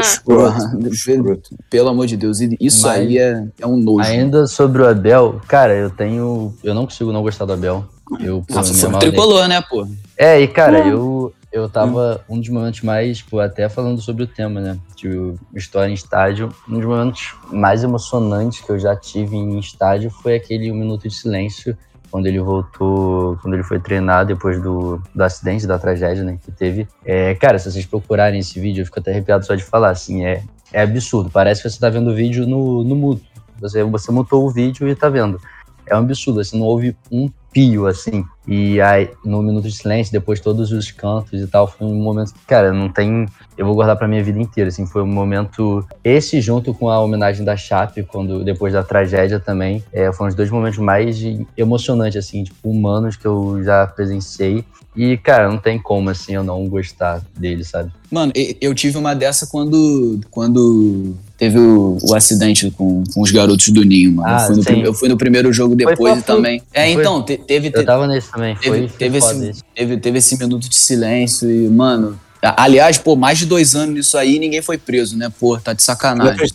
escroto. pelo amor de Deus, isso Mas- aí é, é um nojo. Ainda sobre o Abel, cara, eu tenho. Eu não consigo não gostar do Abel. Eu, pô, um amarro nele. tricolor, né, pô? É, e cara, eu, eu tava. Um dos momentos mais, tipo, até falando sobre o tema, né? De história em estádio. Um dos momentos mais emocionantes que eu já tive em estádio foi aquele um minuto de silêncio quando ele voltou, quando ele foi treinar depois do, do acidente, da tragédia, né, que teve. É, cara, se vocês procurarem esse vídeo, eu fico até arrepiado só de falar, assim, é, é absurdo. Parece que você tá vendo o vídeo no, no mudo. Você, você mutou o vídeo e tá vendo. É um absurdo, assim, não houve um pio, assim. E aí, no Minuto de Silêncio, depois todos os cantos e tal, foi um momento que, cara, não tem. Eu vou guardar pra minha vida inteira, assim. Foi um momento. Esse, junto com a homenagem da Chape, quando, depois da tragédia também, é, foram os dois momentos mais emocionantes, assim, tipo, humanos que eu já presenciei. E, cara, não tem como, assim, eu não gostar dele, sabe? Mano, eu tive uma dessa quando, quando teve o, o acidente com, com os garotos do Ninho, mano. Ah, eu, fui no, eu fui no primeiro jogo depois e também. É, Foi. então, te- teve, Eu tava nesse também, teve, foi, teve, foi esse, esse. teve, teve esse minuto de silêncio e, mano. Aliás, pô, mais de dois anos nisso aí e ninguém foi preso, né? Pô, tá de sacanagem.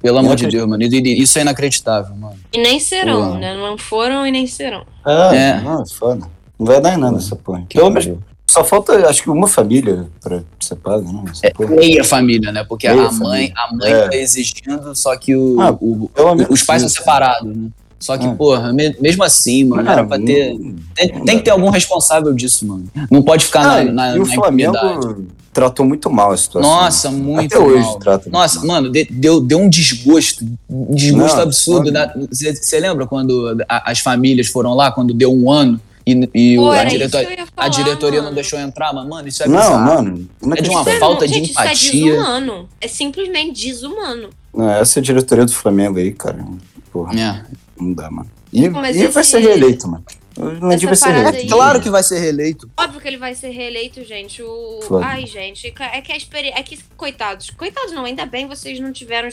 Pelo amor de Deus, mano. Isso é inacreditável, mano. E nem serão, Pô. né? Não foram e nem serão. É, É. não, é foda. Não vai dar em nada essa porra. Pelo menos só falta, acho que uma família pra ser paga, não? Essa porra. Meia família, né? Porque Meia a mãe, a mãe É. tá exigindo, só que o, Ah, o- os pais são separados, né? Só que, É. porra, me- mesmo assim, mano, Cara, era pra ter. não- Tem, não tem que ter algum responsável disso, mano. Não pode ficar Ah, na, na, e o na Flamengo impunidade. tratou muito mal a situação. Nossa, muito Até hoje mal. trata muito Nossa, mal. mano, de- deu, deu um desgosto. Um desgosto Não, absurdo. Você lembra quando a- as famílias foram lá, quando deu um ano e, e o- Pô, a, diretor- que eu ia a diretoria não mano. deixou entrar? Mas, mano, isso é Não, bizarro. mano. É de uma Isso é- falta de gente, empatia. Isso é desumano. É simplesmente desumano. Não, essa é a diretoria do Flamengo aí, cara. Porra, É. não dá, mano. E, e vai esse- ser reeleito, mano. Não essa vai ser reeleito. aí- Claro que vai ser reeleito. Óbvio que ele vai ser reeleito, gente. O... Flamengo. Ai, gente, é que a experiência. É que, coitados. Coitados não, ainda bem vocês não tiveram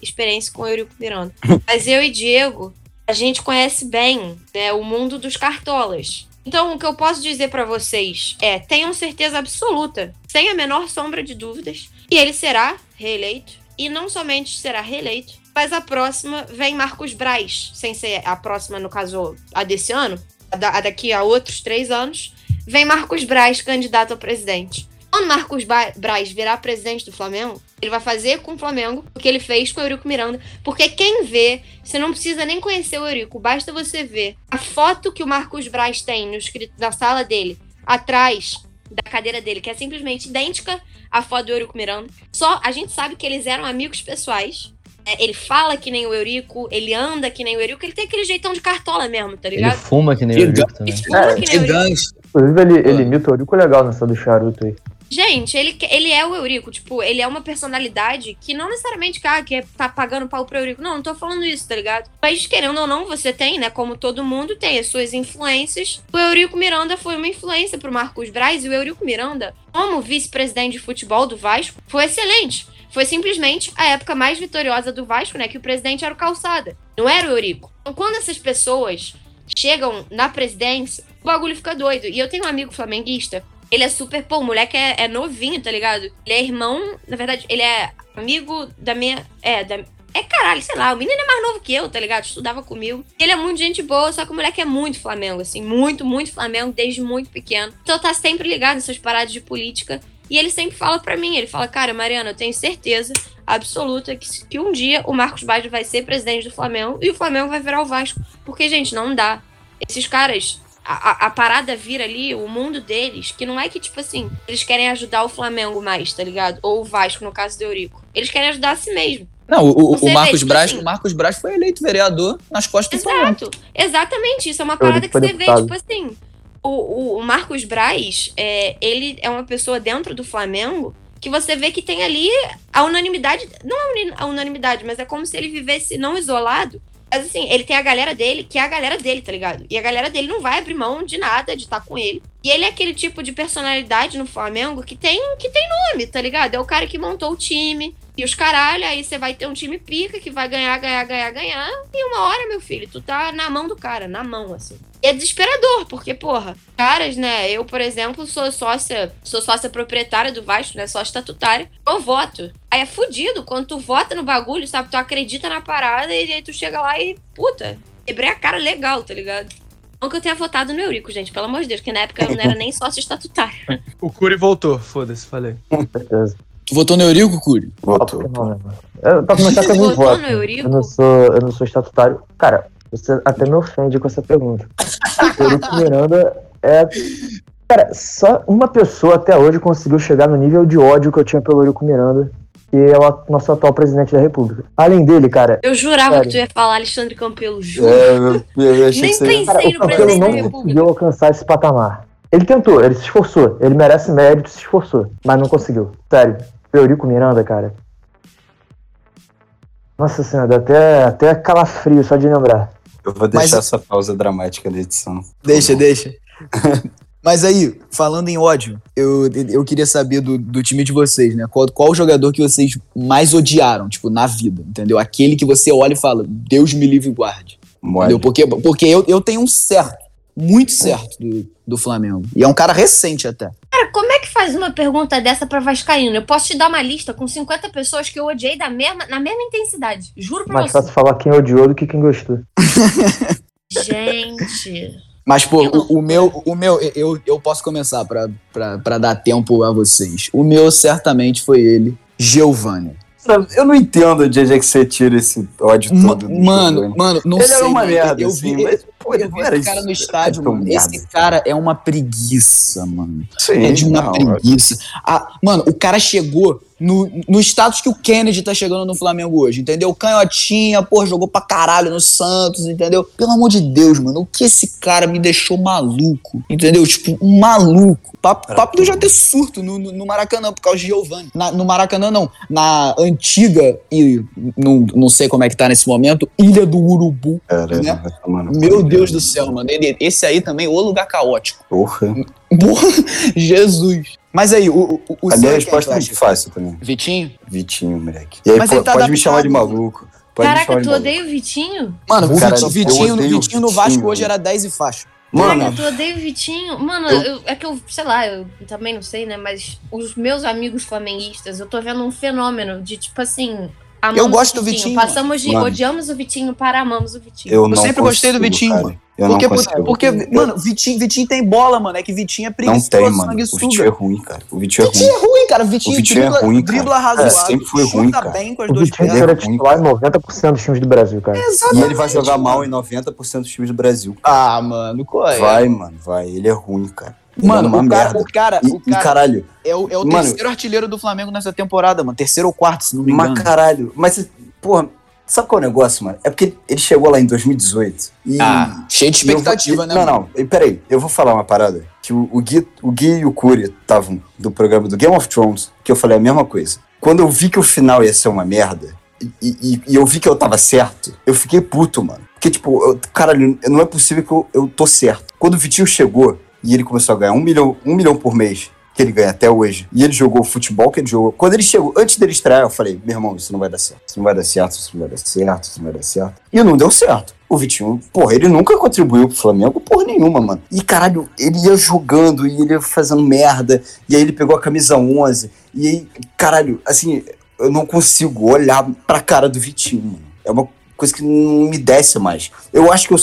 experiência com o Eurico Miranda. Mas eu e Diego, a gente conhece bem né, o mundo dos cartolas. Então, o que eu posso dizer pra vocês é: tenham certeza absoluta, sem a menor sombra de dúvidas, que ele será reeleito. E não somente será reeleito, mas a próxima vem Marcos Braz, sem ser a próxima, no caso, a desse ano, a daqui a outros três anos, vem Marcos Braz candidato a presidente. Quando Marcos Ba- Braz virar presidente do Flamengo, ele vai fazer com o Flamengo o que ele fez com o Eurico Miranda. Porque quem vê, você não precisa nem conhecer o Eurico, basta você ver a foto que o Marcos Braz tem no escrito na sala dele, atrás da cadeira dele, que é simplesmente idêntica à foto do Eurico Miranda. Só a gente sabe que eles eram amigos pessoais. É, ele fala que nem o Eurico, ele anda que nem o Eurico, ele tem aquele jeitão de cartola mesmo, tá Ele ligado? fuma que nem o. Eurico também. Ele fuma que nem o Eurico. Inclusive, ele, ele imita o Eurico legal nessa do charuto aí. Gente, ele, ele é o Eurico, tipo, ele é uma personalidade que não necessariamente, cara, que tá pagando pau pro Eurico. Não, não tô falando isso, tá ligado? Mas querendo ou não, você tem, né, como todo mundo tem as suas influências. O Eurico Miranda foi uma influência pro Marcos Braz e o Eurico Miranda, como vice-presidente de futebol do Vasco, foi excelente. Foi simplesmente a época mais vitoriosa do Vasco, né, que o presidente era o Calçada, não era o Eurico. Então, quando essas pessoas chegam na presidência, o bagulho fica doido. E eu tenho um amigo flamenguista ele é super, pô, o moleque é, é novinho, tá ligado? Ele é irmão, na verdade, ele é amigo da minha. É, da. É caralho, sei lá, o menino é mais novo que eu, tá ligado? Estudava comigo. Ele é muito gente boa, só que o moleque é muito Flamengo, assim, muito, muito Flamengo, desde muito pequeno. Então tá sempre ligado nessas paradas de política. E ele sempre fala pra mim, ele fala, cara, Mariana, eu tenho certeza absoluta que, que um dia o Marcos Baggio vai ser presidente do Flamengo e o Flamengo vai virar o Vasco. Porque, gente, não dá. Esses caras, a, a, parada vira ali, o mundo deles, que não é que, tipo assim, eles querem ajudar o Flamengo mais, tá ligado? Ou o Vasco, no caso do Eurico. Eles querem ajudar a si mesmo. Não, o, o- Marcos vê, tipo Braz, assim- o Marcos Braz foi eleito vereador nas costas do Flamengo. Exato, exatamente. Isso é uma parada que você vê, deputado. tipo assim. O, o, o Marcos Braz, é, ele é uma pessoa dentro do Flamengo que você vê que tem ali a unanimidade. Não a unanimidade, mas é como se ele vivesse não isolado. Mas assim, ele tem a galera dele, que é a galera dele, tá ligado? E a galera dele não vai abrir mão de nada, de estar com ele. E ele é aquele tipo de personalidade no Flamengo que tem, que tem nome, tá ligado? É o cara que montou o time. E os caralho, aí você vai ter um time pica que vai ganhar, ganhar, ganhar, ganhar. E uma hora, meu filho, tu tá na mão do cara, na mão, assim. E é desesperador, porque, porra, caras, né? Eu, por exemplo, sou sócia, sou sócia proprietária do Vasco, né? Sócia estatutária. Eu voto. Aí é fudido quando tu vota no bagulho, sabe? Tu acredita na parada e aí tu chega lá e, puta, quebrei a cara legal, tá ligado? Não que eu tenha votado no Eurico, gente, pelo amor de Deus, que na época eu não era nem sócia estatutária. O Curi voltou, foda-se, falei. Com certeza. Tu votou no Eurico, Curi? Votou. Não, pra começar que eu não voto. no Eurico? Eu não sou, eu não sou estatutário. Cara, Você até me ofende com essa pergunta. Eurico Miranda é. Cara, só uma pessoa até hoje conseguiu chegar no nível de ódio que eu tinha pelo Eurico Miranda, que é o nosso atual presidente da República. Além dele, cara, Eu jurava Sério. que tu ia falar Alexandre Campelo, juro. É, eu, eu achei Nem pensei. cara, no presidente não da República. conseguiu alcançar esse patamar. Ele tentou, ele se esforçou, ele merece mérito, se esforçou, mas não conseguiu. Sério, o Eurico Miranda, cara. Nossa senhora, dá até, até calafrio só de lembrar. Eu vou deixar Mas- essa pausa dramática da edição. Deixa, deixa. Mas aí, falando em ódio, eu, eu queria saber do, do time de vocês, né? Qual, qual o jogador que vocês mais odiaram, tipo, na vida, entendeu? Aquele que você olha e fala, Deus me livre e guarde. Mole. Entendeu? Porque, porque eu, eu tenho um certo, muito certo do, do Flamengo. E é um cara recente até. Cara, como é que faz uma pergunta dessa pra Vascaíno? Eu posso te dar uma lista com 50 pessoas que eu odiei da mesma, na mesma intensidade. Juro pra Mais você. fácil falar quem odiou do que quem gostou. Gente. Mas, pô, o, o meu, o meu eu, eu posso começar pra, pra, pra dar tempo a vocês. O meu certamente foi ele, Giovanni. Eu não entendo de onde é que você tira esse ódio todo. do Mano, mano, não ele sei. era uma merda, eu assim, vi, mas, pô, eu vi esse cara no estádio, É mano. Esse cara é uma preguiça, mano. Sim, É de uma não, preguiça. Ah, mano, o cara chegou no, no status que o Kennedy tá chegando no Flamengo hoje, entendeu? Canhotinha, pô, jogou pra caralho no Santos, entendeu? Pelo amor de Deus, mano, o que esse cara me deixou maluco, entendeu? Tipo, um maluco. Papo, papo eu já ter surto no, no, no Maracanã, por causa de Giovanni. Na- no Maracanã, não. Na antiga, e não, não sei como é que tá nesse momento, Ilha do Urubu. Cara, né? vai tomar no cu. Meu Deus do céu, mano. Ele- esse aí também, o lugar caótico. Porra. Porra, Jesus. Mas aí, o, o, o A minha é resposta é muito fácil também. Vitinho? Vitinho, moleque. E aí, Mas pô, ele tá pode me chamar de adaptado. maluco. Pode me Caraca, chamar de tu odeia o Vitinho? Mano, o Vitinho, Vitinho, Vitinho no Vasco hoje mano. era 10 e faixa. Mano, Caraca, tu odeia o Vitinho? Mano, Eu- eu- é que eu, sei lá, eu também não sei, né? Mas os meus amigos flamenguistas, eu tô vendo um fenômeno de tipo assim. Amamos Eu gosto o do Vitinho, Passamos de mano. odiamos o Vitinho para amamos o Vitinho. eu não sempre gostei do consigo, Vitinho, cara. mano. Eu Porque, não consigo. porque Eu- mano, Vitinho, Vitinho tem bola, mano. É que Vitinho é não preguiçoso, tem, mano. O Vitinho é sanguessuga. ruim, cara. O Vitinho é Vitinho ruim. é ruim, cara. Vitinho, O Vitinho é dribla, ruim, cara. dribla É, razoável, sempre foi ruim, cara. bem com as O duas Vitinho pernas. era ruim, titular em 90% dos times do Brasil, cara. E ele vai jogar mano. mal em 90% dos times do Brasil. Ah, mano, qual é? Vai, mano, vai. Ele é ruim, cara. Mano, uma o cara, merda. o cara, E, o cara caralho, é o, é o mano- terceiro artilheiro do Flamengo nessa temporada, mano. Terceiro ou quarto, se não me engano. mas caralho. Mas, porra, sabe qual é o negócio, mano? É porque ele chegou lá em 2018 e... Ah, cheio de vou- expectativa, e- né? Não, mano? não. Peraí, eu vou falar uma parada. Que o, o, Gui, o Gui e o Curi estavam do programa do Game of Thrones, que eu falei a mesma coisa. Quando eu vi que o final ia ser uma merda, e, e- e eu vi que eu tava certo, eu fiquei puto, mano. Porque, tipo, eu, caralho, não é possível que eu, eu tô certo. Quando o Vitinho chegou e ele começou a ganhar um milhão, um milhão por mês, que ele ganha até hoje, e ele jogou o futebol que ele jogou. Quando ele chegou, antes dele estrear, eu falei, meu irmão, isso não vai dar certo. Isso não vai dar certo, isso não vai dar certo, isso não vai dar certo. E não deu certo. O Vitinho, porra, ele nunca contribuiu pro Flamengo, porra nenhuma, mano. E caralho, ele ia jogando e ele ia fazendo merda. E aí ele pegou a camisa 11. E aí, caralho, assim, eu não consigo olhar pra cara do Vitinho, mano. É uma coisa que não me desce mais. Eu acho que eu,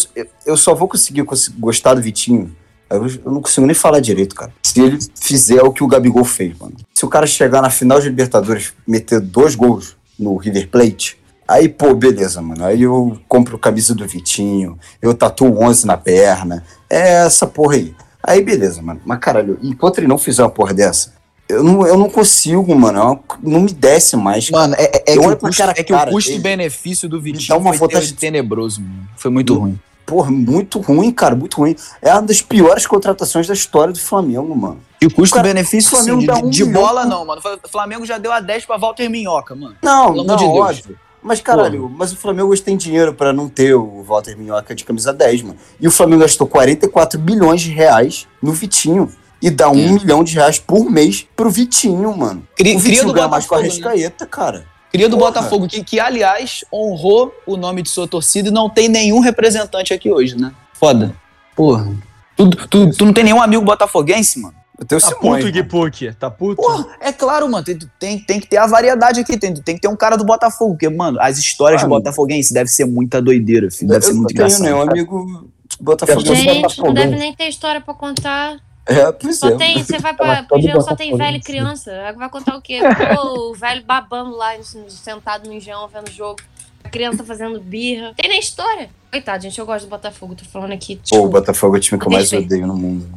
eu- só vou conseguir cons- gostar do Vitinho. Eu, não consigo nem falar direito, cara. Se ele fizer o que o Gabigol fez, mano. Se o cara chegar na final de Libertadores, meter dois gols no River Plate, aí, pô, beleza, mano. Aí eu compro camisa do Vitinho, eu tatuo 11 na perna. É essa porra aí. Aí, beleza, mano. Mas, caralho, enquanto ele não fizer uma porra dessa, eu não, eu não consigo, mano. É Não me desce mais. Mano, é, é- é que, o custo, cara, é que o custo-benefício do dá Vitinho uma foi vontade te- de- tenebroso, mano. Foi muito ruim. Porra, muito ruim, cara, muito ruim. É uma das piores contratações da história do Flamengo, mano. E o custo-benefício, sim, Flamengo de, um de bola não, mano. O Flamengo já deu a 10 pra Walter Minhoca, mano. Não, não, de óbvio. Mas, caralho, mas o Flamengo hoje tem dinheiro pra não ter o Walter Minhoca de camisa 10, mano. E o Flamengo gastou 44 bilhões de reais no Vitinho. E dá um milhão de reais por mês pro Vitinho, mano. Cri- o Vitinho ganha mais com a Botafogo, né? Rescaeta, cara. Cria do Porra. Botafogo, que, que, aliás, honrou o nome de sua torcida e não tem nenhum representante aqui hoje, né? Foda. Porra. Tu, tu, tu não tem nenhum amigo botafoguense, mano? Eu tenho Tá Simões. puto, Gui mano. Puck? Tá puto? Porra, é claro, mano. Tem, tem, tem que ter a variedade aqui. Tem, tem que ter um cara do Botafogo. Porque, mano, as histórias Ah, de Botafoguense devem ser muita doideira, filho. Deve ser eu não muito tenho engraçado. nenhum amigo Botafogo. Todo Gente, não Botafoguense. deve nem ter história pra contar. É, pois Só é. tem, você vai pra Engenhão, só tem velho e criança. Vai contar o quê? Pô, o velho babando lá, sentado no Engenhão, vendo o jogo. criança fazendo birra. Tem nem história. Coitado, gente, eu gosto do Botafogo, tô falando aqui. Pô, o. Botafogo é o time que eu mais odeio no mundo.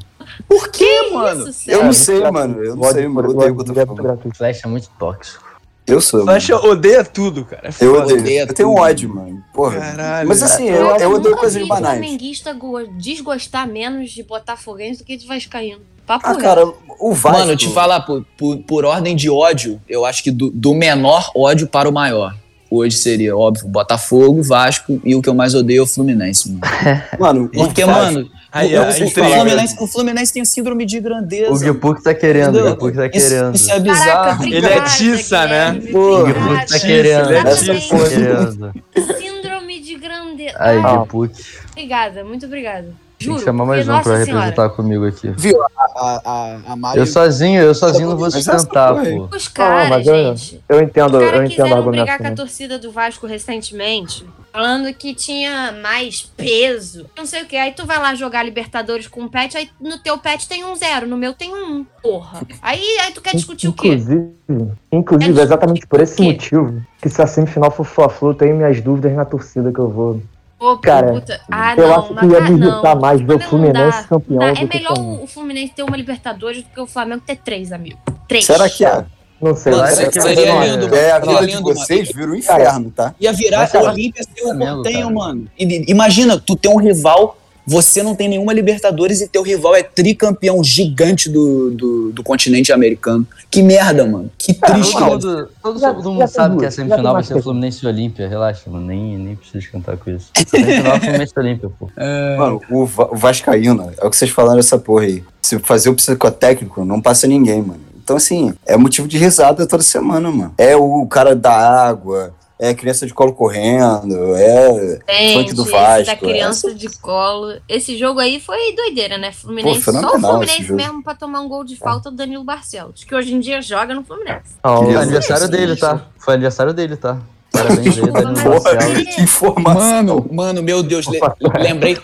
Por quê, mano? Isso, Eu não sei, mano. Eu não sei, mano. Eu odeio o Botafogo. gratuito. Flash é muito tóxico. Eu sou. mano. Flecha odeia tudo, cara. É Eu foda. odeio. Odeia Eu tenho tudo. ódio, mano. Porra. Caralho. Mas assim, eu, Eu, eu odeio coisas vi banais. flamenguista go- desgostar menos de Botafoguense do que de Vascaíno. Papo Ah, cara, o Vasco... Mano, te falar, por, por, por ordem de ódio, eu acho que do, do menor ódio para o maior. Hoje seria, óbvio, Botafogo, Vasco e o que eu mais odeio é o Fluminense, mano. Mano, o Porque, Vasco- mano, Aí, o, aí, o. Fluminense, o Fluminense tem síndrome de grandeza. O Gipuk tá querendo, o tá Isso- querendo. Isso, é Caraca, bizarro. Ele é tiça, né? Pô, O. Gipuk tá Isso, querendo. ele é tiça. tá. Síndrome de grandeza. Aí, Ah, Gipuk. Obrigada, muito obrigada. Tem Juro. que chamar mais um pra senhora, representar comigo aqui. A, a, a Mari- Eu sozinho, eu sozinho não vou sustentar, pô. Os caras, mas eu- gente. Eu entendo, Os eu caras entendo a quiseram brigar argumentação. com a torcida do Vasco recentemente, falando que tinha mais peso, não sei o que. Aí tu vai lá jogar Libertadores com o pet, aí no teu pet tem um zero, no meu tem um. Porra. Aí, aí tu quer discutir o quê? Inclusive, inclusive, É exatamente por esse motivo, que se a semifinal for Fla-Flu, tenho minhas dúvidas na torcida que eu vou. Ô, Cara, puta. Ah, eu não, acho que ia me não. mais ver o Não Fluminense dá, campeão não dá. É que melhor Flamengo. o Fluminense ter uma Libertadores do que o Flamengo ter três, amigo. Três. Será que é? Não sei. Mano, eu- seria- eu- lindo, mano. É, a vida de vocês vira um inferno, tá? Ia virar Mas, Olímpia ser o cara. mano. E- Imagina, tu tem um rival, você não tem nenhuma Libertadores e teu rival é tricampeão gigante do, do, do continente americano. Que merda, mano. Que triste, Todo cara. mundo, todo Já- mundo já tem sabe duas, que a já tem semifinal vai ser. Fluminense e Olímpia. Relaxa, mano. Nem, nem preciso cantar com isso. Semifinal é Fluminense e Olímpia, pô. Mano, o, Va- o Vascaíno, é o que vocês falaram dessa porra aí. Se fazer o psicotécnico, não passa ninguém, mano. Então, assim, é motivo de risada toda semana, mano. É o cara da água, é criança de colo correndo, é funk Gente, do esse Vasco. da criança de colo. Esse jogo aí foi doideira, né? Fluminense, Pô, só o Fluminense mesmo pra tomar um gol de falta do Danilo Barcelos, que hoje em dia joga no Fluminense. Não, Foi aniversário dele, tá? Foi aniversário dele, tá? Parabéns aí, Danilo. Que informação. Mano, mano, meu Deus, le- lembrei,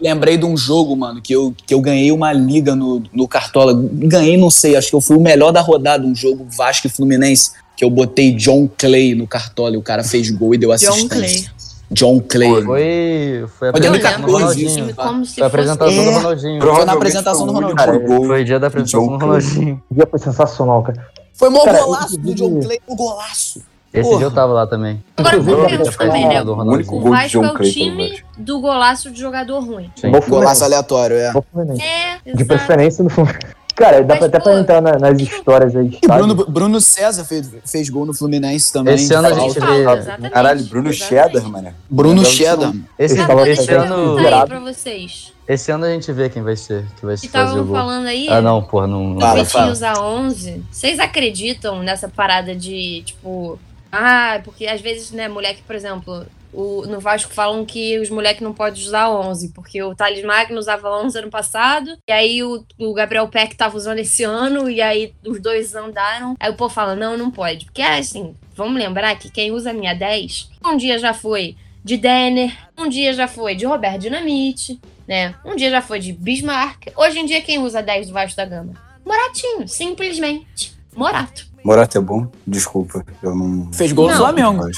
lembrei de um jogo, mano, que eu, que eu ganhei uma liga no, no Cartola. Ganhei, não sei, acho que eu fui o melhor da rodada, um jogo Vasco e Fluminense, que eu botei John Clay no Cartola e o cara fez gol e deu assistência. Clay. John Clay. Foi, foi a Foi Eu apresentação do 2014 lembro isso, time Ronaldinho. tá? como se Foi a apresentação do É. Ronaldinho. Foi na apresentação do Ronaldinho. foi o Foi dia da apresentação John do. Ronaldinho. Esse dia foi sensacional, cara. Foi mó Cara, golaço do John Clay, um golaço. Esse Porra. dia eu tava lá também. Agora a também, né? do O único. O gol de Vasco John é o Clay pelo time do golaço de jogador ruim. Sim. Golaço aleatório, é. É, De preferência no Fluminense. Cara, dá Mas, pra, até pô, pra entrar na- nas histórias aí. E? Bruno, Bruno César fez, fez gol no Fluminense também. Esse ano a gente vê- Caralho, Bruno. Cheddar, mano. Bruno Cheddar. Esse, Esse Cara, esse ano, perguntar aí pra vocês. esse ano a gente vê quem vai ser, que vai se fazer o estavam gol. falando aí, Ah, não, porra, não. vai. Vitinho fala. usar 11. Vocês acreditam nessa parada de, tipo... Ah, porque às vezes, né, moleque, por exemplo... O, no Vasco falam que os moleques não podem usar 11, porque o Thales Magno usava 11 ano passado, e aí o, o Gabriel Peck tava usando esse ano, e aí os dois andaram. Aí o povo fala, não, não pode. Porque, assim, vamos lembrar que quem usa a minha 10, um dia já foi de Denner, um dia já foi de Roberto Dinamite, né? Um dia já foi de Bismarck. Hoje em dia, quem usa 10 do Vasco da Gama? Moratinho, simplesmente. Morato. Morato é bom? Desculpa, eu não... Fez gol no Não. Flamengo.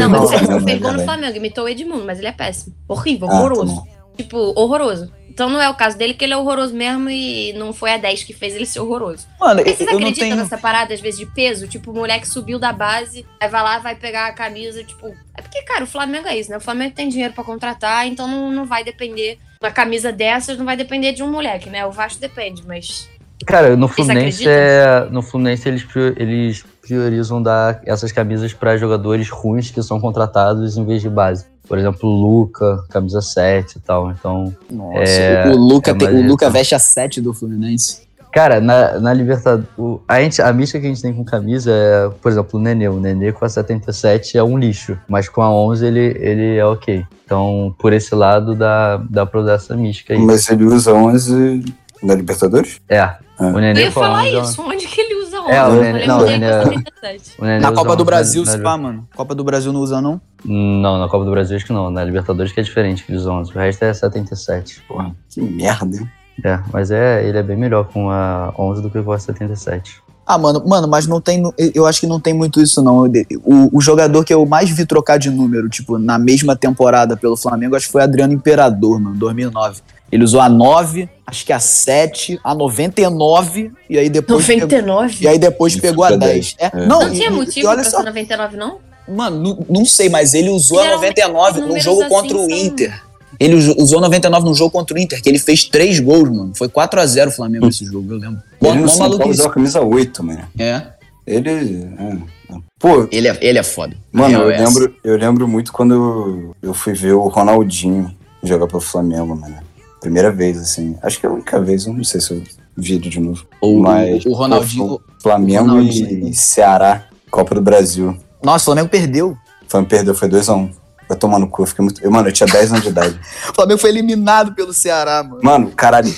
Não, mas ele fez gol no. Flamengo, imitou o Edmundo, mas ele é péssimo. Horrível, Ah, horroroso. tipo, horroroso. Então não é o caso dele, que ele é horroroso mesmo e não foi a 10 que fez ele ser horroroso. Mano, Mas vocês eu acreditam tenho. nessa parada, às vezes, de peso? Tipo, o moleque subiu da base, aí vai lá, vai pegar a camisa, tipo... É porque, cara, o Flamengo é isso, né? O Flamengo tem dinheiro pra contratar, então não, não vai depender... Uma camisa dessas não vai depender de um moleque, né? O Vasco depende, mas... Cara, no Fluminense, é, no Fluminense eles, eles priorizam dar essas camisas para jogadores ruins que são contratados em vez de base. Por exemplo, o Luca, camisa 7 e tal. Então, Nossa, É, o Luca, é tem- o Luca veste a 7 do Fluminense. cara, na, na Libertadores, a, gente, a mística que a gente tem com camisa é, por exemplo, o Nenê. O Nenê com a 77 é um lixo, mas com a 11 ele, ele é ok. Então, por esse lado, dá, dá pra usar essa mística aí. Mas ele usa 11 na Libertadores? É, o Nenê Eu ia falar 11 é uma- isso, onde que ele usa 11? É, o Nenê- não, o Nenê- com 77. o Nenê Na Copa do 11 Brasil, se pá, mano. Copa do Brasil não usa, não? Não, na Copa do Brasil acho que não. Na Libertadores que é diferente que eles 11. O resto é 77. Porra, que merda, hein? É, mas é, ele é bem melhor com a 11 do que com a 77. Ah, mano, mano, mas não tem. Eu acho que não tem muito isso, não. O, o jogador que eu mais vi trocar de número, tipo, na mesma temporada pelo Flamengo, acho que foi Adriano Imperador, mano, 2009. Ele usou a 9, acho que a 7, a 99, e aí depois. 99? Pegou, e aí depois Isso pegou a fica 10. É, É. Não, Não e- tinha e- motivo e olha pra só, ser 99, não? Mano, não, não sei, mas ele usou a Geralmente, 99 num jogo assim contra o são- Inter. Ele us- usou 99 num jogo contra o Inter, que ele fez três gols, mano. Foi 4x0 o Flamengo esse jogo, eu lembro. Ele no São Paulo usou a camisa 8, mano. É. Ele. é, é. Pô, Ele é, ele é foda. mano, eu É, essa. lembro, eu lembro muito quando eu, eu fui ver o Ronaldinho jogar pelo Flamengo, mano. Primeira vez, assim. Acho que é a única vez, eu não sei se eu vi de novo. O, Mas, o Ronaldinho. pô, Flamengo o Ronaldinho. e Ceará, Copa do Brasil. Nossa, o Flamengo perdeu. O Flamengo perdeu, foi 2x1. Vai tomar no cu, eu fiquei muito. eu, Mano, eu tinha 10 anos de idade. O Flamengo foi eliminado pelo Ceará, mano. Mano, caralho.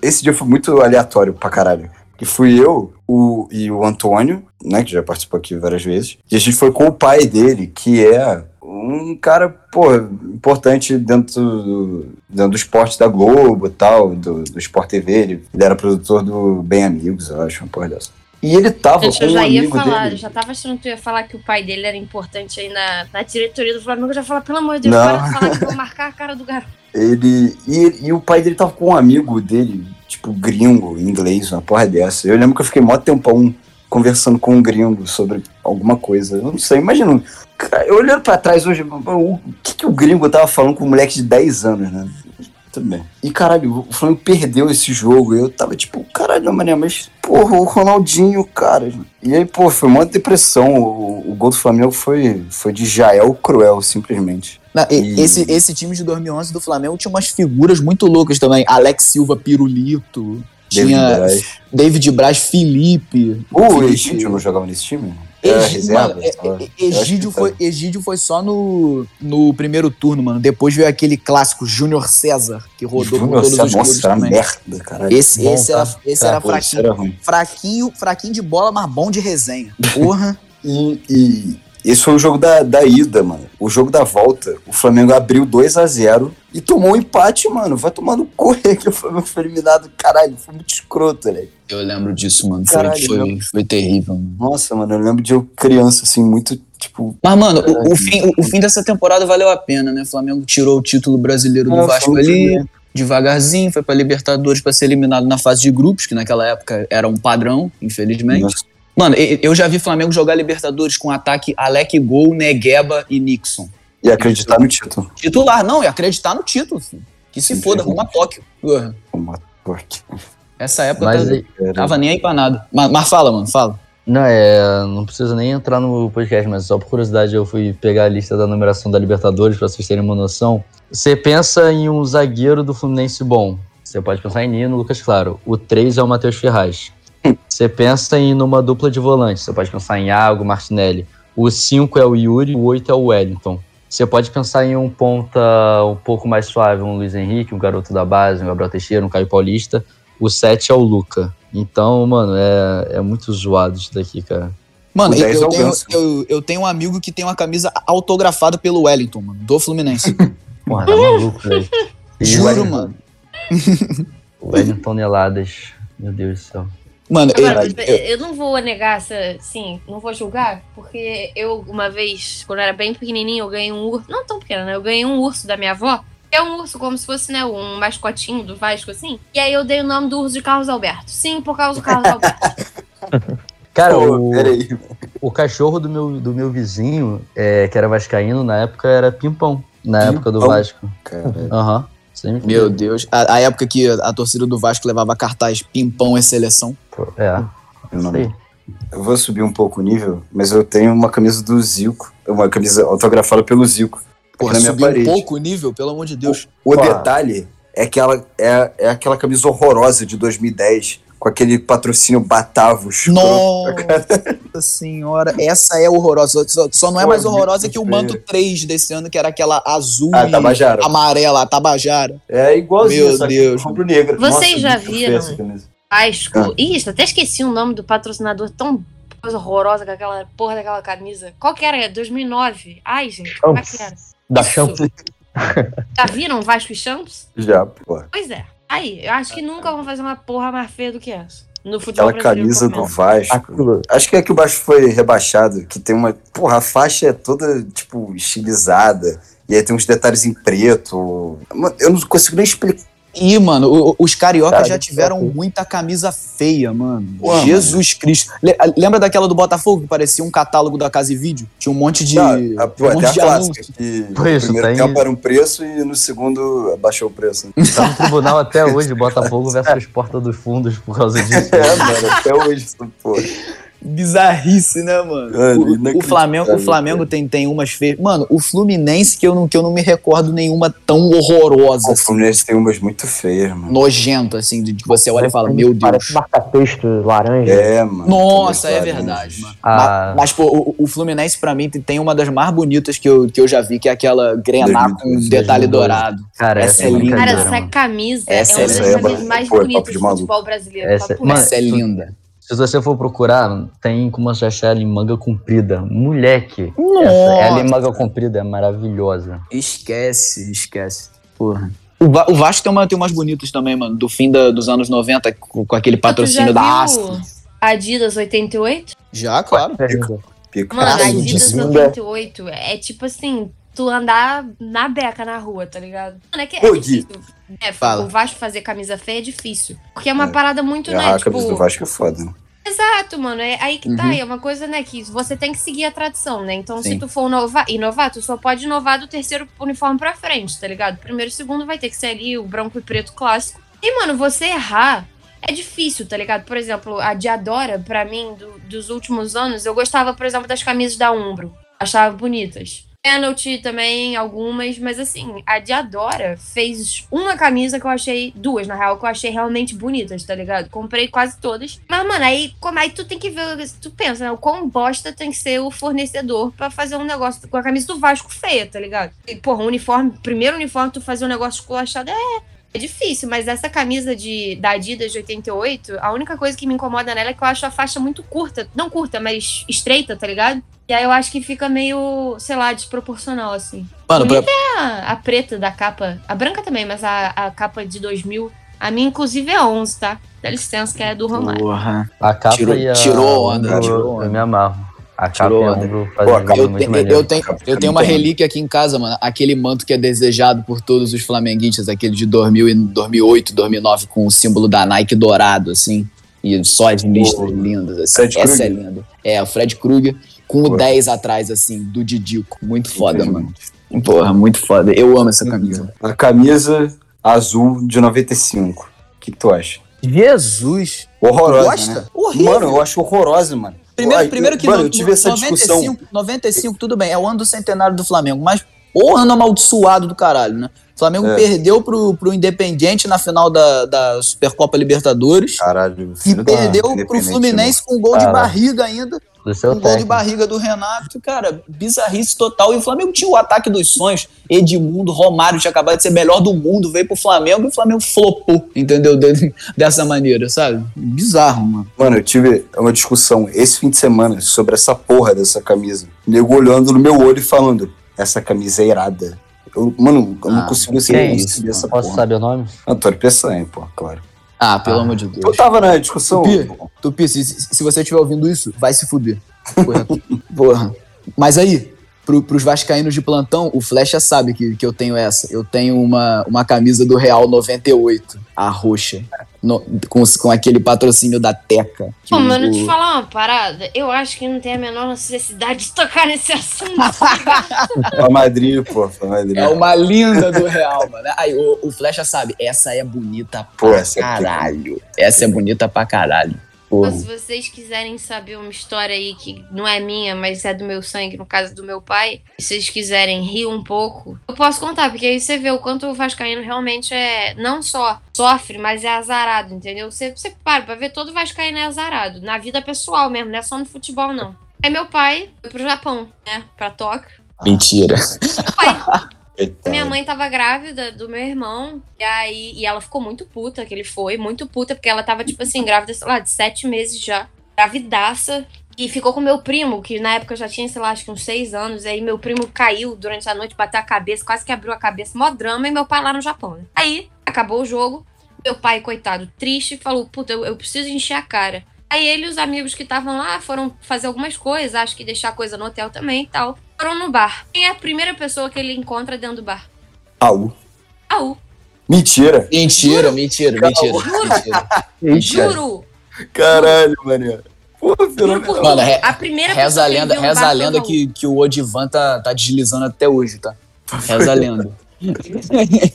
Esse dia foi muito aleatório pra caralho. Que fui eu o, e o Antônio, né, que já participou aqui várias vezes. E a gente foi com o pai dele, que é um cara, pô, importante dentro do, dentro do esporte da Globo e tal, do, do Sport TV. Ele, ele era produtor do Bem Amigos, eu acho, uma porra dessa. E ele tava Gente, com eu um já ia amigo falar, dele. eu já tava achando que tu ia falar que o pai dele era importante aí na, na diretoria do Flamengo. Eu já falar, pelo amor de Deus, Não. para de falar que eu vou marcar a cara do garoto. Ele e, e o pai dele tava com um amigo dele, tipo, gringo, inglês, uma porra dessa. Eu lembro que eu fiquei mó tempão conversando com um gringo sobre alguma coisa. Eu não sei, imagina. Eu olhando pra trás hoje, o que, que o gringo tava falando com um moleque de 10 anos, né? Tudo bem. E caralho, o Flamengo perdeu esse jogo. Eu tava tipo, caralho, mané, mas, porra, o Ronaldinho, cara. E aí, pô, foi uma depressão. O, o gol do Flamengo foi, foi de Jael Cruel, simplesmente. Não, E- esse, esse time de 2011 do Flamengo tinha umas figuras muito loucas também. Alex Silva Pirulito. David Tinha Braz. David Braz Felipe. O Felipe- Egídio não jogava nesse time? Mano, é- é- acho Egídio, foi. Egídio foi só no, no primeiro turno, mano. Depois veio aquele clássico Júnior César, que rodou por Júnior todos César, os clubes nossa, também. merda, caralho. Esse, Bom, esse tá? era, esse Tá, era Pô, fraquinho, era fraquinho, fraquinho de bola, mas bom de resenha. Porra. E, e esse foi o jogo da, da ida, mano. O jogo da volta, o Flamengo abriu 2 a 0 e tomou um empate, mano. Vai tomando correr que o Flamengo foi eliminado. Caralho, foi muito escroto, né? Eu lembro disso, mano. Foi, Caralho, foi, não. foi terrível, mano. Nossa, mano, eu lembro de eu criança, assim, muito, tipo... Mas, mano, o, o fim, o, o fim dessa temporada valeu a pena, né? O Flamengo tirou o título brasileiro do Ah, Vasco foi ali, devagarzinho, foi pra Libertadores pra ser eliminado na fase de grupos, que naquela época era um padrão, infelizmente. Nossa. Mano, eu já vi Flamengo jogar Libertadores com ataque Alec Gol, Negueba e Nixon. E acreditar no título. Titular, não, e acreditar no título, filho. Que se Sim, foda, rumo a Tóquio. Porra, Uma porca. Essa época Mas eu Era- tava nem aí pra nada. Mas, mas fala, mano, fala. Não, é. Não precisa nem entrar no podcast, mas só por curiosidade eu fui pegar a lista da numeração da Libertadores pra vocês terem uma noção. Você pensa em um zagueiro do Fluminense bom. Você pode pensar em Nino, Lucas Claro. O 3 é o Matheus Ferraz. Você pensa em numa dupla de volantes. Você pode pensar em Iago, Martinelli. O 5 é o Yuri, o 8 é o Wellington. Você pode pensar em um ponta um pouco mais suave, um Luiz Henrique, um garoto da base, um Gabriel Teixeira, um Caio Paulista. O 7 é o Luca. Então, mano, é, é muito zoado isso daqui, cara. Mano, eu, 10 é eu o tenho, eu, eu tenho um amigo que tem uma camisa autografada pelo Wellington, mano, do Fluminense. Porra, tá maluco, velho. O Juro, Wellington- mano. Wellington toneladas. Meu Deus do céu. Mano, eu, Agora, eu- eu não vou negar essa, sim, não vou julgar, porque eu, uma vez, quando eu era bem pequenininho, eu ganhei um urso, não tão pequeno, né? Eu ganhei um urso da minha avó, que é um urso como se fosse, né, um mascotinho do Vasco, assim. E aí eu dei o nome do urso de Carlos Alberto. Sim, por causa do Carlos Alberto. Cara, Pô, o, peraí. o cachorro do meu, do meu vizinho, é, que era vascaíno, na época era Pimpão. Na Pimpão? época do Vasco. Aham. Sempre meu Deus. A, a época que a torcida do Vasco levava cartaz Pimpão é seleção. Pô, É. eu, não- Sei. eu vou subir um pouco o nível, mas eu tenho uma camisa do Zico. Uma camisa autografada pelo Zico. Porra, na minha subiu um pouco o nível, pelo amor de Deus. O Pô. detalhe é que ela é, é aquela camisa horrorosa de 2010, com aquele patrocínio Batavo. escroto. Nossa senhora, essa é horrorosa. Só, só não é Pô, mais horrosa que o Manto feio. 3 desse ano, que era aquela azul Ah, e Tabajara. amarela, a Tabajara. É igualzinho, Meu Deus. Vocês Nossa, já viram? essa camisa. Vasco. Ah. Isso, até esqueci o nome do patrocinador tão coisa horrorosa com aquela porra daquela camisa. Qual que era? 2009. Ai, gente, como é que era? Da. Champs. Já viram Vasco e Champs? Já, pô. Pois é. Aí, eu acho que nunca vão fazer uma porra mais feia do que essa. no futebol Aquela camisa do Vasco. Aquilo. Acho que é que o Vasco foi rebaixado, que tem uma. Porra, a faixa é toda, tipo, estilizada. E aí tem uns detalhes em preto. Mano, Eu não consigo nem explicar. Ih, mano, os cariocas Cara, já tiveram muita camisa feia, mano. Pô, Jesus Cristo. Le- lembra daquela do Botafogo que parecia um catálogo da Casa e Vídeo? Tinha um monte de. Ah, a, pô, um até monte a de clássica, anúncio. que Por isso, no primeiro tem- tempo era um preço e no segundo abaixou o preço. né? Tá no tribunal até hoje, Botafogo versus Porta dos Fundos por causa disso. É, mano, até hoje, pô. Bizarrice, né, mano? Mano, O- o, Flamengo, o Flamengo tem, tem umas feias. Mano, o Fluminense, que eu, não, que eu não me recordo nenhuma tão horrorosa, O assim, Fluminense tem umas muito feias, mano. nojenta, assim, de que você olha e fala, meu Deus. Parece marca-texto laranja. É, mano. Nossa, é verdade, mano. Ah. Ma- Mas, pô, o, o Fluminense, pra mim, tem uma das mais bonitas que eu, que eu já vi, que é aquela grená com 2012, detalhe 2012. dourado. Cara, Essa essa é é linda. Cara, essa camisa Essa é uma das é camisas mais é papo bonitas de do futebol brasileiro. Mano. Essa é linda. Se você for procurar, tem como você achar ela em manga comprida. Moleque. Nossa. Essa, ela em manga comprida é maravilhosa. Esquece, esquece. Porra. O, Va- o Vasco tem, uma, tem umas bonitas também, mano. Do fim da- dos anos 90, com, com aquele patrocínio Tu já da viu Astra. Adidas 88? Já, claro. É lindo. Pica. Mano, Ah, Adidas sim. 88 é tipo assim, tu andar na beca na rua, tá ligado? Mano, é que é Ô, Gui. difícil. É, Fala. o Vasco fazer camisa feia é difícil. Porque é uma É. parada muito, É, né? a Tipo, camisa do Vasco é foda, né? Exato, mano. É aí que tá. Uhum. É uma coisa, né, que você tem que seguir a tradição, né? Então, Sim. se tu for inovar, inovar, tu só pode inovar do terceiro uniforme pra frente, tá ligado? Primeiro e segundo vai ter que ser ali o branco e preto clássico. E, mano, você errar é difícil, tá ligado? Por exemplo, a Diadora, pra mim, do- dos últimos anos, eu gostava, por exemplo, das camisas da Umbro. Achava bonitas. Penalty também, algumas, mas assim, a Diadora fez uma camisa que eu achei, duas na real, que eu achei realmente bonitas, tá ligado? Comprei quase todas. Mas, mano, aí, como aí tu tem que ver, tu pensa, né? O quão bosta tem que ser o fornecedor pra fazer um negócio com a camisa do Vasco feia, tá ligado? E, porra, um uniforme, primeiro uniforme, tu fazer um negócio esculachado é. É difícil, mas essa camisa de, da Adidas de 88, a única coisa que me incomoda nela é que eu acho a faixa muito curta. Não curta, mas estreita, tá ligado? E aí eu acho que fica meio, sei lá, desproporcional, assim. Mano, pra, A, a preta da capa, a branca também, mas a, a capa de 2000, a minha inclusive é 11, tá? Dá licença, que é do Romário. porra. A capa Tirou- e a. tirou onda, ombro, tirou onda. Eu me amarro. A capa Tirou a onda. ombro Pô, a capa Eu, eu- eu tenho, eu tenho uma relíquia aqui em casa, mano. Aquele manto que é desejado por todos os flamenguistas, aquele de 2000 e 2008, 2009, com o símbolo da Nike dourado, assim. E só as listras lindas, assim. Fred Essa é linda. É, o Fred Krueger com o Pô. 10 atrás, assim, do Didico. Muito foda, mano. Porra, muito foda. Eu amo essa camisa. A camisa azul de 95. O que, que tu acha? Jesus! Horrorosa, Gosta? né? Horrível. Mano, eu acho horrorosa, mano. Primeiro, Ai, primeiro que mano, no- eu tive essa 95, discussão. 95, tudo bem, é o ano do centenário do Flamengo, mas o ano amaldiçoado do caralho, né? O Flamengo É. perdeu pro, pro Independiente na final da, da Supercopa Libertadores Caralho, e perdeu pro Fluminense com um gol de Caralho. barriga ainda, Do seu um gol de barriga do Renato, cara, bizarrice total. E o Flamengo tinha o ataque dos sonhos, Edmundo, Romário tinha acabado de ser melhor do mundo, veio pro Flamengo e o Flamengo flopou, entendeu? De- dessa maneira, sabe? Bizarro, mano. Mano, eu tive uma discussão esse fim de semana sobre essa porra dessa camisa. Nego olhando no meu olho e falando: essa camisa é irada. Eu, mano, eu não Ah, consigo Que assim, é conceber isso? essa Posso porra. saber o nome? Antônio Peçanha, pô, claro. Ah, pelo Ah. amor de Eu Deus. tava na discussão. Tupi. Tupi, se, se se você estiver ouvindo isso, vai se fuder. Porra. Porra. Mas aí, pro, pros vascaínos de plantão, o Flecha sabe que, que eu tenho essa. Eu tenho uma, uma camisa do Real 98, a roxa, no- com, com aquele patrocínio da Teca. Pô, o- mano, te falar uma parada, eu acho que não tem a menor necessidade de tocar nesse assunto. Pra Madrid, pô, Madrid. É uma linda do Real, mano. Aí o, o Flecha sabe, essa é bonita Pô, pra essa é caralho. Essa é bonita pra caralho. Porra. Se vocês quiserem saber uma história aí que não é minha, mas é do meu sangue, no caso do meu pai, e vocês quiserem rir um pouco, eu posso contar, porque aí você vê o quanto o Vascaíno realmente é não só sofre, mas é azarado, entendeu? Você, você para pra ver, todo Vascaíno é azarado, na vida pessoal mesmo, não é só no futebol, não. Aí meu pai foi pro Japão, né? Pra Tóquio. Mentira. Pai, Coitado. minha mãe tava grávida do meu irmão, e aí e ela ficou muito puta que ele foi, muito puta, porque ela tava, tipo assim, grávida, sei lá, de sete meses já, gravidaça, e ficou com meu primo, que na época já tinha, sei lá, acho que uns seis anos, e aí meu primo caiu durante a noite, bateu a cabeça, quase que abriu a cabeça, mó drama, e meu pai lá no Japão, né? Aí, acabou o jogo, Meu pai, coitado, triste, falou: Puta, eu, eu preciso encher a cara. Aí ele e os amigos que estavam lá foram fazer algumas coisas, acho que deixar coisa no hotel também e tal. Foram no bar. Quem é a primeira pessoa que ele encontra dentro do bar? Raul. Raul. Mentira. Mentira, mentira, mentira. mentira. Eita. Juro. Caralho, mané. Pô, Juro por. Mano, re- a primeira Reza a que ele lenda, viu no reza bar a foi o lenda Raul. que, que o Odivan tá, tá deslizando até hoje, tá? Reza a lenda.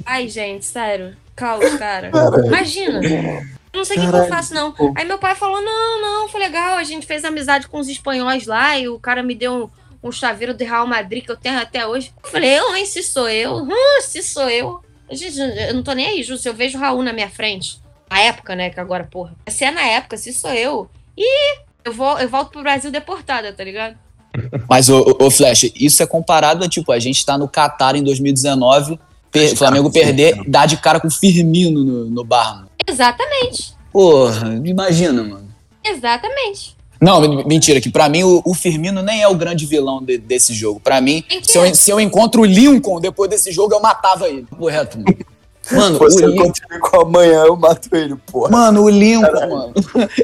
Ai, gente, sério. Caos, cara. Imagina. Eu Não sei o que, que eu faço, não. Aí meu pai falou: não, não, foi legal. A gente fez amizade com os espanhóis lá e o cara me deu um, chaveiro do Real Madrid que eu tenho até hoje. Eu falei, eu, hein, se sou eu, hum, se sou eu. Gente, eu não tô nem aí, Ju, se eu vejo o Raul na minha frente. Na época, né? Que agora, porra. Se é na época, se sou eu. Ih, eu, vou, eu volto pro Brasil deportada, tá ligado? Mas, ô, Flash, isso é comparado a, tipo, a gente tá no Qatar em 2019, per- Flamengo perder, dá de cara com o Firmino no, no bar, mano. Exatamente. Porra, imagina, mano. Exatamente. Não, men- mentira, que pra mim o, o Firmino nem é o grande vilão de- desse jogo. Pra mim, se eu, se eu encontro o Lincoln depois desse jogo, eu matava ele. Correto, mano. Mano, Você o Lincoln, continua com amanhã, eu mato ele, porra. Mano, o Lincoln, mano.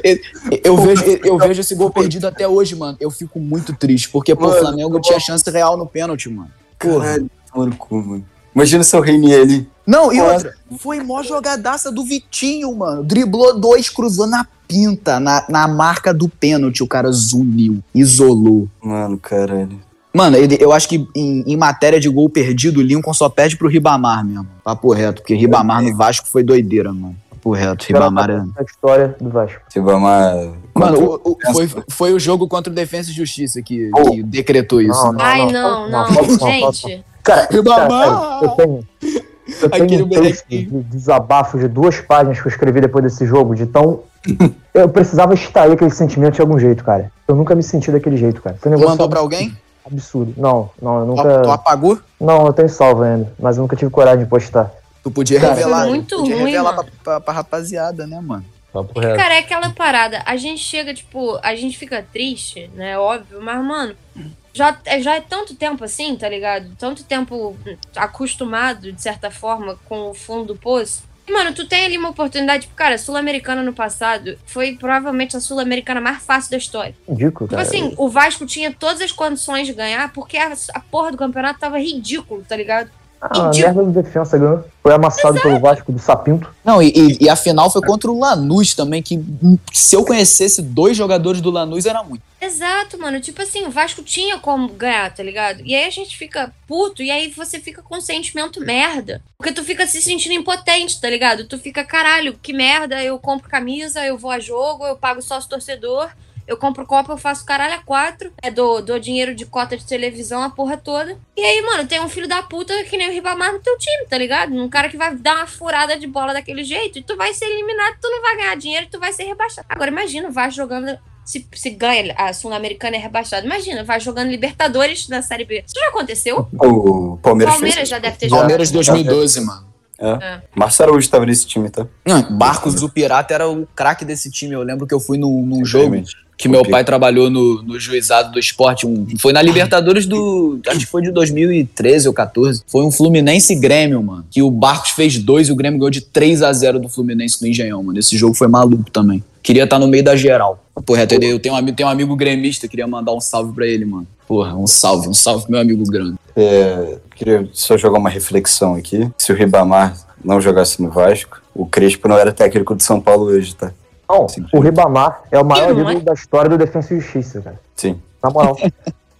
Eu, eu vejo, eu vejo esse gol perdido até hoje, mano. Eu fico muito triste, porque, pô, o Flamengo tinha chance real no pênalti, mano. Porra. Caralho, mano, mano. Imagina o seu Reinier ali. Não, e outra, foi mó jogadaça do Vitinho, mano. Driblou dois, cruzou na pinta, na, na marca do pênalti. O cara zuniu, isolou. Mano, caralho. Mano, ele- eu acho que em, em matéria de gol perdido, o Lincoln só perde pro Ribamar mesmo. Papo reto, porque Ribamar no Vasco foi doideira, mano. Papo reto, Ribamar é... A história do Vasco. Ribamar. Mano, o- o- foi, foi o jogo contra o Defensa e Justiça que, que decretou isso. Não? Ai, não, não, não, não, gente. Cara, Ribamar! cara, eu tenho, eu tenho Aquele um texto de desabafo de duas páginas que eu escrevi depois desse jogo, de tão... eu precisava extrair aquele sentimento de algum jeito, cara. Eu nunca me senti daquele jeito, cara. Foi um Tu negócio mandou pra alguém? absurdo. Não, não, eu Tu, nunca... tu apagou? Não, eu tenho salvo ainda, mas eu nunca tive coragem de postar. Tu podia Cara, revelar. foi muito podia ruim, revelar pra, pra, pra rapaziada, né, mano? Papo reto. Cara, é aquela parada. A gente chega, tipo, a gente fica triste, né? Óbvio, mas, mano, já, é- já é tanto tempo assim, tá ligado? Tanto tempo acostumado, de certa forma, com o fundo do poço. E, mano, tu tem ali uma oportunidade, tipo, cara, Sul-Americana no passado foi provavelmente a Sul-Americana mais fácil da história. Ridículo, Tipo cara. assim, o Vasco tinha todas as condições de ganhar porque a, a porra do campeonato tava ridículo, tá ligado? Ah, a merda do defensa ganhou. Foi amassado pelo Vasco do Sapinto. Não, e, e- e a final foi contra o Lanús também, que hum, se eu conhecesse dois jogadores do Lanús era muito. Exato, mano. Tipo assim, o Vasco tinha como ganhar, tá ligado? E aí a gente fica puto e aí você fica com um sentimento merda. Porque tu fica se sentindo impotente, tá ligado? Tu fica, caralho, que merda, eu compro camisa, eu vou a jogo, eu pago sócio torcedor, eu compro copa, eu faço caralho a quatro, é, dou, dou dinheiro de cota de televisão, a porra toda. E aí, mano, tem um filho da puta que nem o Ribamar no teu time, tá ligado? Um cara que vai dar uma furada de bola daquele jeito e tu vai ser eliminado, tu não vai ganhar dinheiro e tu vai ser rebaixado. Agora imagina, vai jogando se, se ganha a Sul-Americana é rebaixado. Imagina, vai jogando Libertadores na Série B. Isso já aconteceu? O O Palmeiras, Palmeiras fez. já deve ter jogado. Palmeiras 2012, mano. Marcelo Araújo tava nesse time, tá? Não, Barcos do Pirata era o craque desse time. Eu lembro que eu fui num, num jogo Realmente. Que meu pai trabalhou no, no juizado do esporte. um- foi na Libertadores do. Acho que foi de 2013 ou 14. Foi um Fluminense Grêmio, mano. Que o Barcos fez dois e o Grêmio ganhou de 3 a 0 do Fluminense no Engenhão, mano. Esse jogo foi maluco também. Queria estar no meio da geral. Porra, tenho, eu tenho um, amigo, tenho um amigo gremista, queria mandar um salve pra ele, mano. Porra, um salve, um salve pro meu amigo grande. É, queria só jogar uma reflexão aqui. Se o Ribamar não jogasse no Vasco, o Crespo não era técnico de São Paulo hoje, tá? Não, Sim. o Ribamar é o maior não é? ídolo da história do Defensa e Justiça, cara. Sim. Na moral.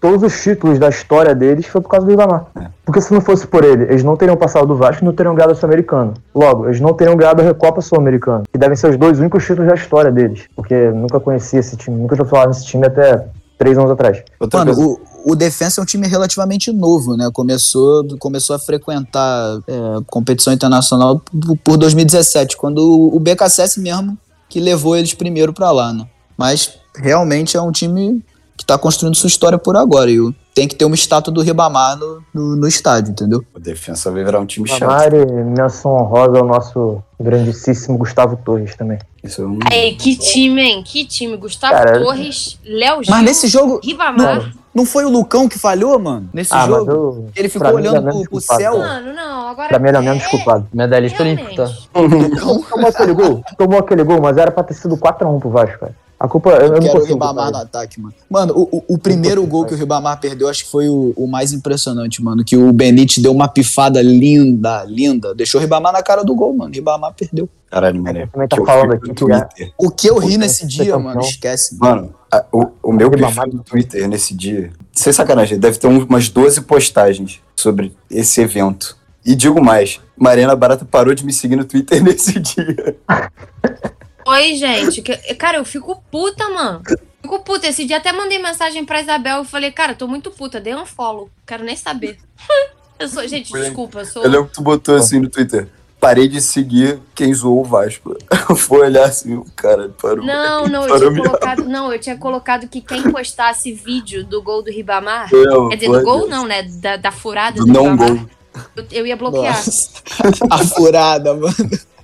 Todos os títulos da história deles foi por causa do Ribamar. É. Porque se não fosse por ele, eles não teriam passado do Vasco e não teriam ganhado a Sul-Americana. Logo, eles não teriam ganhado a Recopa Sul-Americana. Que devem ser os dois únicos títulos da história deles. Porque eu nunca conheci esse time, nunca tinha falado nesse time até três anos atrás. Outra Mano, coisa, o, o Defensa é um time relativamente novo, né? Começou, começou a frequentar é, competição internacional por- por 2017, quando o, o BKSS mesmo que levou eles primeiro pra lá, né? Mas realmente é um time que tá construindo sua história por agora. E o- tem que ter uma estátua do Ribamar no, no, no estádio, entendeu? o defensa vai virar um time chato. Ribamar e menção honrosa ao nosso grandíssimo Gustavo Torres também. Isso é um... Aí, que time, hein? Que time. Gustavo Cara, Torres, Léo Gil, Mas nesse jogo. Ribamar. Não foi o Lucão que falhou, mano, nesse Ah, jogo? eu. Ele ficou é olhando menos pro, pro céu. Mano, não, agora. Pra mim, ele é menos é, culpado. Medalhista olímpico, tá? Tomou aquele gol, tomou aquele gol, mas era pra ter sido 4x1 pro Vasco, cara. A culpa, eu, eu não Quero o. Ribamar no ataque, mano. Mano, o, o- o primeiro gol que o Ribamar perdeu, acho que foi o, o mais impressionante, mano. Que o Benite deu uma pifada linda, linda. Deixou o Ribamar na cara do gol, mano. Ribamar perdeu. Caralho, mano. também tá falando no aqui que é- Twitter. O que eu ri nesse dia, mano, esquece. mano. A- o, o meu Ribamar- perfil do Twitter nesse dia, sem sacanagem, deve ter umas 12 postagens sobre esse evento. E digo mais, Mariana Barata parou de me seguir no Twitter nesse dia. Oi, gente. que- cara, eu fico puta, mano. Fico puta. Esse dia até mandei mensagem pra Isabel e falei, cara, tô muito puta, dei um follow. Quero nem saber. eu sou, gente, desculpa, eu sou. Eu lembro que tu botou assim no Twitter. Parei de seguir quem zoou o Vasco. Eu fui olhar assim, o cara parou. Não, não, eu Parou tinha minha- colocado. Não, eu tinha colocado que quem postasse vídeo do gol do Ribamar. Eu, Quer dizer, do gol não, né? Da, da furada Do do, não Ribamar. gol. Eu, eu ia bloquear. Nossa. a furada, mano.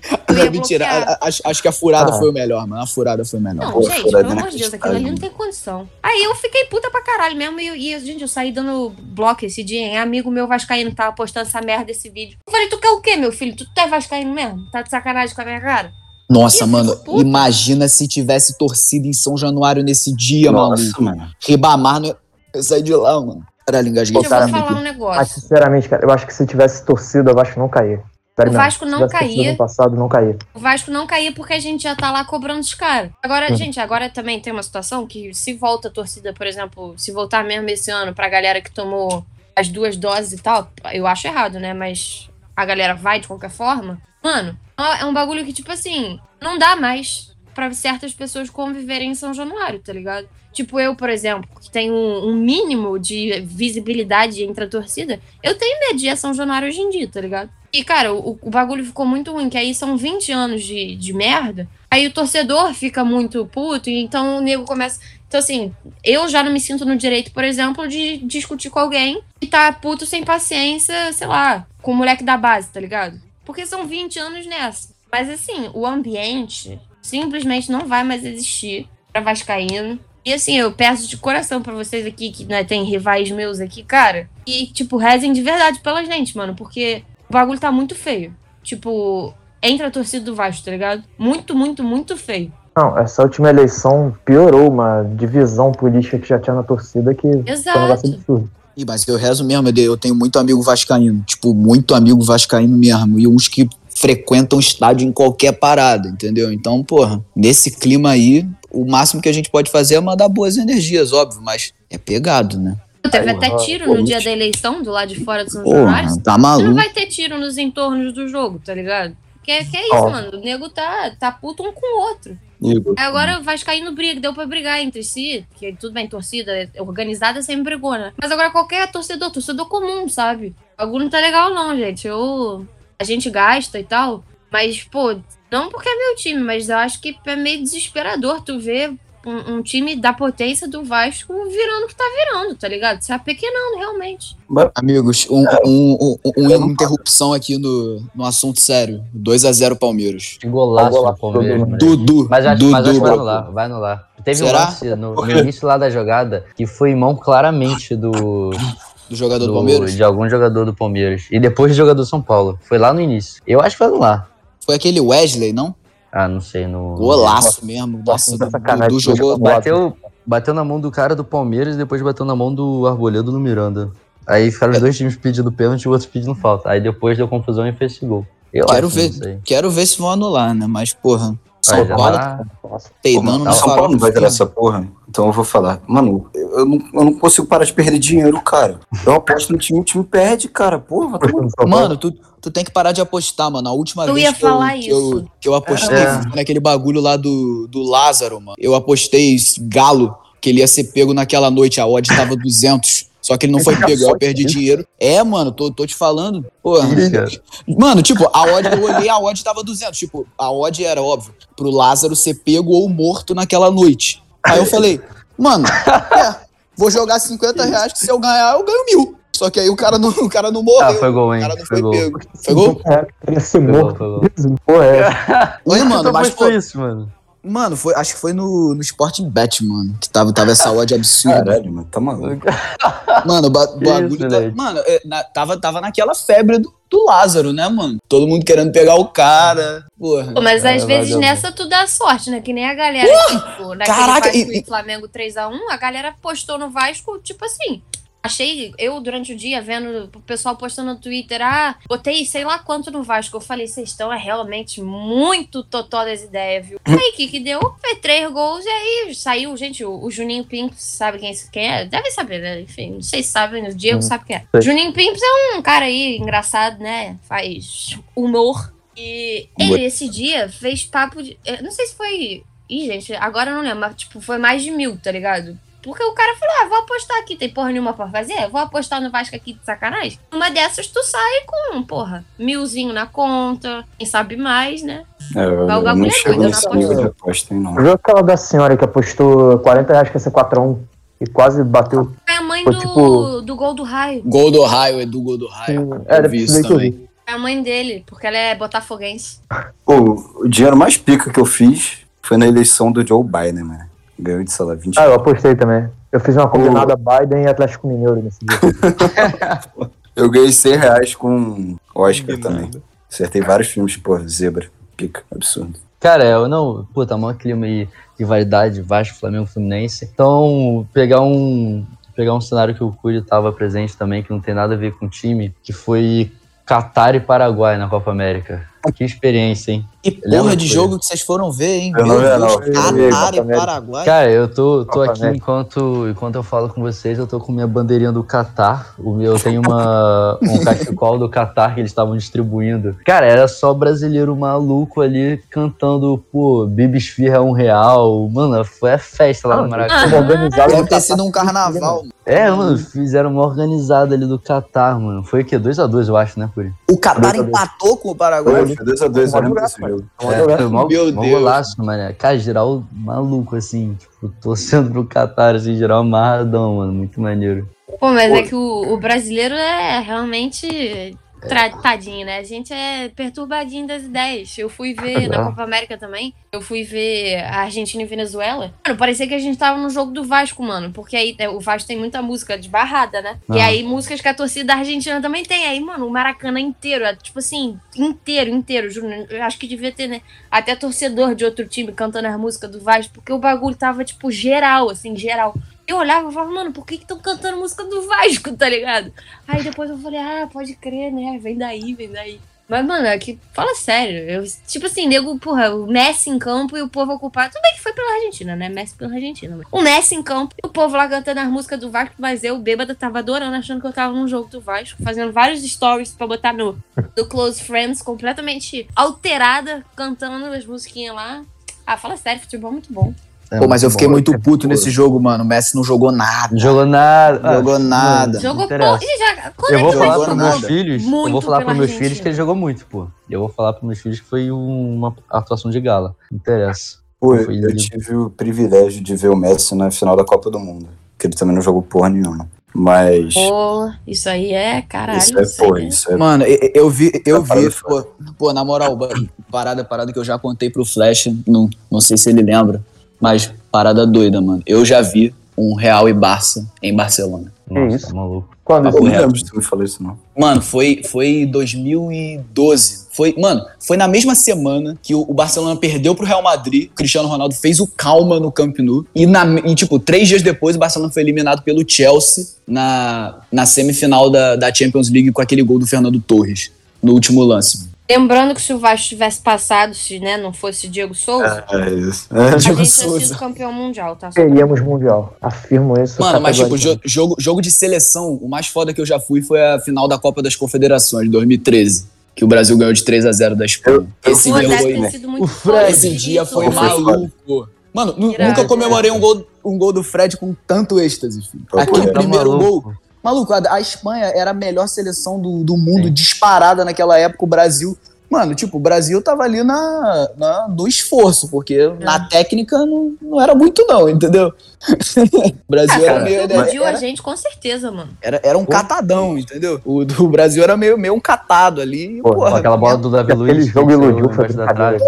Eu ia Mentira, bloquear. a- a- acho, acho que a furada Ah. foi o melhor, mano. A furada foi o melhor. Não, Pô, gente, pelo amor de Deus, aquilo ali não tem condição. Aí eu fiquei puta pra caralho mesmo. E, e, gente, eu saí dando bloco esse dia, hein? Amigo meu Vascaíno tava postando essa merda desse vídeo. Eu falei, tu quer o quê, meu filho? Tu, tu é Vascaíno mesmo? Tá de sacanagem com a minha cara? Nossa, mano, puta. imagina se tivesse torcida em São Januário nesse dia, maluco. Nossa, mano. Ribamar, não... eu saí de lá, mano. Caralho, engasguei. Eu vou falar um Mas, negócio. sinceramente, cara, eu acho que se tivesse torcida, o Vasco não caía. Sério O. Vasco não torcida caía. Passado, não caía. O Vasco não caía porque a gente já tá lá cobrando os caras. Agora, Uhum. gente, agora também tem uma situação que se volta a torcida, por exemplo, se voltar mesmo esse ano pra galera que tomou as duas doses e tal, eu acho errado, né? Mas a galera vai de qualquer forma. Mano, é um bagulho que, tipo assim, não dá mais pra certas pessoas conviverem em São Januário, tá ligado? Tipo, eu, por exemplo, que tenho um, um mínimo de visibilidade entre a torcida, eu tenho medo de ir a São Januário hoje em dia, tá ligado? E, cara, o, o bagulho ficou muito ruim, que aí são 20 anos de, de merda. Aí o torcedor fica muito puto, e então o nego começa. Então, assim, eu já não me sinto no direito, por exemplo, de discutir com alguém que tá puto sem paciência, sei lá, com o moleque da base, tá ligado? Porque são 20 anos nessa. Mas, assim, o ambiente simplesmente não vai mais existir pra Vascaíno. E assim, eu peço de coração pra vocês aqui, que né, tem rivais meus aqui, cara, e, tipo, rezem de verdade pela gente, mano, porque bagulho tá muito feio. Tipo, entre a torcida do Vasco, tá ligado? Muito, muito, muito feio. Não, essa última eleição piorou uma divisão política que já tinha na torcida que foi um negócio Exato. absurdo. Ih, mas eu rezo mesmo, eu eu tenho muito amigo vascaíno, tipo, muito amigo vascaíno mesmo, e uns que frequentam estádio em qualquer parada, entendeu? Então, porra, nesse clima aí, o máximo que a gente pode fazer é mandar boas energias, óbvio, mas é pegado, né? Teve até tiro no dia da eleição, do lado de fora do São Januário. Porra, tá Você não maluco. vai ter tiro nos entornos do jogo, tá ligado? Que, que é isso, Ó. mano. O nego tá, tá puto um com o outro. Aí agora vai caindo briga, deu pra brigar entre si, que tudo bem, torcida organizada sempre brigou, né? Mas agora qualquer torcedor, torcedor comum, sabe? O bagulho não tá legal não, gente. Eu, a gente gasta e tal, mas, pô, não porque é meu time, mas eu acho que é meio desesperador tu ver um, um time da potência do Vasco virando o que tá virando, tá ligado? Se apequenando, realmente. Amigos, um, um, um, um- uma interrupção aqui no, no assunto sério. 2x0 Palmeiros. Que golaço do Golaço Palmeiras. Dudu, Mas acho, mas acho Dudu, que vai anular, vai anular. Teve Será? um lance no, no início lá da jogada que foi mão claramente do, do jogador do, do- Palmeiras. de algum jogador do Palmeiras. E depois do jogador do São Paulo. Foi lá no início. Eu acho que vai anular. Foi aquele Wesley, não? Ah, não sei. No... Golaço mesmo. Nossa, Nossa, o sacanagem, Dudu jogou. dois Bateu, bateu na mão do cara do Palmeiras e depois bateu na mão do Arboleda no Miranda. Aí ficaram os dois times pedindo pênalti e o outro pedindo falta. Aí depois deu confusão e fez esse gol. Eu Quero acho, ver. Quero ver se vão anular, né? Mas, porra, São Aí já Paulo tá- peidando no São Paulo não vai virar essa porra. Então eu vou falar. Mano, eu, eu não, eu não consigo parar de perder dinheiro, cara. Eu aposto no time, o time perde, cara. Porra, Mano, tu, tu tem que parar de apostar, mano. A última Eu vez ia que, eu, que, eu, isso. que eu apostei É. naquele bagulho lá do, do Lázaro, mano. Eu apostei galo, que ele ia ser pego naquela noite. A odd tava 200. Só que ele não foi pego, eu perdi dinheiro. É, mano, tô, tô te falando. Cara. Mano, tipo, a odd, eu olhei, a odd tava 200. Tipo, a odd era, óbvio, pro Lázaro ser pego ou morto naquela noite. Aí eu falei, mano, é, vou jogar 50 reais que se eu ganhar, eu ganho mil. Só que aí o cara não, o cara não morreu. Ah, foi gol, o hein? cara não Foi foi, gol. pego. Foi gol? É, Foi gol, morto. foi gol. mesmo, Porra, é. Oi, mano, Tu mas, pô, isso, mano. Mano, foi, acho que foi no, no Sporting Bet, mano, que tava, tava essa odd absurda. Caralho, mano, tá maluco. Mano, o bagulho. isso, tá- mano, é, na- tava, tava naquela febre do, do Lázaro, né, mano? Todo mundo querendo pegar o cara. Porra. Pô, mas às É, vezes vagabundo. nessa tu dá sorte, né? Que nem a galera, tipo, naquele Caraca, Vasco e- e Flamengo 3x1, a galera postou no Vasco, tipo assim. Achei, eu durante o dia vendo o pessoal postando no Twitter, ah, botei sei lá quanto no Vasco. Eu falei, vocês estão é realmente muito totó das ideias, viu? Aí, o que que deu? Foi três gols e aí saiu, gente, o, o Juninho Pimpos, sabe quem, quem é? Deve saber, né? Enfim, não sei se sabem, o Diego Uhum. sabe quem é. Sei. Juninho Pimpos é um cara aí engraçado, né? Faz humor. E ele, esse dia, fez papo de. Não sei se foi. Ih, gente, agora eu não lembro, mas tipo, foi mais de mil, tá ligado? Porque o cara falou: ah, vou apostar aqui, tem porra nenhuma pra fazer? Vou apostar no Vasco aqui de sacanagem. Uma dessas tu sai com, porra, milzinho na conta, quem sabe mais, né? É, eu, Mas o eu bagulho não é doido, eu não de aposto. aposta, hein, não. Viu aquela da senhora que apostou 40 reais que ia ser 4x1 e quase bateu? Foi a mãe Foi do, tipo- do gol do raio. Gol do raio, Edu, gol do raio. É, Eu vi isso eu também. vi. Foi a mãe dele, porque ela é botafoguense. Pô, o dinheiro mais pica que eu fiz foi na eleição do Joe Biden, mano. Ganhou de, sei lá, 20 Ah, eu apostei também. Eu fiz uma combinada Biden e Atlético Mineiro nesse dia. Eu ganhei 100 reais com Oscar também. Acertei vários filmes, pô, Zebra. Pica, absurdo. Cara, eu não. Pô, tá maior clima aí de rivalidade, Vasco, Flamengo, Fluminense. Então, pegar um. Pegar um cenário que o Cury tava presente também, que não tem nada a ver com o time, que foi Catar e Paraguai na Copa América. Que experiência, hein? Que Lembra porra de jogo que vocês foram ver, hein? Eu não vi, não. Catar e. Paraguai. Cara, eu tô, tô aqui enquanto, enquanto eu falo com vocês, eu tô com minha bandeirinha do Catar. O meu, eu tenho uma, um cachecol do Catar que eles estavam distribuindo. Cara, era só brasileiro maluco ali cantando, pô, Bibis é um real. Mano, foi a festa lá no Maracanã. Como organizado Deve ter sido um carnaval. mano. É, mano, fizeram uma organizada ali do Catar, mano. Foi o quê? 2x2, eu acho, né, Puri? O Catar empatou com o Paraguai. Foi 2x2, eu lembro desse jogo. Vamos É, foi mó, Meu mó Deus. golaço, mano. Cara, geral maluco, assim, tipo, torcendo pro Catar, assim, geral amarradão, mano. Muito maneiro. Pô, mas Pô. é que o, o brasileiro é realmente tratadinho, né? A gente é perturbadinho das ideias. Eu fui ver na É. Copa América também, eu fui ver a Argentina e Venezuela. Mano, parecia que a gente tava no jogo do Vasco, mano. Porque aí é, o Vasco tem muita música de barrada, né? E Ah. aí músicas que a torcida da Argentina também tem. Aí, mano, o Maracanã inteiro, é, tipo assim, inteiro, inteiro. Juro, eu acho que devia ter, né? Até torcedor de outro time cantando as músicas do Vasco, porque o bagulho tava, tipo, geral, assim, geral. Eu olhava e falava, mano, por que estão cantando música do Vasco, tá ligado? Aí depois eu falei, ah, pode crer, né? Vem daí, vem daí. Mas, mano, é que, fala sério. Eu, tipo assim, nego, porra, o Messi em campo e o povo ocupado. Tudo bem que foi pela Argentina, né? Messi pela Argentina. Mas... O Messi em campo e o povo lá cantando as músicas do Vasco, mas eu, bêbada, tava adorando, achando que eu tava num jogo do Vasco, fazendo vários stories pra botar no do Close Friends, completamente alterada, cantando as musiquinhas lá. Ah, fala sério, futebol é muito bom. É Pô, mas eu fiquei bom. muito puto nesse jogo, mano. O Messi não jogou nada. Não jogou nada. Não jogou nada. não Jogou pouco. E já, Eu é vou falar pros nada. meus filhos. eu vou falar pros meus Argentina. filhos que ele jogou muito, pô. Eu vou falar pros meus filhos que foi uma atuação de gala. Não interessa. Pô, Foi eu lindo. tive o privilégio de ver o Messi na final da Copa do Mundo. Que ele também não jogou porra nenhuma. Mas. Pô, isso aí é caralho. isso é, isso pô, aí é- isso é. Mano, eu, eu vi, eu Tá vi, pô, pô, na moral, parada, parada que eu já contei pro Flash, não, não sei se ele lembra, mas parada doida, mano. Eu já vi um Real e Barça em Barcelona. Nossa, isso? tá maluco. Quando Pô, não correto. lembro se tu me falou isso, não. Mano, foi, foi 2012. Foi, mano, foi na mesma semana que o, o Barcelona perdeu pro Real Madrid. O Cristiano Ronaldo fez o calma no Camp Nou. E, na, e, tipo, três dias depois, o Barcelona foi eliminado pelo Chelsea na, na semifinal da, da Champions League com aquele gol do Fernando Torres no último lance. Lembrando que se o Vasco tivesse passado, se né, não fosse Diego Souza, É isso. a É. gente Diego tinha Souza. sido campeão mundial, tá? teríamos mundial. Afirmo isso. Mano, mas tipo, jo- jogo, jogo de seleção, o mais foda que eu já fui foi a final da Copa das Confederações, de 2013. Que o Brasil ganhou de 3 a 0 da Espanha. Eu- eu Esse Pô, dia foi, ter sido muito O Fred, esse dia isso. foi maluco. Mano, Irado, nunca comemorei um gol, um gol do Fred com tanto êxtase, filho. Aquele primeiro maluco. gol. Maluco, a, a Espanha era a melhor seleção do, do mundo, disparada naquela época. O Brasil. Mano, tipo, o Brasil tava ali na, na, no esforço, porque na técnica não, não era muito, não, entendeu? o Brasil era Cara, meio. iludiu a Era, gente com certeza, mano. era, era um catadão, entendeu? O do Brasil era meio, meio um catado ali. Pô, porra, Aquela bola do Davi Aquele Luiz. jogo que saiu iludiu, foi brincadeira. trave.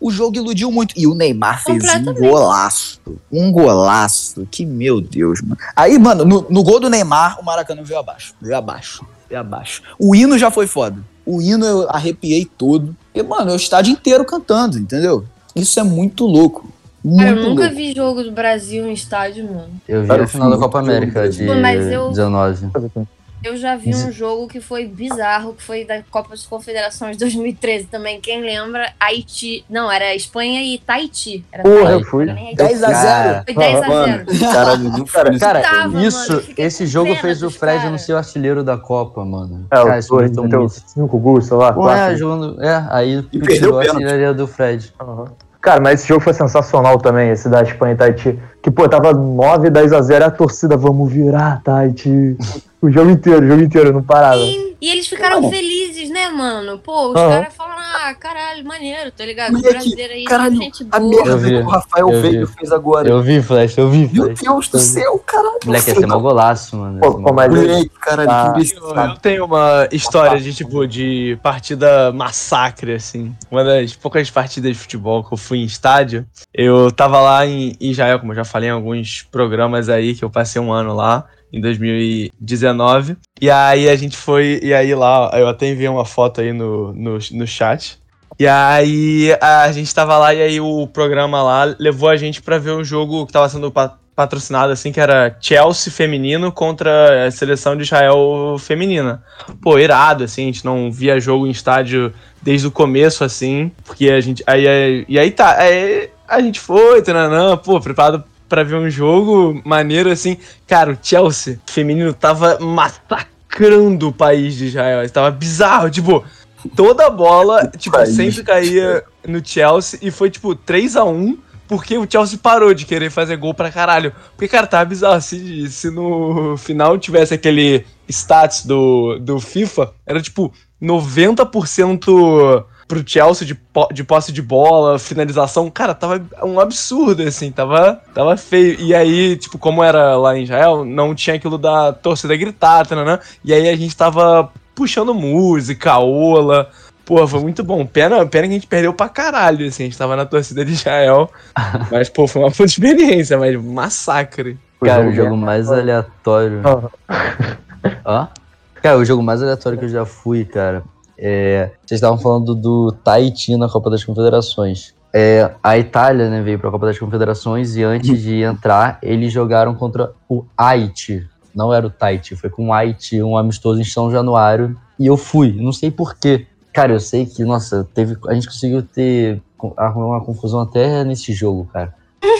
O jogo iludiu muito. E o Neymar fez um golaço. Um golaço. Que meu Deus, mano. Aí, mano, no, no gol do Neymar, o Maracanã veio abaixo. Veio abaixo. Veio abaixo. O hino já foi foda. O hino eu arrepiei todo. E, mano, é o estádio inteiro cantando, entendeu? Isso é muito louco. Muito Cara, eu nunca louco. vi jogo do Brasil em estádio, mano. Eu vi Cara, a final da Copa América de mas eu- 19. Eu já vi um jogo que foi bizarro, que foi da Copa das Confederações 2013 também. Quem lembra? Haiti. Não, era Espanha e Tahiti. Era Porra, eu fui. era nem Haiti. 10 a 0 Cara, Foi 10 a 0 Mano, Cara, Cara, Tava, mano, isso, fiquei esse jogo fez o Fred cara. não ser o artilheiro da Copa, mano. É, Cara, o meteu muito. cinco gols, sei lá, Ué, quatro. jogando. É, aí E tirou perdeu o a artilharia do Fred. Aham. Cara, mas esse jogo foi sensacional também, esse da Espanha e Tahiti. Que, pô, tava 9, 10 a 0 a torcida, vamos virar, Tahiti. O jogo inteiro, o jogo inteiro, não parava. E eles ficaram Mano. felizes, né, mano? Pô, os Aham. caras falaram, ah, caralho, maneiro, tá ligado? Moleque, brasileiro aí, caralho, gente A boa. merda que o Rafael. Veiga fez agora. Eu vi, Flash, eu vi, Meu Flash. Deus do céu, caralho. Moleque, esse é mó golaço, mano. Pô, mas- Moleque, caralho, Ah. que. Eu, eu tenho uma história de tipo de partida massacre, assim. Uma das poucas partidas de futebol que eu fui em estádio. Eu tava lá em Israel, como eu já falei em alguns programas aí, que eu passei um ano lá, em 2019. E aí a gente foi, e aí lá, eu até enviei uma foto aí no, no, no chat. E aí a gente tava lá e aí o programa lá levou a gente pra ver o jogo que tava sendo pa- patrocinado assim, que era Chelsea feminino contra a seleção de Israel feminina. Pô, irado, assim, a gente não via jogo em estádio desde o começo, assim, porque a gente. Aí, aí- e aí tá, aí a gente foi, tananã, pô, preparado pra ver um jogo maneiro, assim. Cara, o Chelsea feminino tava massacrando o país de Israel. Tava bizarro, tipo, toda a bola, tipo, país. sempre caía no Chelsea e foi, tipo, 3 a 1 porque o Chelsea parou de querer fazer gol pra caralho. Porque, cara, tava bizarro. Se, se no final tivesse aquele stats do, do FIFA, era tipo 90% pro Chelsea de, po- de posse de bola, finalização. Cara, tava um absurdo, assim, tava, tava feio. E aí, tipo, como era lá em Israel, não tinha aquilo da torcida gritar, tananã, e aí a gente tava puxando música, ola. Pô, foi muito bom. Pena, pena que a gente perdeu pra caralho, assim. A gente tava na torcida de Israel. Mas, pô, foi uma puta experiência, mas massacre. Cara, o jogo mais aleatório. Ó. Cara, o jogo mais aleatório que eu já fui, cara. É, vocês estavam falando do Tahiti na Copa das Confederações. É, a Itália né, veio para a Copa das Confederações e antes de entrar, eles jogaram contra o Haiti. Não era o Tahiti, foi com o Haiti, um amistoso em São Januário. E eu fui, não sei porquê. Cara, eu sei que, nossa, teve, a gente conseguiu ter arrumar uma confusão até nesse jogo, cara.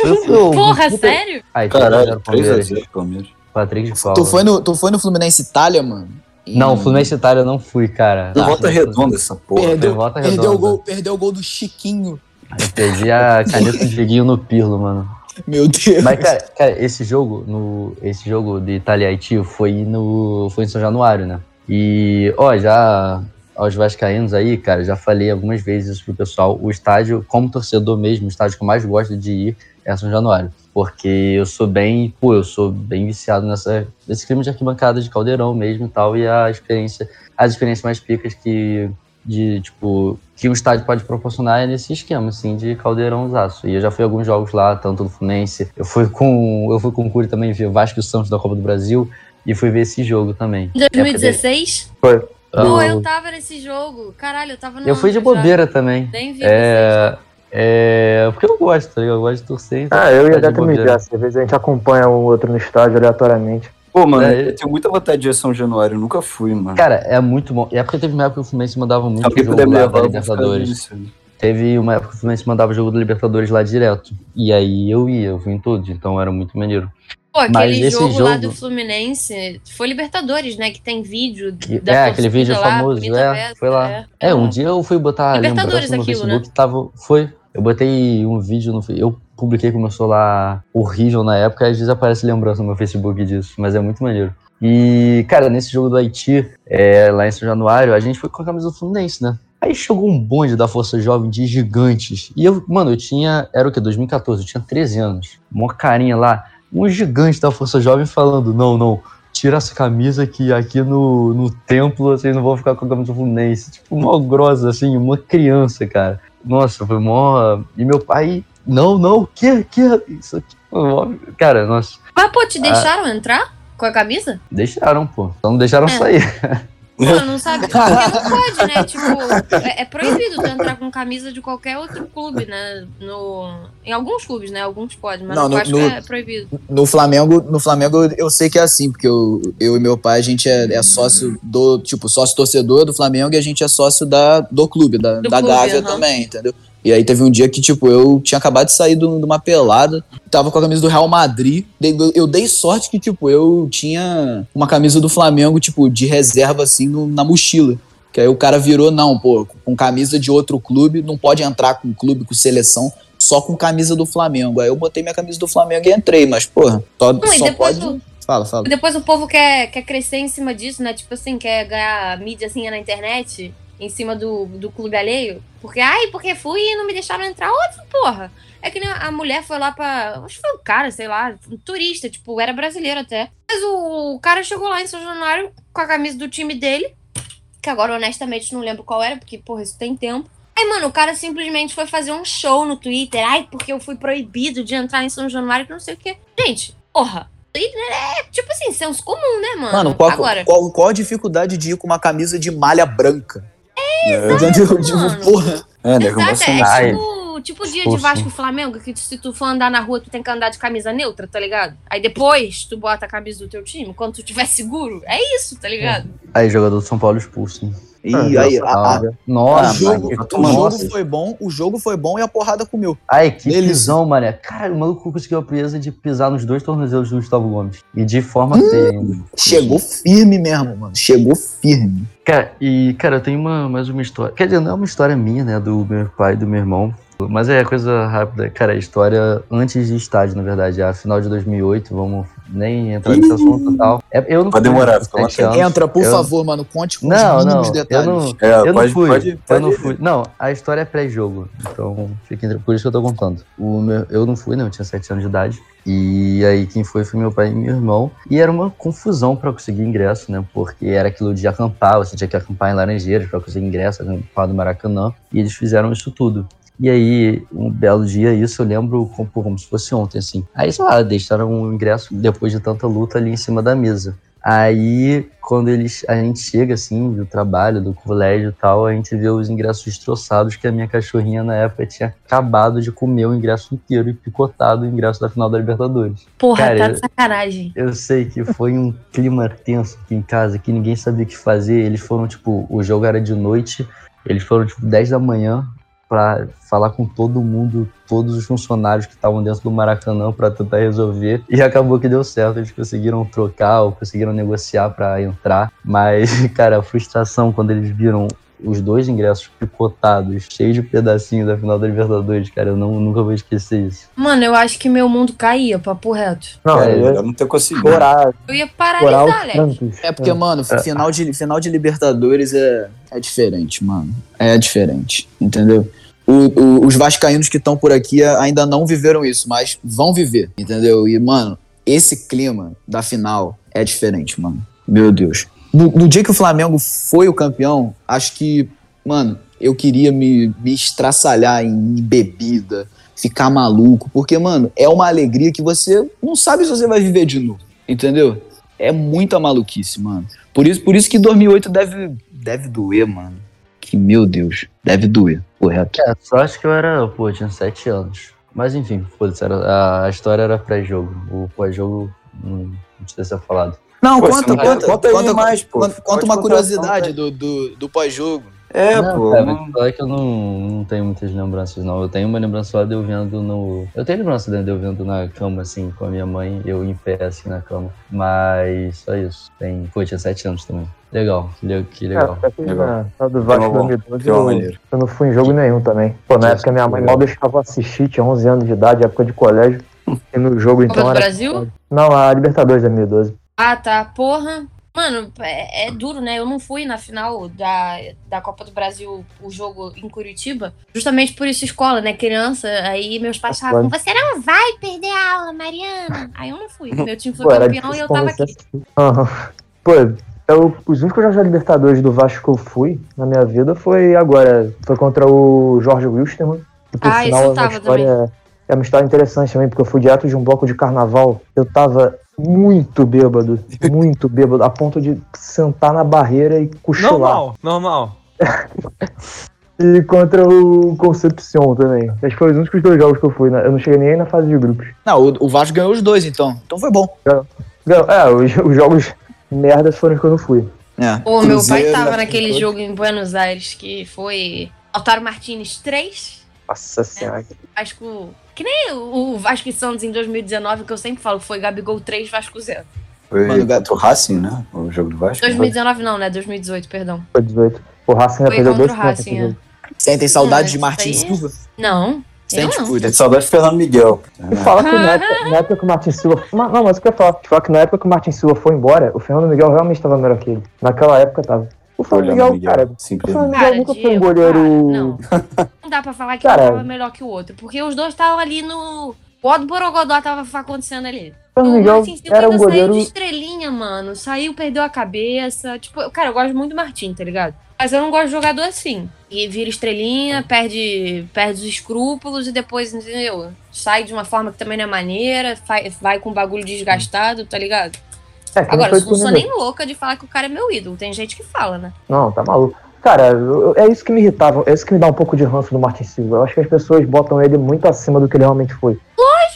Eu fui, eu- Porra, puta- sério? Haiti, Caralho, 3x0 Palmeiras. 3x0 Palmeiras. Patrick de Paula. Tu foi, no, tu foi no Fluminense Itália, mano? E Não, Fluminense Itália eu não fui, cara. Deu volta redonda essa porra. Perdeu, volta perdeu, o redonda. gol, perdeu o gol do Chiquinho. Eu perdi a caneta do Dieguinho no Pirlo, mano. Meu Deus. Mas, cara, cara, esse jogo, no, esse jogo de Itália e Haiti foi no, foi em São Januário, né? E, ó, já aos vascaínos aí, cara, já falei algumas vezes isso pro pessoal, o estádio, como torcedor mesmo, o estádio que eu mais gosto de ir é São Januário. Porque eu sou bem, pô, eu sou bem viciado nessa, nesse clima de arquibancada de caldeirão mesmo e tal, e a experiência, as experiências mais picas que, de, tipo, que o estádio pode proporcionar é nesse esquema, assim, de caldeirãozaço. E eu já fui a alguns jogos lá, tanto do Fluminense, eu fui com, eu fui com o Curi também ver Vasco e Santos da Copa do Brasil, e fui ver esse jogo também. Em 2016? Foi. Pô, eu tava nesse jogo. Caralho, eu tava no. eu fui de Antro já. bobeira também. Nem vi É, é, porque eu gosto, tá ligado? Eu gosto de torcer. então Ah, eu e a de Gata me bobeira. Às vezes a gente acompanha um outro no estádio aleatoriamente. Pô, mano, É, eu tenho muita vontade de ir a São Januário, eu nunca fui, mano. Cara, é muito bom. E é porque teve uma época que o Fluminense mandava muito Alguém jogo lá da Libertadores. Teve uma época que o Fluminense mandava jogo do Libertadores lá direto. E aí eu ia, eu fui em todos, então era muito maneiro. Pô, aquele esse jogo, lá jogo- do Fluminense foi Libertadores, né? Que tem vídeo Que- da é, aquele vídeo lá, famoso, é, foi lá. É, um dia eu fui botar Libertadores lembrança no aquilo, Facebook, tava, foi, eu botei um vídeo no eu publiquei com meu celular horrível na época, às vezes aparece lembrança no meu Facebook disso, mas é muito maneiro. E, cara, nesse jogo do Haiti, é, lá em São Januário, a gente foi com a camisa do Fluminense, né? Aí chegou um bonde da Força Jovem de gigantes. E eu, mano, eu tinha, era o quê? 2014, eu tinha 13 anos. Uma carinha lá, um gigante da Força Jovem falando, não, não, tira essa camisa que aqui no, no templo vocês não vão ficar com a camisa do Fluminense. Tipo, uma grossa, assim, uma criança, cara. Nossa, foi mó. E meu pai. Não, não, o que? que? Isso aqui. foi mó- Cara, nossa. Mas, pô, te deixaram entrar com a camisa? Deixaram, pô. Só não deixaram É. sair. Pô, não sabe? Porque não pode, né? Tipo, é, é proibido tu entrar com camisa de qualquer outro clube, né? No, em alguns clubes, né? Alguns podem, mas Não, no, no- é proibido. No Flamengo, no Flamengo eu sei que é assim, porque eu, eu e meu pai, a gente é, é sócio do, tipo, sócio torcedor do Flamengo e a gente é sócio da, do clube, da, Do da clube, Gávea aham. também, entendeu? E aí teve um dia que, tipo, eu tinha acabado de sair do- de uma pelada, tava com a camisa do Real Madrid. Eu dei sorte que, tipo, eu tinha uma camisa do Flamengo, tipo, de reserva, assim, no- na mochila. Que aí o cara virou, não, pô, com camisa de outro clube, não pode entrar com clube, com seleção, só com camisa do Flamengo. Aí eu botei minha camisa do Flamengo e entrei, mas, porra, só, Não, só pode. o- Fala, fala. E depois o povo quer, quer crescer em cima disso, né? Tipo assim, quer ganhar mídia assim na internet, em cima do, do clube alheio. Porque, ai, porque fui e não me deixaram entrar. Outro, porra. É que nem a mulher foi lá pra. Acho que foi um cara, sei lá, um turista, tipo, era brasileiro até. Mas o, o cara chegou lá em São Januário com a camisa do time dele. Que agora, honestamente, não lembro qual era, porque, porra, isso tem tempo. Aí, mano, o cara simplesmente foi fazer um show no Twitter. Ai, porque eu fui proibido de entrar em São Januário, que não sei o quê. Gente, porra. É tipo assim, senso comum, né, mano? Mano, qual, Agora, qual, qual a dificuldade de ir com uma camisa de malha branca? É, Entendeu? Tipo, mano. porra. é nego exato, é. Ai. tipo, tipo o dia Pô, de Vasco e Flamengo, que se tu for andar na rua, tu tem que andar de camisa neutra, tá ligado? Aí depois tu bota a camisa do teu time, quando tu tiver seguro. É isso, tá ligado? Aí, jogador do São Paulo expulso. E Ah, aí, a- a- Ah, o nossa, jogo, que- o nossa. jogo foi bom, o jogo foi bom e a porrada comeu. Ai, que Delícia. pisão, mané. Cara, o maluco conseguiu a presa de pisar nos dois tornozelos do Gustavo Gomes. E de forma feia ainda. Chegou firme mesmo, mano. Chegou firme. Cara, e, cara, eu tenho uma, mais uma história. Quer dizer, não é uma história minha, né? Do meu pai e do meu irmão. Mas é coisa rápida. Cara, a história antes de estádio, na verdade. A final de 2008, vamos nem entrar nesse assunto e tal. É, eu não Pode fui, demorar, com fica vontade. anos. Entra, por Eu- favor, mano. Conte com Não, os não, mínimos eu detalhes. não, É, eu pode, não fui. pode, eu pode não ir. fui. Não, a história é pré-jogo. Então, fiquem por isso que eu tô contando. O meu- eu não fui, né? Eu tinha 7 anos de idade. E aí quem foi foi meu pai e meu irmão. E era uma confusão pra conseguir ingresso, né? Porque era aquilo de acampar, você tinha que acampar em Laranjeiras pra conseguir ingresso, acampar do Maracanã. E eles fizeram isso tudo. E aí, um belo dia, isso eu lembro como, como se fosse ontem, assim. Aí, sei lá, deixaram o ingresso depois de tanta luta ali em cima da mesa. Aí, quando eles, a gente chega, assim, do trabalho, do colégio e tal, a gente vê os ingressos destroçados, que a minha cachorrinha, na época, tinha acabado de comer o ingresso inteiro e picotado o ingresso da final da Libertadores. Porra, Cara, tá eu- de sacanagem. Eu sei que foi um clima tenso aqui em casa, que ninguém sabia o que fazer. Eles foram, tipo, o jogo era de noite, eles foram, tipo, 10 da manhã pra falar com todo mundo, todos os funcionários que estavam dentro do Maracanã pra tentar resolver. E acabou que deu certo, eles conseguiram trocar ou conseguiram negociar pra entrar. Mas, cara, a frustração quando eles viram os dois ingressos picotados, cheios de pedacinho da final da Libertadores, cara, eu não, nunca vou esquecer isso. Mano, eu acho que meu mundo caía, papo reto. Não, Cara, eu Melhor ia não ter conseguido. Eu ia paralisar, os Alex. É porque, mano, final de, final de Libertadores é, é diferente, mano. É diferente, entendeu? O- o- os vascaínos que estão por aqui ainda não viveram isso, mas vão viver, entendeu? E, mano, esse clima da final é diferente, mano. Meu Deus. No, no dia que o Flamengo foi o campeão, acho que, mano, eu queria me, me estraçalhar em bebida, ficar maluco, porque, mano, é uma alegria que você não sabe se você vai viver de novo, entendeu? É muita maluquice, mano. Por isso, por isso que 2008 deve, deve doer, mano. Que, meu Deus, deve doer, correto. É, só acho que eu era, pô, eu tinha sete anos. Mas enfim, foda-se, a, a história era pré-jogo. O pós-jogo não, não precisa ser falado. Não, Pô, conta, conta, conta aí conta, mais, pô. conta, conta uma curiosidade do, do, do pós-jogo. É, não, pô. cara, não- falar que eu não, não tenho muitas lembranças, não. Eu tenho uma lembrança só de eu vendo no. Eu tenho lembrança de eu vendo na cama, assim, com a minha mãe, eu em pé, assim, na cama. Mas só isso. Tem. Pô, eu tinha sete anos também. Legal, que, que legal. É, Legal. na do Vasco Tema bom, 2012 tema eu, eu não fui em jogo nenhum também. Pô, na Que época minha mãe legal. mal deixava assistir, tinha 11 anos de idade, época de colégio. E no jogo Copa então do era... Brasil? Não, a Libertadores 2012. Ah, tá. Porra. Mano, é, é duro, né? Eu não fui na final da, da Copa do Brasil, o jogo em Curitiba, justamente por isso escola, né? Criança. Aí meus pais falavam, você não vai perder a aula, Mariana. Aí eu não fui. Meu time foi Pô, campeão e eu tava aqui. Aham. Pô, Eu, os únicos jogos da Libertadores do Vasco que eu fui na minha vida foi agora. Foi contra o Jorge Wilstermann. Que por Ah, sinal esse eu é uma tava história. É uma história interessante também, porque eu fui direto de um bloco de carnaval. Eu tava muito bêbado, muito bêbado, a ponto de sentar na barreira e cochilar. Normal, normal. E contra o Concepción também. Acho que foi os únicos dois jogos que eu fui. né? Eu não cheguei nem na fase de grupos. Não, o, o Vasco ganhou os dois, então. Então foi bom. Não, É, os, os jogos merdas foram os que eu não fui. É. Pô, meu pai tava naquele jogo em Buenos Aires que foi Altaro Martins 3, Nossa senhora. Vasco. Que nem o o Vasco e Santos em 2019, que eu sempre falo, foi Gabigol 3, Vasco 0. Foi Mano, o Racing, né? O jogo do Vasco. 2019 não, né? 2018, perdão. Foi 18. O Racing Foi perdeu dois o pontos. Racing, nesse é. Sentem saudade Hum, de Martin isso aí- Silva? Não. Sente, não. Tem saudade de Fernando Miguel. E falar que na época, na época que o Martin Silva. Não, mas o que eu ia falar? Te falar que na época que o Martin Silva foi embora, o Fernando Miguel realmente estava melhor que ele. Naquela época tava. O Fernando Olhando Miguel, cara. O Simplesmente. Fernando Miguel Cara, nunca foi um goleiro. cara, não. Não dá pra falar que Cara, um tava melhor que o outro, porque os dois estavam ali no. O ó do Borogodó tava acontecendo ali. O Fernando o Miguel Martin Silva era um goleiro. saiu de estrelinha, mano. Saiu, perdeu a cabeça. Tipo, cara, eu gosto muito do Martin, tá ligado? Mas eu não gosto de jogador assim. E vira estrelinha, perde, perde os escrúpulos e depois, entendeu? Sai de uma forma que também não é maneira, vai, vai com o bagulho desgastado, tá ligado? É, Agora, eu não sou nem louca de falar que o cara é meu ídolo. Tem gente que fala, né? Não, tá maluco. Cara, é isso que me irritava, é isso que me dá um pouco de ranço do Martin Silva. Eu acho que as pessoas botam ele muito acima do que ele realmente foi.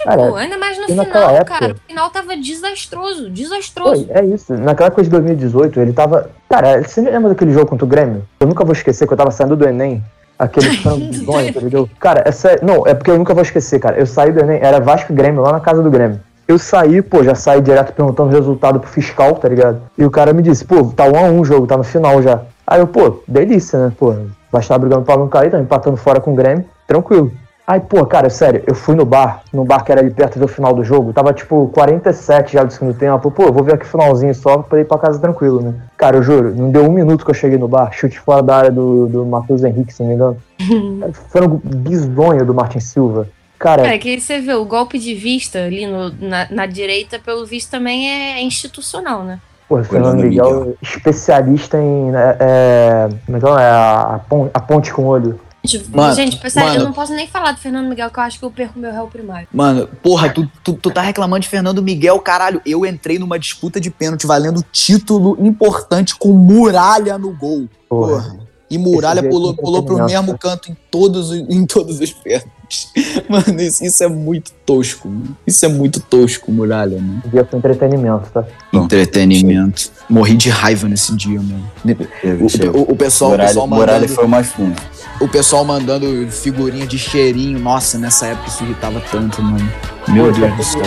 Cara, Tipo, ainda mais no final, época- cara. O final tava desastroso, desastroso. Foi, é isso. Naquela coisa de 2018, ele tava. Cara, você lembra daquele jogo contra o Grêmio? Eu nunca vou esquecer que eu tava saindo do Enem. Aquele bizonho, entendeu? Cara, é sério. Não, é porque eu nunca vou esquecer, cara. Eu saí do Enem, era Vasco Grêmio, lá na casa do Grêmio. Eu saí, pô, já saí direto perguntando o resultado pro fiscal, tá ligado? E o cara me disse, pô, tá um a um o jogo, tá no final já. Aí eu, pô, delícia, né? Pô, vai estar brigando pra não cair, tá empatando fora com o Grêmio, tranquilo. Aí, pô, cara, sério, eu fui no bar, no bar que era ali perto do final do jogo, tava tipo 47 já do segundo tempo. Pô, vou ver aqui o finalzinho só pra ir pra casa tranquilo, né? Cara, eu juro, não deu um minuto que eu cheguei no bar, chute fora da área do, do Matheus Henrique, se não me engano. Frango bizonho do Martin Silva. Cara, É que você vê, o golpe de vista ali no- na, na direita, pelo visto, também é institucional, né? pô, Fernando Fernando Miguel, Miguel. especialista em. É, é, como é que é? A, a, pon- a ponte com o olho. Tipo, Mano, gente, sério, mano. eu não posso nem falar do Fernando Miguel, que eu acho que eu perco meu réu primário. Mano, porra, tu, tu, tu tá reclamando de Fernando Miguel, caralho. Eu entrei numa disputa de pênalti valendo título importante com muralha no gol. Porra. Porra. E muralha pulou, pulou pro mesmo canto em todos, os- em todos os pênaltis. Mano, isso, isso é muito tosco. Mano. Isso é muito tosco, muralha, mano. Dia foi entretenimento, tá? Entretenimento. Morri de raiva nesse dia, mano. O, o- o pessoal, o Muralha, pessoal Muralha mandando, foi o mais fundo. o pessoal mandando figurinha de cheirinho. Nossa, nessa época isso irritava tanto, mano. Meu Pô, Deus do céu.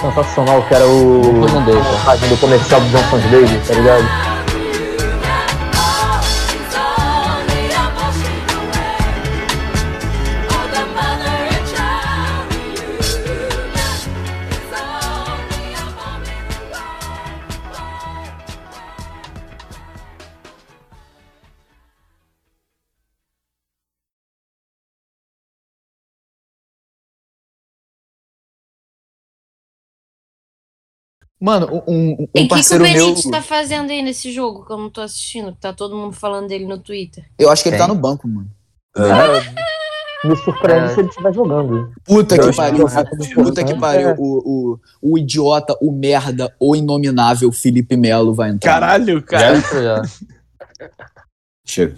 sensacional que era o. Fazendo o comercial do Johnson's Baby, tá ligado? Mano, um, um- E um o que, o parceiro meu. Benítez tá fazendo aí nesse jogo que eu não tô assistindo? Que tá todo mundo falando dele no Twitter. Eu acho que ele Quem? tá no banco, mano. É, Me surpreende É. se ele estiver jogando. Puta Eu que pariu. que Puta que pariu. é. O, o, o idiota, o merda, o inominável Felipe Melo vai entrar. Caralho, Já cara. entrou já. chega.